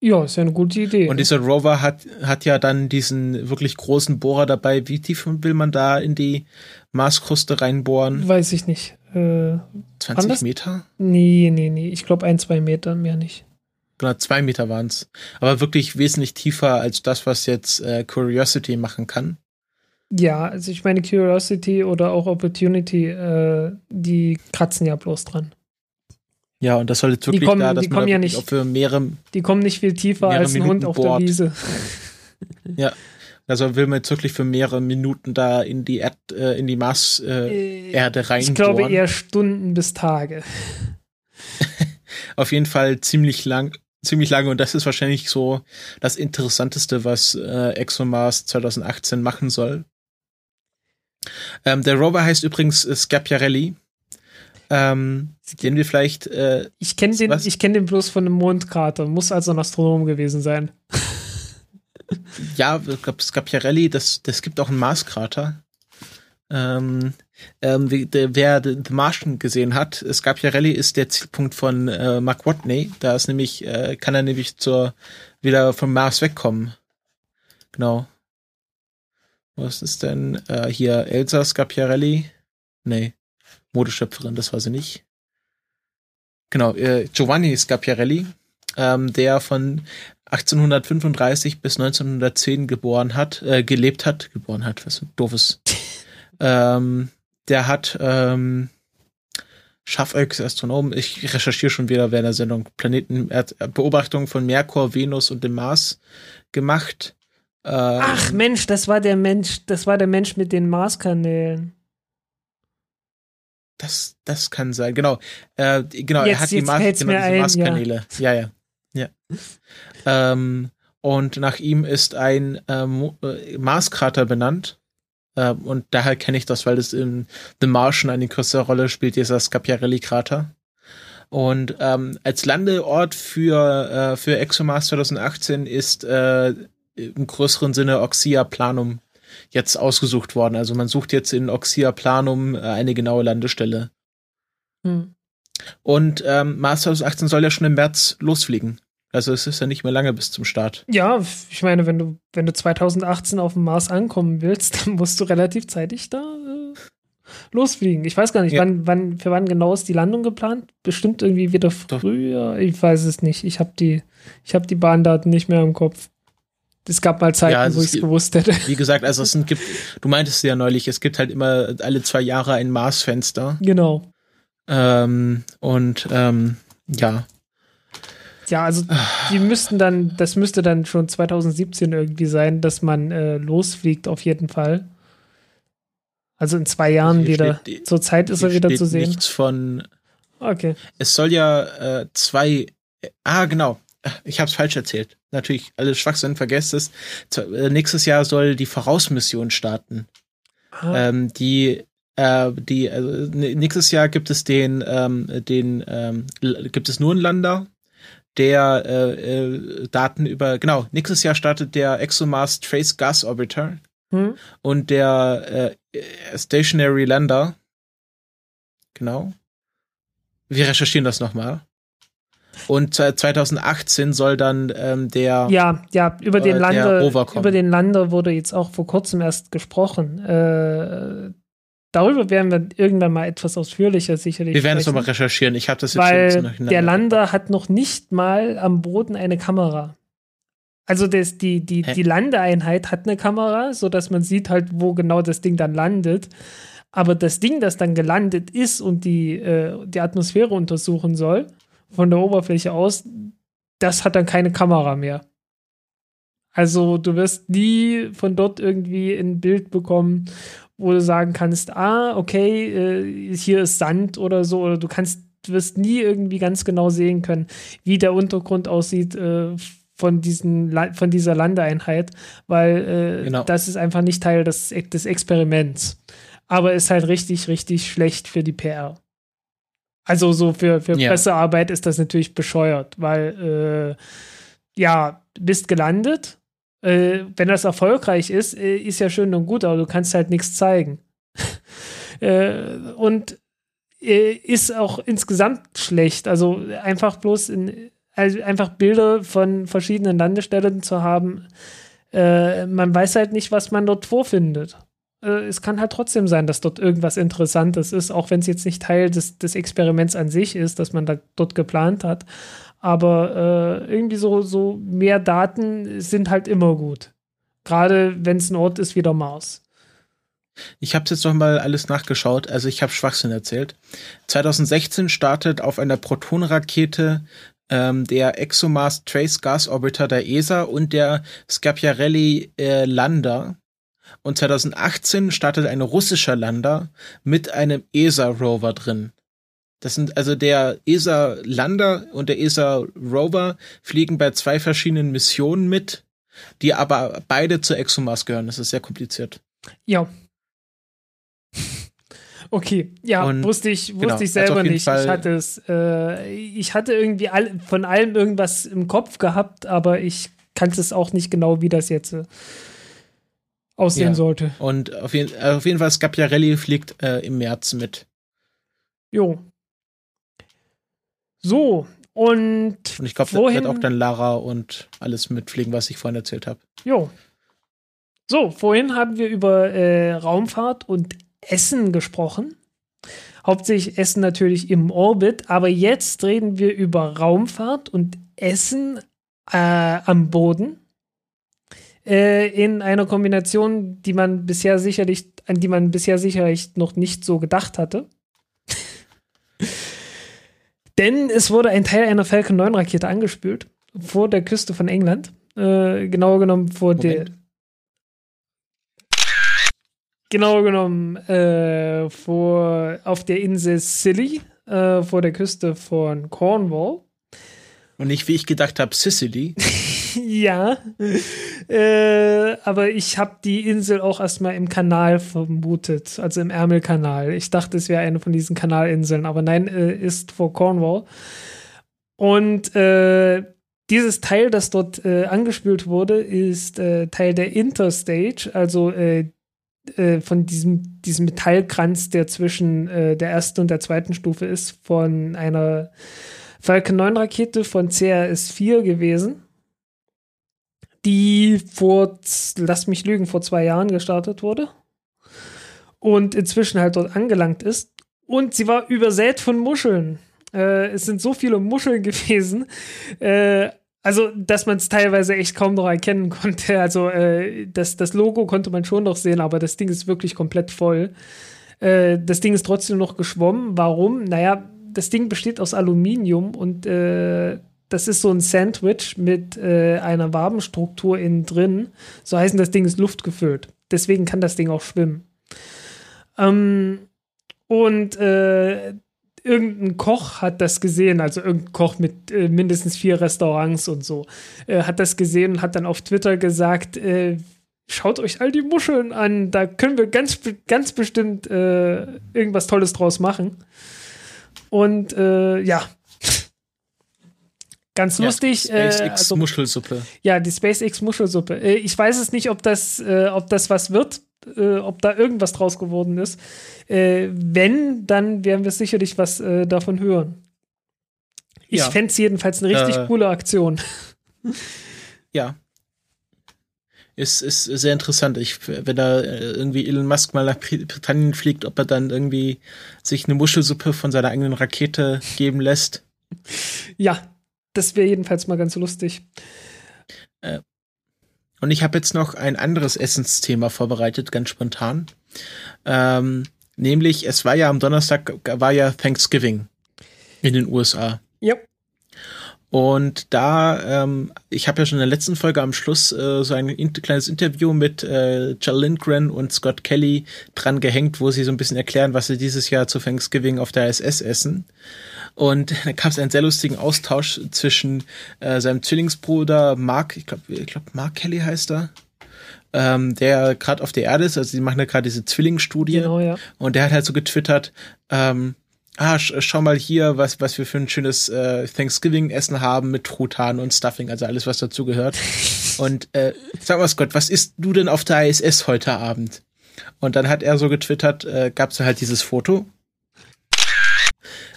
Ja, ist ja eine gute Idee. Und dieser Rover hat, hat ja dann diesen wirklich großen Bohrer dabei. Wie tief will man da in die Marskruste reinbohren? Weiß ich nicht. Äh, 20 Meter? Nee, nee, nee. Ich glaube ein, zwei Meter, mehr nicht. Genau, zwei Meter waren es. Aber wirklich wesentlich tiefer als das, was jetzt äh, Curiosity machen kann. Ja, also ich meine Curiosity oder auch Opportunity, äh, die kratzen ja bloß dran. Ja, und das soll jetzt wirklich die kommen, da, dass die man kommen ja nicht, für mehrere. Die kommen nicht viel tiefer als ein Hund auf der Wiese. ja. Also will man jetzt wirklich für mehrere Minuten da in die Erd, äh, in die Marserde äh, Erde rein. Ich glaube eher Stunden bis Tage. Auf jeden Fall ziemlich lang, ziemlich lange und das ist wahrscheinlich so das Interessanteste, was äh, ExoMars 2018 machen soll. Ähm, der Rover heißt übrigens Scapiarelli ähm, den wir vielleicht. Äh, ich kenne den, ich kenn den bloß von einem Mondkrater, muss also ein Astronom gewesen sein. ja, Scapiarelli, das, das gibt auch einen Marskrater. Ähm, ähm, wer The Martian gesehen hat, Scapiarelli ist der Zielpunkt von äh, Mark Watney. Da ist nämlich, äh, kann er nämlich zur wieder vom Mars wegkommen. Genau. Was ist denn äh, hier Elsa Scapiarelli? Nee. Modeschöpferin, das war sie nicht. Genau, äh, Giovanni Scapiarelli, ähm, der von 1835 bis 1910 geboren hat, äh, gelebt hat, geboren hat, was ein doofes. ähm, der hat ähm, Schaffex Astronom, ich recherchiere schon wieder während der Sendung Planeten, Beobachtungen von Merkur, Venus und dem Mars gemacht. Ähm, Ach Mensch, das war der Mensch, das war der Mensch mit den Marskanälen. Das, das kann sein, genau. Äh, genau, jetzt, er hat die, Mars, genau, ein, Marskanäle. Ja, ja. ja. ja. ähm, und nach ihm ist ein ähm, Marskrater benannt. Ähm, und daher kenne ich das, weil das in The Martian eine größere Rolle spielt, dieser Scapiarelli-Krater. Und ähm, als Landeort für, äh, für ExoMars 2018 ist äh, im größeren Sinne Oxia Planum jetzt ausgesucht worden. Also man sucht jetzt in Oxia Planum äh, eine genaue Landestelle. Hm. Und ähm, Mars 2018 soll ja schon im März losfliegen. Also es ist ja nicht mehr lange bis zum Start. Ja, ich meine, wenn du, wenn du 2018 auf dem Mars ankommen willst, dann musst du relativ zeitig da äh, losfliegen. Ich weiß gar nicht, ja. wann, wann, für wann genau ist die Landung geplant? Bestimmt irgendwie wieder früher. Ich weiß es nicht. Ich habe die, ich habe die Bahndaten nicht mehr im Kopf. Es gab mal Zeiten, ja, also wo ich es gewusst hätte. Wie gesagt, also es gibt, du meintest ja neulich, es gibt halt immer alle zwei Jahre ein Marsfenster. Genau. Ähm, und ähm, ja. Ja, also die müssten dann, das müsste dann schon 2017 irgendwie sein, dass man äh, losfliegt, auf jeden Fall. Also in zwei Jahren hier wieder. Steht, Zur Zeit ist er wieder zu sehen. Nichts von. Okay. Es soll ja äh, zwei. Ah, genau ich habe es falsch erzählt. Natürlich, alles Schwachsinn, vergesst es. Äh, nächstes Jahr soll die Vorausmission starten. Ah. Ähm, die äh, die also, nächstes Jahr gibt es den ähm, den ähm, gibt es nur einen Lander, der äh, äh, Daten über genau nächstes Jahr startet der ExoMars Trace Gas Orbiter hm. und der äh, Stationary Lander genau. Wir recherchieren das nochmal. Und 2018 soll dann ähm, der ja ja über den äh, Lande über den Lande wurde jetzt auch vor kurzem erst gesprochen. Äh, darüber werden wir irgendwann mal etwas ausführlicher sicherlich. Wir werden es nochmal recherchieren. Ich habe das jetzt weil der Lander hat noch nicht mal am Boden eine Kamera. Also das, die, die, die Landeeinheit hat eine Kamera, sodass man sieht halt, wo genau das Ding dann landet. Aber das Ding, das dann gelandet ist und die, äh, die Atmosphäre untersuchen soll, von der Oberfläche aus, das hat dann keine Kamera mehr. Also du wirst nie von dort irgendwie ein Bild bekommen, wo du sagen kannst, ah, okay, äh, hier ist Sand oder so, oder du kannst, du wirst nie irgendwie ganz genau sehen können, wie der Untergrund aussieht äh, von, diesen, von dieser Landeeinheit, weil äh, genau. das ist einfach nicht Teil des, des Experiments. Aber ist halt richtig, richtig schlecht für die PR. Also so für, für ja. Pressearbeit ist das natürlich bescheuert, weil äh, ja, bist gelandet. Äh, wenn das erfolgreich ist, äh, ist ja schön und gut, aber du kannst halt nichts zeigen. Äh, und äh, ist auch insgesamt schlecht. Also einfach bloß in, also einfach Bilder von verschiedenen Landestellen zu haben, äh, man weiß halt nicht, was man dort vorfindet. Äh, es kann halt trotzdem sein, dass dort irgendwas Interessantes ist, auch wenn es jetzt nicht Teil des, des Experiments an sich ist, dass man da dort geplant hat. Aber äh, irgendwie so, so mehr Daten sind halt immer gut. Gerade wenn es ein Ort ist wie der Mars. Ich habe jetzt noch mal alles nachgeschaut, also ich habe Schwachsinn erzählt. 2016 startet auf einer Protonrakete ähm, der ExoMars Trace Gas Orbiter der ESA und der Schiaparelli äh, Lander und 2018 startet ein russischer Lander mit einem ESA-Rover drin. Das sind also der ESA-Lander und der ESA-Rover fliegen bei zwei verschiedenen Missionen mit, die aber beide zu ExoMars gehören. Das ist sehr kompliziert. Ja. Okay, ja, und, wusste ich, wusste genau, ich selber nicht. Fall ich hatte es, äh, ich hatte irgendwie all, von allem irgendwas im Kopf gehabt, aber ich kannte es auch nicht genau, wie das jetzt äh, aussehen ja. sollte. Und auf jeden, äh, auf jeden Fall, Scapiarelli fliegt äh, im März mit. Jo. So, und. Und ich glaube, da wird auch dann Lara und alles mitfliegen, was ich vorhin erzählt habe. Jo. So, vorhin haben wir über äh, Raumfahrt und Essen gesprochen. Hauptsächlich Essen natürlich im Orbit, aber jetzt reden wir über Raumfahrt und Essen äh, am Boden äh, in einer Kombination, die man bisher sicherlich, an die man bisher sicherlich noch nicht so gedacht hatte. Denn es wurde ein Teil einer Falcon 9 Rakete angespült vor der Küste von England. Äh, genauer genommen vor der. Genauer genommen äh, vor, auf der Insel Scilly, äh, vor der Küste von Cornwall. Und nicht, wie ich gedacht habe, Sicily. ja. Äh, aber ich habe die Insel auch erstmal im Kanal vermutet, also im Ärmelkanal. Ich dachte, es wäre eine von diesen Kanalinseln, aber nein, äh, ist vor Cornwall. Und äh, dieses Teil, das dort äh, angespült wurde, ist äh, Teil der Interstage, also äh, von diesem, diesem Metallkranz, der zwischen der ersten und der zweiten Stufe ist, von einer Falcon 9 Rakete von CRS-4 gewesen die vor, lass mich lügen, vor zwei Jahren gestartet wurde und inzwischen halt dort angelangt ist. Und sie war übersät von Muscheln. Äh, es sind so viele Muscheln gewesen. Äh, also, dass man es teilweise echt kaum noch erkennen konnte. Also, äh, das, das Logo konnte man schon noch sehen, aber das Ding ist wirklich komplett voll. Äh, das Ding ist trotzdem noch geschwommen. Warum? Naja, das Ding besteht aus Aluminium und äh, das ist so ein Sandwich mit äh, einer Wabenstruktur innen drin. So heißen, das Ding ist luftgefüllt. Deswegen kann das Ding auch schwimmen. Ähm, und äh, irgendein Koch hat das gesehen, also irgendein Koch mit äh, mindestens vier Restaurants und so, äh, hat das gesehen und hat dann auf Twitter gesagt, äh, schaut euch all die Muscheln an, da können wir ganz, ganz bestimmt äh, irgendwas Tolles draus machen. Und ja, Ganz ja, lustig. SpaceX äh, also, Muschelsuppe. Ja, die SpaceX Muschelsuppe. Äh, ich weiß es nicht, ob das, äh, ob das was wird, äh, ob da irgendwas draus geworden ist. Äh, wenn, dann werden wir sicherlich was äh, davon hören. Ich ja. fände es jedenfalls eine richtig coole Aktion. Ja. Ist, ist sehr interessant. Ich, wenn da irgendwie Elon Musk mal nach Britannien fliegt, ob er dann irgendwie sich eine Muschelsuppe von seiner eigenen Rakete geben lässt. Ja, das wäre jedenfalls mal ganz lustig. Äh, Und ich habe jetzt noch ein anderes Essensthema vorbereitet, ganz spontan. Ähm, nämlich, es war ja am Donnerstag, war ja Thanksgiving in den USA. Yep. Und da, ähm, ich habe ja schon in der letzten Folge am Schluss äh, so ein in kleines Interview mit äh, Jill Lindgren und Scott Kelly dran gehängt, wo sie so ein bisschen erklären, was sie dieses Jahr zu Thanksgiving auf der ISS essen. Und da gab es einen sehr lustigen Austausch zwischen äh, seinem Zwillingsbruder Mark, ich glaube, ich glaub, Mark Kelly heißt er, ähm, der gerade auf der Erde ist. Also sie machen ja gerade diese Zwillingsstudie. Genau, ja. Und der hat halt so getwittert, ähm, ah, sch schau mal hier, was, was wir für ein schönes äh, Thanksgiving-Essen haben mit Truthahn und Stuffing, also alles, was dazu gehört. und äh, sag mal, Scott, was isst du denn auf der ISS heute Abend? Und dann hat er so getwittert, äh, gab es halt dieses Foto,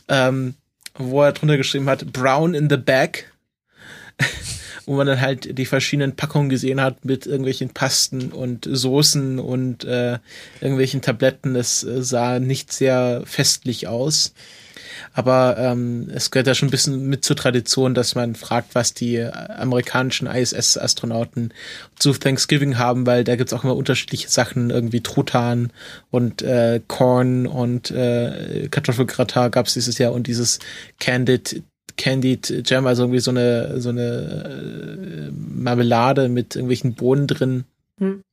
ähm, wo er drunter geschrieben hat, Brown in the Bag wo man dann halt die verschiedenen Packungen gesehen hat mit irgendwelchen Pasten und Soßen und äh, irgendwelchen Tabletten. Es äh, sah nicht sehr festlich aus. Aber ähm, es gehört ja schon ein bisschen mit zur Tradition, dass man fragt, was die amerikanischen ISS-Astronauten zu Thanksgiving haben, weil da gibt's auch immer unterschiedliche Sachen, irgendwie Truthahn und äh, Corn und äh, Kartoffelgratin gab's dieses Jahr und dieses Candid Candied Jam, also irgendwie so eine, so eine äh, Marmelade mit irgendwelchen Bohnen drin. Hm.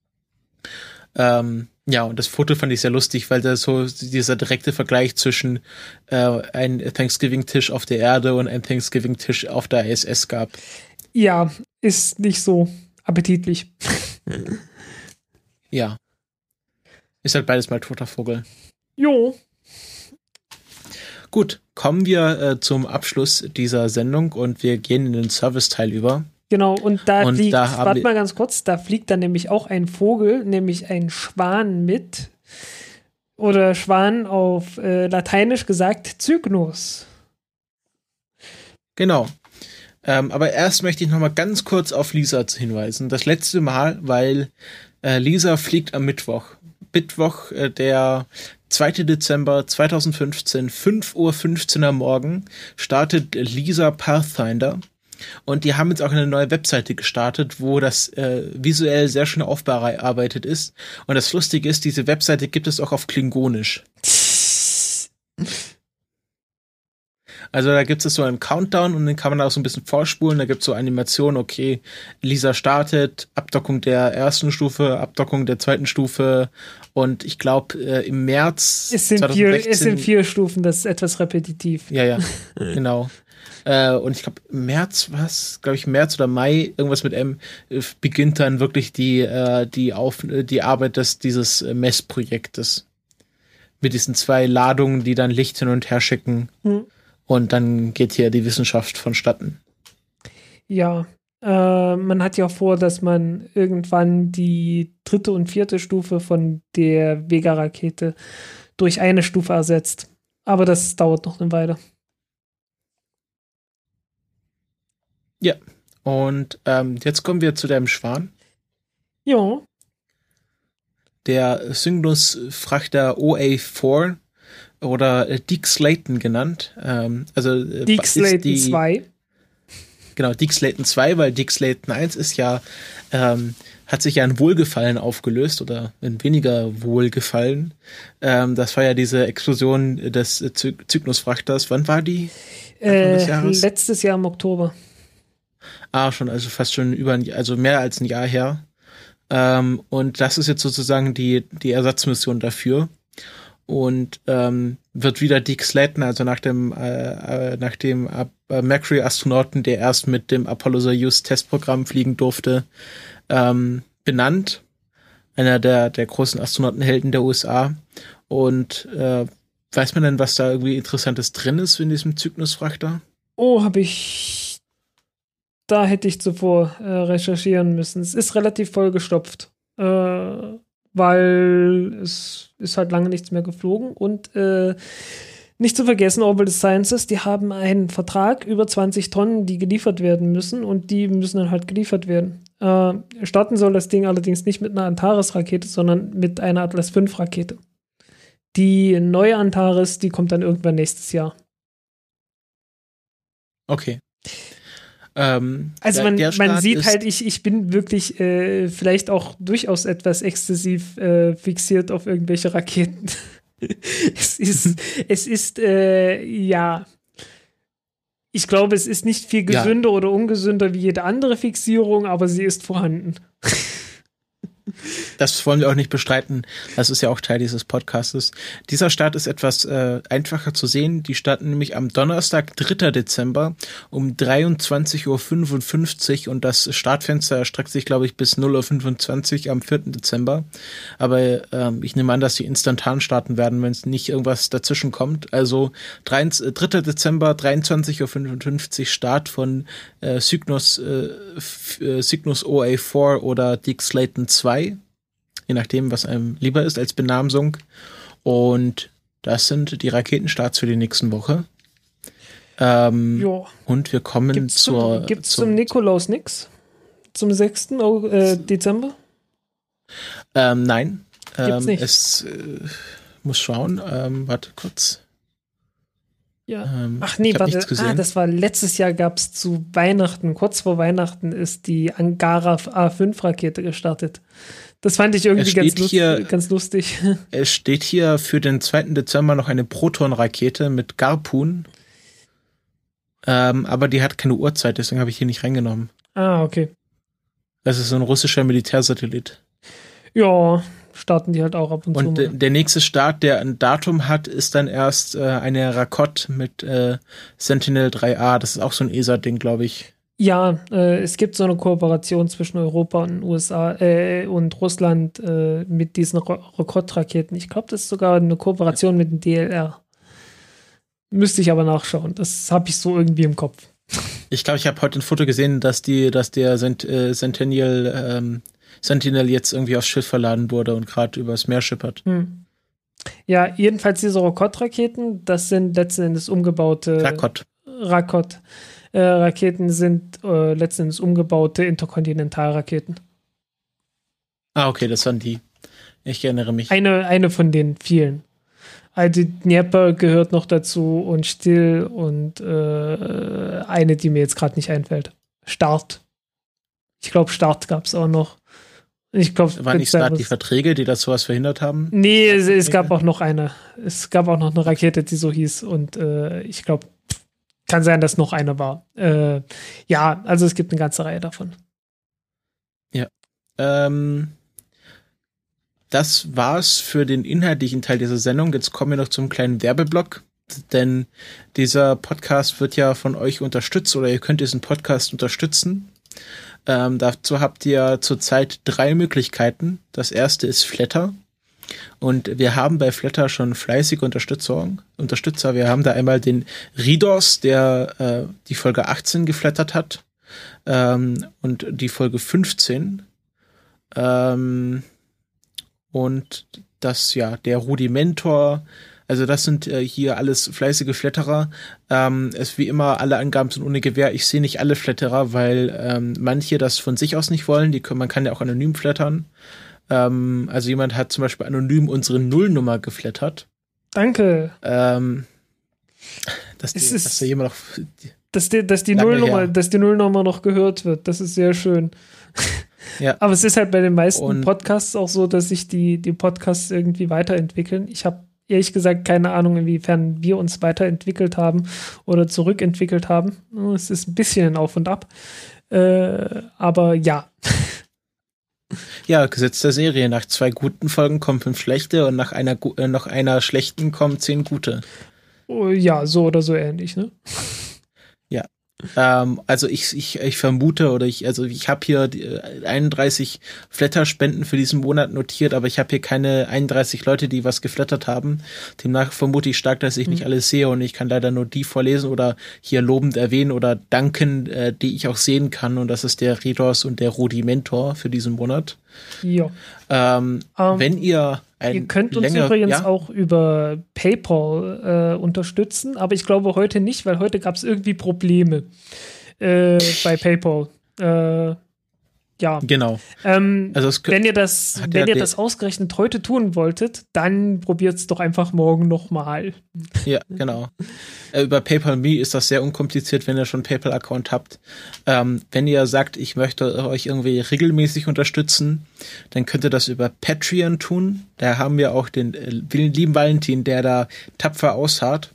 Ähm, ja, und das Foto fand ich sehr lustig, weil da so dieser direkte Vergleich zwischen äh, ein Thanksgiving-Tisch auf der Erde und ein Thanksgiving-Tisch auf der ISS gab. Ja, ist nicht so appetitlich. ja. Ist halt beides mal toter Vogel. Jo. Gut, kommen wir äh, zum Abschluss dieser Sendung und wir gehen in den Serviceteil über. Genau, und da und fliegt, da warte mal ganz kurz, da fliegt dann nämlich auch ein Vogel, nämlich ein Schwan mit. Oder Schwan auf äh, Lateinisch gesagt Cygnus. Genau. Ähm, aber erst möchte ich noch mal ganz kurz auf Lisa hinweisen. Das letzte Mal, weil äh, Lisa fliegt am Mittwoch. Mittwoch, äh, der 2. Dezember 2015, 5.15 Uhr am Morgen, startet Lisa Pathfinder. Und die haben jetzt auch eine neue Webseite gestartet, wo das äh, visuell sehr schön aufbearbeitet ist. Und das Lustige ist, diese Webseite gibt es auch auf Klingonisch. Also da gibt es so einen Countdown und den kann man auch so ein bisschen vorspulen. Da gibt es so Animationen, okay, Lisa startet, Abdockung der ersten Stufe, Abdockung der zweiten Stufe und ich glaube äh, im März es sind, 2016, vier, es sind vier Stufen, das ist etwas repetitiv. Ja, ja, genau. Äh, und ich glaube, März, was, glaube ich, März oder Mai, irgendwas mit M, äh, beginnt dann wirklich die, äh, die, Auf die Arbeit des, dieses Messprojektes. Mit diesen zwei Ladungen, die dann Licht hin und her schicken. Hm. Und dann geht hier die Wissenschaft vonstatten. Ja, äh, man hat ja vor, dass man irgendwann die dritte und vierte Stufe von der Vega-Rakete durch eine Stufe ersetzt. Aber das dauert noch eine Weile. Ja, und ähm, jetzt kommen wir zu deinem Schwan. Ja. Der Cygnus-Frachter OA4 oder äh, Dick Slayton genannt. Ähm, also äh, Dick Slayton 2. Genau, Dick Slayton 2, weil Dick Slayton 1 ist ja, ähm, hat sich ja ein Wohlgefallen aufgelöst oder ein weniger Wohlgefallen. Ähm, das war ja diese Explosion des Zy Cygnus-Frachters. Wann war die? Äh, letztes Jahr im Oktober. Ah, schon, also fast schon über ein, also mehr als ein Jahr her. Ähm, und das ist jetzt sozusagen die, die Ersatzmission dafür und ähm, wird wieder Dick Slayton, also nach dem, äh, äh, nach dem äh, Mercury-Astronauten, der erst mit dem Apollo-Soyuz-Testprogramm fliegen durfte, ähm, benannt. Einer der, der großen Astronautenhelden der USA. Und äh, weiß man denn, was da irgendwie Interessantes drin ist in diesem Cygnus-Frachter? Oh, habe ich. Da hätte ich zuvor äh, recherchieren müssen. Es ist relativ vollgestopft. Äh, weil es ist halt lange nichts mehr geflogen und äh, nicht zu vergessen, Orbital Sciences, die haben einen Vertrag über 20 Tonnen, die geliefert werden müssen und die müssen dann halt geliefert werden. Äh, starten soll das Ding allerdings nicht mit einer Antares-Rakete, sondern mit einer Atlas V-Rakete. Die neue Antares, die kommt dann irgendwann nächstes Jahr. Okay. Ähm, also man, man sieht halt, ich, ich bin wirklich äh, vielleicht auch durchaus etwas exzessiv äh, fixiert auf irgendwelche Raketen. es ist, es ist, äh, ja. Ich glaube, es ist nicht viel Ja. gesünder oder ungesünder wie jede andere Fixierung, aber sie ist vorhanden. Das wollen wir auch nicht bestreiten. Das ist ja auch Teil dieses Podcastes. Dieser Start ist etwas äh, einfacher zu sehen. Die starten nämlich am Donnerstag, 3. Dezember um 23.55 Uhr und das Startfenster erstreckt sich, glaube ich, bis 0.25 Uhr am 4. Dezember. Aber ähm, ich nehme an, dass sie instantan starten werden, wenn es nicht irgendwas dazwischen kommt. Also 3. 3. Dezember, 23.55 Uhr Start von äh, Cygnus, äh, äh, Cygnus OA4 oder Dick Slayton 2 je nachdem, was einem lieber ist als Benamsung. Und das sind die Raketenstarts für die nächsten Woche. Ähm, und wir kommen Gibt's zur. gibt's zur zum Nikolaus nix? Zum 6. Au- äh, Dezember? ähm, nein, Gibt's ähm, nicht. es äh, muss schauen. Ähm, warte kurz. Ja. Ähm, Ach nee, warte. nichts gesehen. Ah, das war letztes Jahr gab es zu Weihnachten, kurz vor Weihnachten ist die Angara A5-Rakete gestartet. Das fand ich irgendwie ganz, lust hier- ganz lustig. Es steht hier für den 2. Dezember noch eine Proton-Rakete mit Garpun. Ähm, aber die hat keine Uhrzeit, deswegen habe ich hier nicht reingenommen. ah, okay. Das ist so ein russischer Militärsatellit. Ja, starten die halt auch ab und, Und zu. der, mal. der nächste Start, der ein Datum hat, ist dann erst äh, eine Rakot mit äh, Sentinel 3A. Das ist auch so ein ESA-Ding, glaube ich. Ja, äh, es gibt so eine Kooperation zwischen Europa und USA äh, und Russland äh, mit diesen Rokot-Raketen. Ich glaube, das ist sogar eine Kooperation mit dem DLR. Müsste ich aber nachschauen. Das habe ich so irgendwie im Kopf. Ich glaube, ich habe heute ein Foto gesehen, dass die, dass der Sent, äh, Sentinel, ähm, Sentinel jetzt irgendwie aufs Schiff verladen wurde und gerade übers Meer schippert. Hm. Ja, jedenfalls diese Rokot-Raketen, das sind letzten Endes umgebaute Rakot. Rakot. Äh, Raketen sind äh, letzten Endes umgebaute Interkontinentalraketen. Ah, okay, das waren die. Ich erinnere mich. Eine, eine von den vielen. Also Dnieper gehört noch dazu und Still und äh, eine, die mir jetzt gerade nicht einfällt. Start. Ich glaube, Start gab es auch noch. Ich glaube, Waren nicht Start die Verträge, die das sowas verhindert haben? Nee, es, es gab auch noch eine. Es gab auch noch eine Rakete, die so hieß. Und äh, ich glaube, kann sein, dass noch eine war. Äh, ja, also es gibt eine ganze Reihe davon. Ähm, das war's für den inhaltlichen Teil dieser Sendung. Jetzt kommen wir noch zum kleinen Werbeblock. Denn dieser Podcast wird ja von euch unterstützt oder ihr könnt diesen Podcast unterstützen. Ähm, dazu habt ihr zurzeit drei Möglichkeiten. Das erste ist Flatter. Und wir haben bei Flatter schon fleißige Unterstützer. Unterstützer. Wir haben da einmal den Ridos, der äh, die Folge 18 geflattert hat. Ähm, und die Folge 15. Ähm, und das, ja, der Rudimentor. Also das sind äh, hier alles fleißige Flatterer. Ähm, es wie immer, alle Angaben sind ohne Gewähr. Ich sehe nicht alle Flatterer, weil ähm, manche das von sich aus nicht wollen. Die können, man kann ja auch anonym flattern. Ähm, also jemand hat zum Beispiel anonym unsere Nullnummer geflattert. Danke. Ähm, dass, die, dass da jemand noch Dass die, dass die Nullnummer, her. dass die Nullnummer noch gehört wird. Das ist sehr schön. Ja. Aber es ist halt bei den meisten Und- Podcasts auch so, dass sich die, die Podcasts irgendwie weiterentwickeln. Ich habe ehrlich gesagt keine Ahnung, inwiefern wir uns weiterentwickelt haben oder zurückentwickelt haben. Es ist ein bisschen auf und ab. Äh, aber ja, Ja, Gesetz der Serie. Nach zwei guten Folgen kommen fünf schlechte und nach einer, äh, nach einer schlechten kommen zehn gute. Oh, ja, so oder so ähnlich, ne? Ähm, also ich, ich, ich vermute oder ich, also ich habe hier die, äh, 31 Flatterspenden für diesen Monat notiert, aber ich habe hier keine 31 Leute, die was geflattert haben. Demnach vermute ich stark, dass ich nicht alles sehe und ich kann leider nur die vorlesen oder hier lobend erwähnen oder danken, äh, die ich auch sehen kann. Und das ist der Redos und der Rudimentor für diesen Monat. Ja. Ähm, Ähm, wenn ihr Ihr könnt uns übrigens ja? auch über PayPal äh, unterstützen, aber ich glaube heute nicht, weil heute gab es irgendwie Probleme äh, bei PayPal. Äh, ja. Genau. Ähm, Also wenn ihr das, wenn ihr das ausgerechnet heute tun wolltet, dann probiert es doch einfach morgen nochmal. Ja, genau. Äh, über PayPal.me ist das sehr unkompliziert, wenn ihr schon PayPal-Account habt. Ähm, wenn ihr sagt, ich möchte euch irgendwie regelmäßig unterstützen, dann könnt ihr das über Patreon tun. Da haben wir auch den äh, lieben Valentin, der da tapfer ausharrt.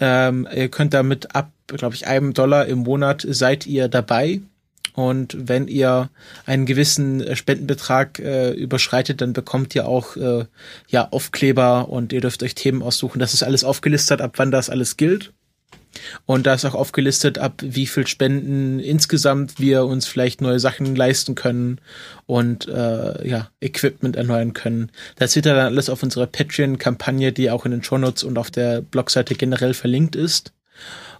Ähm, ihr könnt damit ab, glaube ich, einem Dollar im Monat seid ihr dabei. Und wenn ihr einen gewissen äh, Spendenbetrag äh, überschreitet, dann bekommt ihr auch äh, ja Aufkleber und ihr dürft euch Themen aussuchen. Das ist alles aufgelistet, ab wann das alles gilt. Und da ist auch aufgelistet, ab wie viel Spenden insgesamt wir uns vielleicht neue Sachen leisten können und äh, ja, Equipment erneuern können. Das seht ihr dann alles auf unserer Patreon-Kampagne, die auch in den Shownotes und auf der Blogseite generell verlinkt ist.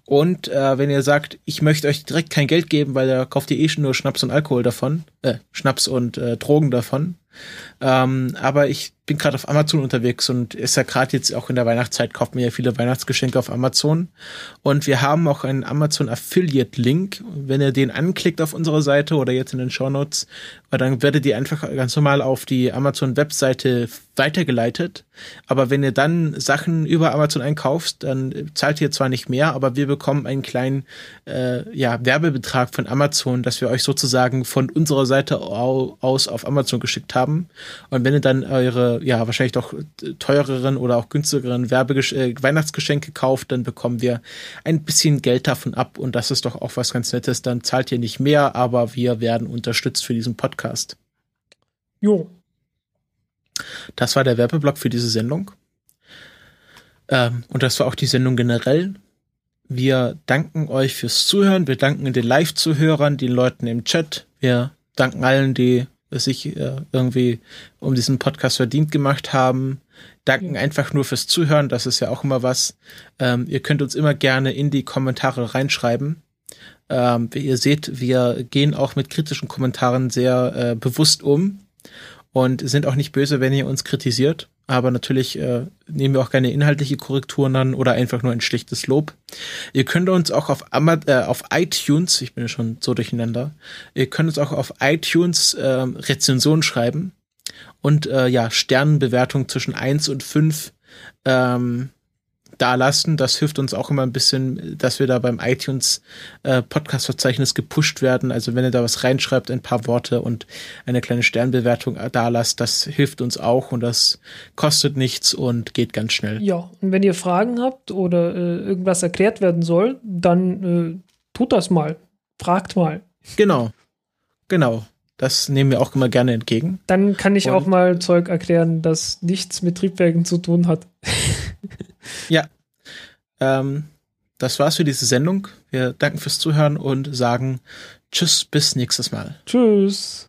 Und äh, wenn ihr sagt, ich möchte euch direkt kein Geld geben, weil da kauft ihr eh schon nur Schnaps und Alkohol davon, äh, Schnaps und äh, Drogen davon. Ähm, aber ich bin gerade auf Amazon unterwegs und ist ja gerade jetzt auch in der Weihnachtszeit, kauft mir ja viele Weihnachtsgeschenke auf Amazon. Und wir haben auch einen Amazon Affiliate Link. Wenn ihr den anklickt auf unserer Seite oder jetzt in den Show Notes, dann werdet ihr einfach ganz normal auf die Amazon Webseite weitergeleitet. Aber wenn ihr dann Sachen über Amazon einkauft, dann zahlt ihr zwar nicht mehr, aber wir bekommen einen kleinen äh, ja, Werbebetrag von Amazon, dass wir euch sozusagen von unserer Seite aus auf Amazon geschickt haben. Und wenn ihr dann eure ja wahrscheinlich doch teureren oder auch günstigeren Werbegesch äh, Weihnachtsgeschenke kauft, dann bekommen wir ein bisschen Geld davon ab und das ist doch auch was ganz Nettes. Dann zahlt ihr nicht mehr, aber wir werden unterstützt für diesen Podcast. Jo. Das war der Werbeblock für diese Sendung. Ähm, und das war auch die Sendung generell. Wir danken euch fürs Zuhören. Wir danken den Live-Zuhörern, den Leuten im Chat. Wir danken allen, die sich äh, irgendwie um diesen Podcast verdient gemacht haben. Danken einfach nur fürs Zuhören, das ist ja auch immer was. Ähm, ihr könnt uns immer gerne in die Kommentare reinschreiben. Ähm, wie ihr seht, wir gehen auch mit kritischen Kommentaren sehr äh, bewusst um und sind auch nicht böse, wenn ihr uns kritisiert aber natürlich äh, nehmen wir auch gerne inhaltliche Korrekturen an oder einfach nur ein schlichtes Lob. Ihr könnt uns auch auf, Ama äh, auf iTunes, ich bin ja schon so durcheinander, ihr könnt uns auch auf iTunes äh, Rezensionen schreiben und äh, ja, Sternenbewertung zwischen eins und fünf ähm, da lassen. Das hilft uns auch immer ein bisschen, dass wir da beim iTunes äh, Podcast-Verzeichnis gepusht werden. Also wenn ihr da was reinschreibt, ein paar Worte und eine kleine Sternbewertung da lasst, das hilft uns auch und das kostet nichts und geht ganz schnell. Ja, und wenn ihr Fragen habt oder äh, irgendwas erklärt werden soll, dann äh, tut das mal. Fragt mal. Genau. Genau. Das nehmen wir auch immer gerne entgegen. Dann kann ich und auch mal Zeug erklären, das nichts mit Triebwerken zu tun hat. ja. Ähm, das war's für diese Sendung. Wir danken fürs Zuhören und sagen Tschüss, bis nächstes Mal. Tschüss.